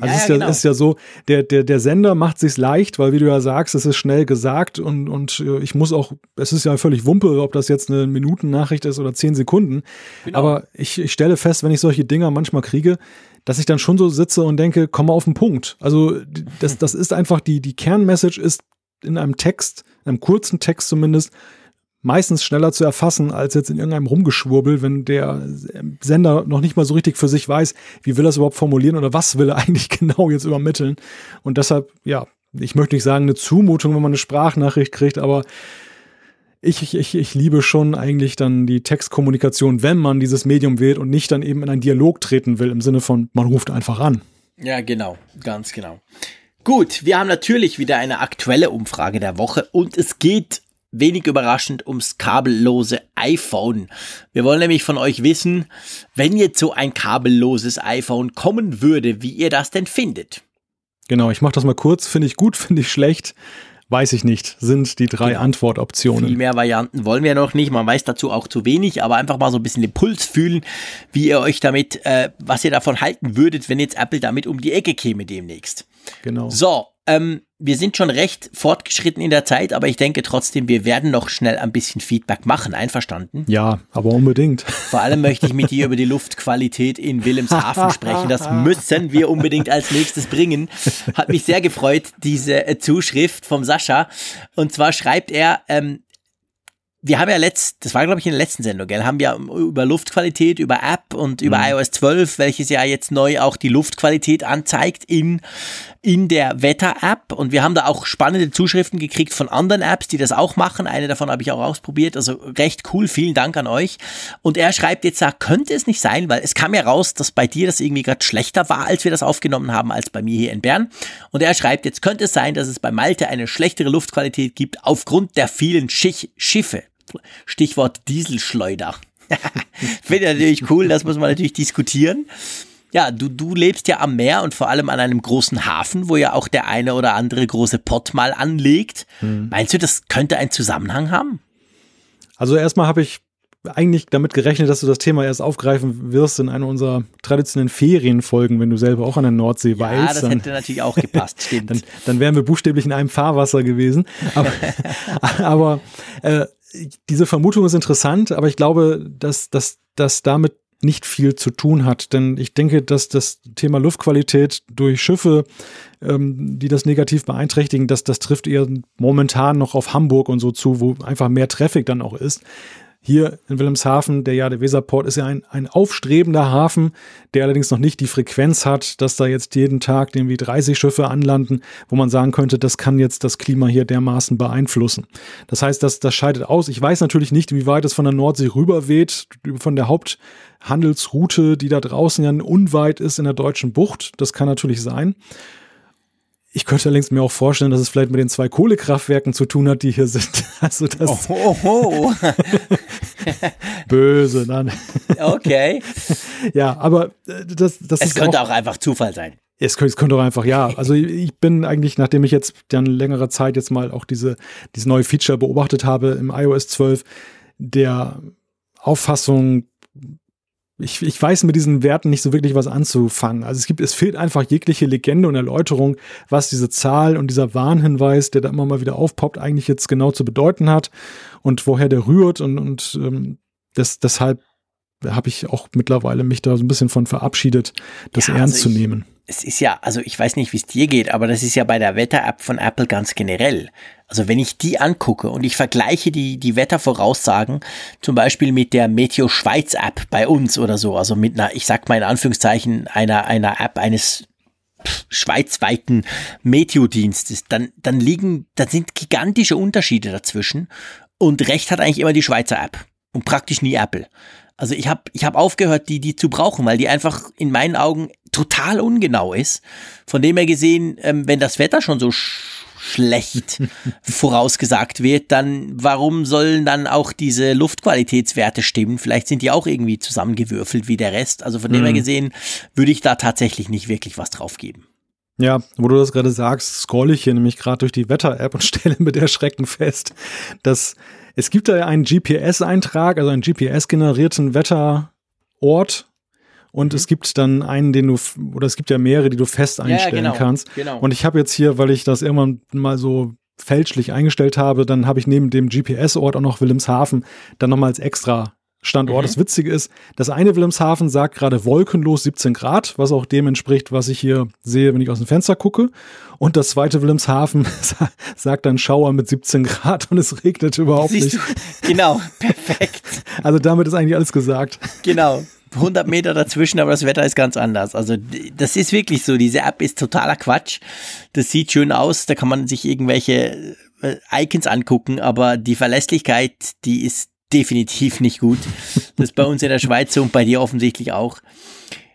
Also Ja, es ist ja, genau. ist ja so, der, der, der Sender macht sich's leicht, weil wie du ja sagst, es ist schnell gesagt und, und äh, ich muss auch, es ist ja völlig Wumpe, ob das jetzt eine Minutennachricht ist oder zehn Sekunden. Genau. Aber ich, ich stelle fest, wenn ich solche Dinger manchmal kriege, dass ich dann schon so sitze und denke, komm mal auf den Punkt. Also das, das ist einfach die, die Kernmessage ist in einem Text, in einem kurzen Text zumindest, meistens schneller zu erfassen als jetzt in irgendeinem Rumgeschwurbel, wenn der Sender noch nicht mal so richtig für sich weiß, wie will er es überhaupt formulieren oder was will er eigentlich genau jetzt übermitteln. Und deshalb, ja, ich möchte nicht sagen eine Zumutung, wenn man eine Sprachnachricht kriegt, aber ich, ich, ich, liebe schon eigentlich dann die Textkommunikation, wenn man dieses Medium wählt und nicht dann eben in einen Dialog treten will, im Sinne von, man ruft einfach an. Ja, genau, ganz genau. Gut, wir haben natürlich wieder eine aktuelle Umfrage der Woche und es geht wenig überraschend ums kabellose iPhone. Wir wollen nämlich von euch wissen, wenn jetzt so ein kabelloses iPhone kommen würde, wie ihr das denn findet. Genau, ich mache das mal kurz. Finde ich gut, finde ich schlecht. Weiß ich nicht, sind die drei Genau. Antwortoptionen. Viel mehr Varianten wollen wir noch nicht. Man weiß dazu auch zu wenig, aber einfach mal so ein bisschen den Puls fühlen, wie ihr euch damit, äh, was ihr davon halten würdet, wenn jetzt Apple damit um die Ecke käme demnächst. Genau. So, ähm, wir sind schon recht fortgeschritten in der Zeit, aber ich denke trotzdem, wir werden noch schnell ein bisschen Feedback machen. Einverstanden? Ja, aber unbedingt. Vor allem möchte ich mit dir über die Luftqualität in Wilhelmshaven sprechen. Das müssen wir unbedingt als nächstes bringen. Hat mich sehr gefreut, diese äh, Zuschrift vom Sascha. Und zwar schreibt er, ähm, wir haben ja letzt, das war glaube ich in der letzten Sendung, gell, haben wir über Luftqualität, über App und über iOS 12, welches ja jetzt neu auch die Luftqualität anzeigt in in der Wetter-App und wir haben da auch spannende Zuschriften gekriegt von anderen Apps, die das auch machen. Eine davon habe ich auch ausprobiert, also recht cool. Vielen Dank an euch. Und er schreibt jetzt, da könnte es nicht sein, weil es kam ja raus, dass bei dir das irgendwie gerade schlechter war, als wir das aufgenommen haben, als bei mir hier in Bern. Und er schreibt, jetzt könnte es sein, dass es bei Malte eine schlechtere Luftqualität gibt aufgrund der vielen Schich Schiffe. Stichwort Dieselschleuder. Finde ich natürlich cool, das muss man natürlich diskutieren. Ja, du, du lebst ja am Meer und vor allem an einem großen Hafen, wo ja auch der eine oder andere große Pott mal anlegt. Hm. Meinst du, das könnte einen Zusammenhang haben? Also erstmal habe ich eigentlich damit gerechnet, dass du das Thema erst aufgreifen wirst in einer unserer traditionellen Ferienfolgen, wenn du selber auch an der Nordsee ja, weilst. Ja, das hätte natürlich auch gepasst, stimmt. Dann, dann wären wir buchstäblich in einem Fahrwasser gewesen. Aber, aber äh, diese Vermutung ist interessant, aber ich glaube, dass, dass, dass damit nicht viel zu tun hat. Denn ich denke, dass das Thema Luftqualität durch Schiffe, ähm, die das negativ beeinträchtigen, dass das trifft eher momentan noch auf Hamburg und so zu, wo einfach mehr Traffic dann auch ist. Hier in Wilhelmshaven, der ja, der Weserport ist ja ein, ein aufstrebender Hafen, der allerdings noch nicht die Frequenz hat, dass da jetzt jeden Tag irgendwie 30 Schiffe anlanden, wo man sagen könnte, das kann jetzt das Klima hier dermaßen beeinflussen. Das heißt, das, das scheidet aus. Ich weiß natürlich nicht, wie weit es von der Nordsee rüberweht, von der Haupthandelsroute, die da draußen ja unweit ist in der deutschen Bucht. Das kann natürlich sein. Ich könnte allerdings mir auch vorstellen, dass es vielleicht mit den zwei Kohlekraftwerken zu tun hat, die hier sind. Also das oh, oh, oh. böse, dann. Okay. ja, aber äh, das, das es ist könnte auch, auch einfach Zufall sein. Es könnte, es könnte auch einfach, ja. Also ich bin eigentlich, nachdem ich jetzt dann längere Zeit jetzt mal auch diese, dieses neue Feature beobachtet habe im iOS 12, der Auffassung, ich, ich weiß mit diesen Werten nicht so wirklich was anzufangen. Also es gibt, es fehlt einfach jegliche Legende und Erläuterung, was diese Zahl und dieser Warnhinweis, der da immer mal wieder aufpoppt, eigentlich jetzt genau zu bedeuten hat und woher der rührt und, und ähm, das, deshalb habe ich auch mittlerweile mich da so ein bisschen von verabschiedet, das ja, ernst also ich, zu nehmen. Es ist ja, also ich weiß nicht, wie es dir geht, aber das ist ja bei der Wetter-App von Apple ganz generell. Also wenn ich die angucke und ich vergleiche die, die Wettervoraussagen zum Beispiel mit der Meteo Schweiz App bei uns oder so, also mit einer, ich sag mal in Anführungszeichen, einer, einer App eines schweizweiten Meteo-Dienstes, dann, dann liegen, da sind gigantische Unterschiede dazwischen und recht hat eigentlich immer die Schweizer App und praktisch nie Apple. Also ich habe ich hab aufgehört, die, die zu brauchen, weil die einfach in meinen Augen total ungenau ist. Von dem her gesehen, ähm, wenn das Wetter schon so sch schlecht vorausgesagt wird, dann warum sollen dann auch diese Luftqualitätswerte stimmen? Vielleicht sind die auch irgendwie zusammengewürfelt wie der Rest. Also von dem her mhm. gesehen würde ich da tatsächlich nicht wirklich was drauf geben. Ja, wo du das gerade sagst, scroll ich hier nämlich gerade durch die Wetter-App und stelle mit Erschrecken fest, dass es gibt da ja einen GPS-Eintrag, also einen GPS-generierten Wetterort. Und mhm. es gibt dann einen, den du, oder es gibt ja mehrere, die du fest einstellen ja, genau, kannst. Genau. Und ich habe jetzt hier, weil ich das irgendwann mal so fälschlich eingestellt habe, dann habe ich neben dem GPS-Ort auch noch Wilhelmshaven dann nochmal als extra Standort. Mhm. Das Witzige ist, das eine Wilhelmshaven sagt gerade wolkenlos 17 Grad, was auch dem entspricht, was ich hier sehe, wenn ich aus dem Fenster gucke. Und das zweite Wilhelmshaven sagt dann Schauer mit 17 Grad und es regnet überhaupt Siehst nicht. Du? Genau, perfekt. Also damit ist eigentlich alles gesagt. Genau. 100 Meter dazwischen, aber das Wetter ist ganz anders. Also das ist wirklich so. Diese App ist totaler Quatsch. Das sieht schön aus. Da kann man sich irgendwelche äh, Icons angucken, aber die Verlässlichkeit, die ist definitiv nicht gut. Das ist bei uns in der Schweiz so und bei dir offensichtlich auch.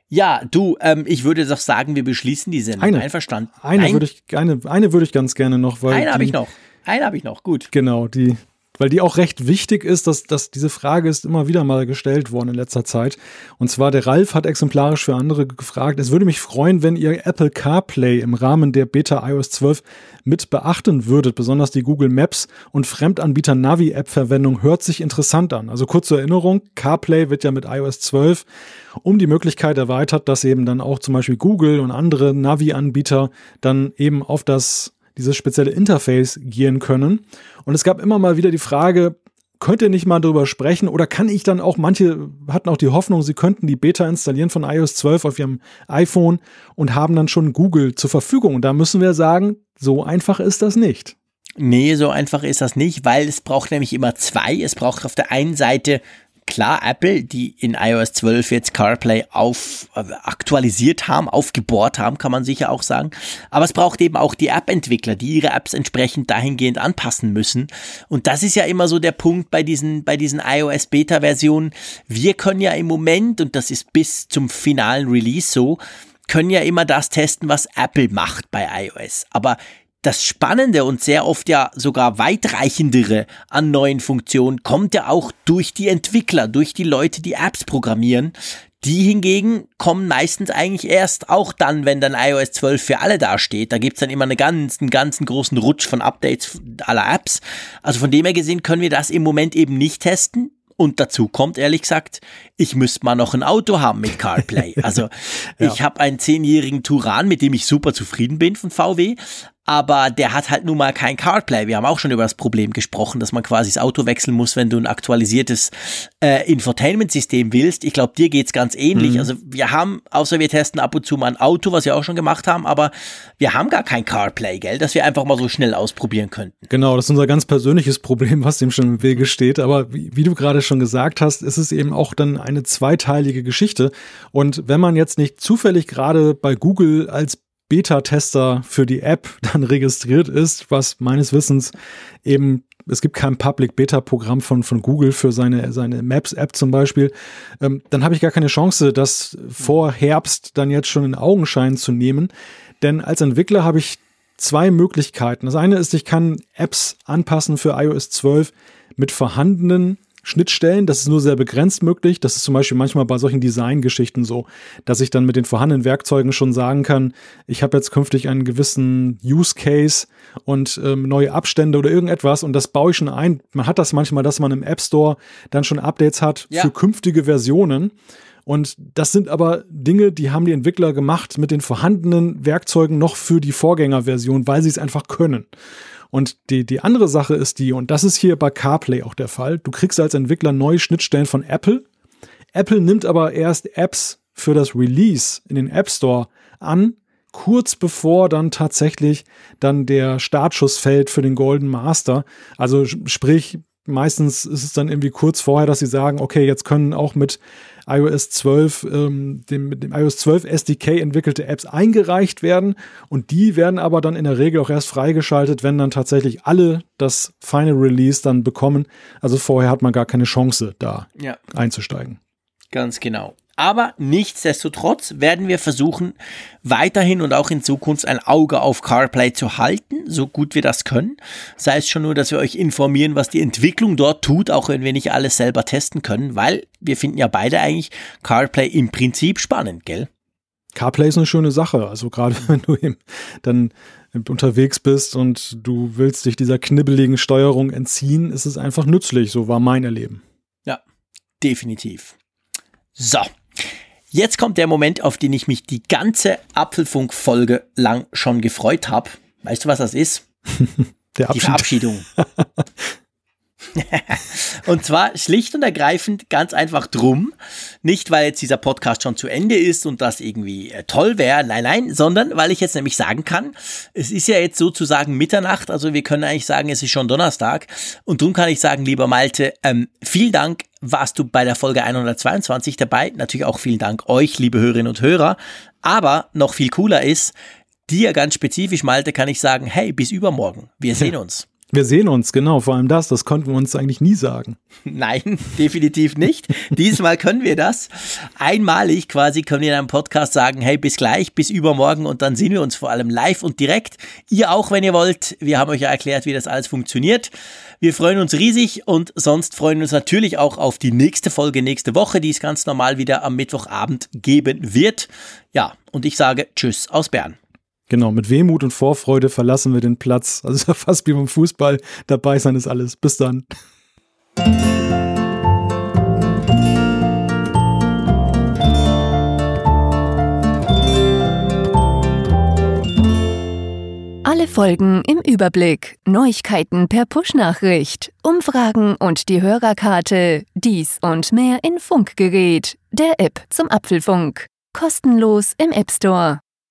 Ja, du, ähm, ich würde doch sagen, wir beschließen die Sendung. Eine, Einverstanden. Eine Ein, würde ich, eine, eine würde ich ganz gerne noch, weil. Eine habe ich noch. Eine habe ich noch, gut. Genau, die, weil die auch recht wichtig ist, dass, dass diese Frage ist immer wieder mal gestellt worden in letzter Zeit. Und zwar der Ralf hat exemplarisch für andere gefragt, es würde mich freuen, wenn ihr Apple CarPlay im Rahmen der Beta iOS 12 mit beachten würdet. Besonders die Google Maps und Fremdanbieter Navi-App-Verwendung hört sich interessant an. Also kurze Erinnerung, CarPlay wird ja mit iOS 12 um die Möglichkeit erweitert, dass eben dann auch zum Beispiel Google und andere Navi-Anbieter dann eben auf das dieses spezielle Interface gehen können. Und es gab immer mal wieder die Frage, könnt ihr nicht mal darüber sprechen oder kann ich dann auch, manche hatten auch die Hoffnung, sie könnten die Beta installieren von iOS 12 auf ihrem iPhone und haben dann schon Google zur Verfügung. Und da müssen wir sagen, so einfach ist das nicht. Nee, so einfach ist das nicht, weil es braucht nämlich immer zwei. Es braucht auf der einen Seite klar Apple, die in iOS 12 jetzt CarPlay auf äh, aktualisiert haben, aufgebohrt haben, kann man sicher auch sagen. Aber es braucht eben auch die App-Entwickler, die ihre Apps entsprechend dahingehend anpassen müssen. Und das ist ja immer so der Punkt bei diesen, bei diesen iOS Beta-Versionen. Wir können ja im Moment, und das ist bis zum finalen Release so, können ja immer das testen, was Apple macht bei iOS. Aber das Spannende und sehr oft ja sogar weitreichendere an neuen Funktionen kommt ja auch durch die Entwickler, durch die Leute, die Apps programmieren. Die hingegen kommen meistens eigentlich erst auch dann, wenn dann iOS 12 für alle dasteht. Da gibt's dann immer einen ganzen, ganzen großen Rutsch von Updates aller Apps. Also von dem her gesehen können wir das im Moment eben nicht testen. Und dazu kommt, ehrlich gesagt, ich müsste mal noch ein Auto haben mit CarPlay. Also ja. ich habe einen zehnjährigen Turan, mit dem ich super zufrieden bin von VW aber der hat halt nun mal kein CarPlay. Wir haben auch schon über das Problem gesprochen, dass man quasi das Auto wechseln muss, wenn du ein aktualisiertes äh, Infotainment-System willst. Ich glaube, dir geht's ganz ähnlich. Mhm. Also wir haben, außer wir testen ab und zu mal ein Auto, was wir auch schon gemacht haben, aber wir haben gar kein CarPlay, gell, dass wir einfach mal so schnell ausprobieren könnten. Genau, das ist unser ganz persönliches Problem, was dem schon im Wege steht. Aber wie, wie du gerade schon gesagt hast, ist es eben auch dann eine zweiteilige Geschichte. Und wenn man jetzt nicht zufällig gerade bei Google als Beta-Tester für die App dann registriert ist, was meines Wissens eben, es gibt kein Public-Beta-Programm von, von Google für seine, seine Maps-App zum Beispiel, ähm, dann habe ich gar keine Chance, das vor Herbst dann jetzt schon in Augenschein zu nehmen. Denn als Entwickler habe ich zwei Möglichkeiten. Das eine ist, ich kann Apps anpassen für iOS 12 mit vorhandenen Schnittstellen. Das ist nur sehr begrenzt möglich. Das ist zum Beispiel manchmal bei solchen Designgeschichten so, dass ich dann mit den vorhandenen Werkzeugen schon sagen kann, ich habe jetzt künftig einen gewissen Use Case und ähm, neue Abstände oder irgendetwas und das baue ich schon ein. Man hat das manchmal, dass man im App Store dann schon Updates hat ja. für künftige Versionen. Und das sind aber Dinge, die haben die Entwickler gemacht mit den vorhandenen Werkzeugen noch für die Vorgängerversion, weil sie es einfach können. Und die, die andere Sache ist die, und das ist hier bei CarPlay auch der Fall, du kriegst als Entwickler neue Schnittstellen von Apple. Apple nimmt aber erst Apps für das Release in den App Store an, kurz bevor dann tatsächlich dann der Startschuss fällt für den Golden Master. Also sprich, meistens ist es dann irgendwie kurz vorher, dass sie sagen, okay, jetzt können auch mit iOS 12, ähm, dem, mit dem iOS 12 SDK entwickelte Apps eingereicht werden und die werden aber dann in der Regel auch erst freigeschaltet, wenn dann tatsächlich alle das Final Release dann bekommen. Also vorher hat man gar keine Chance, da ja. einzusteigen. Ganz genau. Aber nichtsdestotrotz werden wir versuchen, weiterhin und auch in Zukunft ein Auge auf CarPlay zu halten, so gut wir das können. Sei es schon nur, dass wir euch informieren, was die Entwicklung dort tut, auch wenn wir nicht alles selber testen können, weil wir finden ja beide eigentlich CarPlay im Prinzip spannend, gell? CarPlay ist eine schöne Sache. Also gerade wenn du eben dann unterwegs bist und du willst dich dieser knibbeligen Steuerung entziehen, ist es einfach nützlich. So war mein Erleben. Ja, definitiv. So, Jetzt kommt der Moment, auf den ich mich die ganze Apfelfunk-Folge lang schon gefreut habe. Weißt du, was das ist? der Die Verabschiedung. und zwar schlicht und ergreifend ganz einfach drum, nicht weil jetzt dieser Podcast schon zu Ende ist und das irgendwie äh, toll wäre, nein, nein, sondern weil ich jetzt nämlich sagen kann, es ist ja jetzt sozusagen Mitternacht, also wir können eigentlich sagen, es ist schon Donnerstag. Und drum kann ich sagen, lieber Malte, ähm, vielen Dank, warst du bei der Folge 122 dabei, natürlich auch vielen Dank euch, liebe Hörerinnen und Hörer, aber noch viel cooler ist, dir ganz spezifisch, Malte, kann ich sagen, hey, bis übermorgen, wir sehen uns. Wir sehen uns, genau, vor allem das, das konnten wir uns eigentlich nie sagen. Nein, definitiv nicht. Diesmal können wir das. Einmalig quasi können wir in einem Podcast sagen, hey, bis gleich, bis übermorgen und dann sehen wir uns vor allem live und direkt. Ihr auch, wenn ihr wollt. Wir haben euch ja erklärt, wie das alles funktioniert. Wir freuen uns riesig und sonst freuen wir uns natürlich auch auf die nächste Folge nächste Woche, die es ganz normal wieder am Mittwochabend geben wird. Ja, und ich sage Tschüss aus Bern. Genau, mit Wehmut und Vorfreude verlassen wir den Platz. Also fast wie beim Fußball. Dabei sein ist alles. Bis dann. Alle Folgen im Überblick, Neuigkeiten per Push-Nachricht, Umfragen und die Hörerkarte, dies und mehr in Funkgerät, der App zum Apfelfunk. Kostenlos im App Store.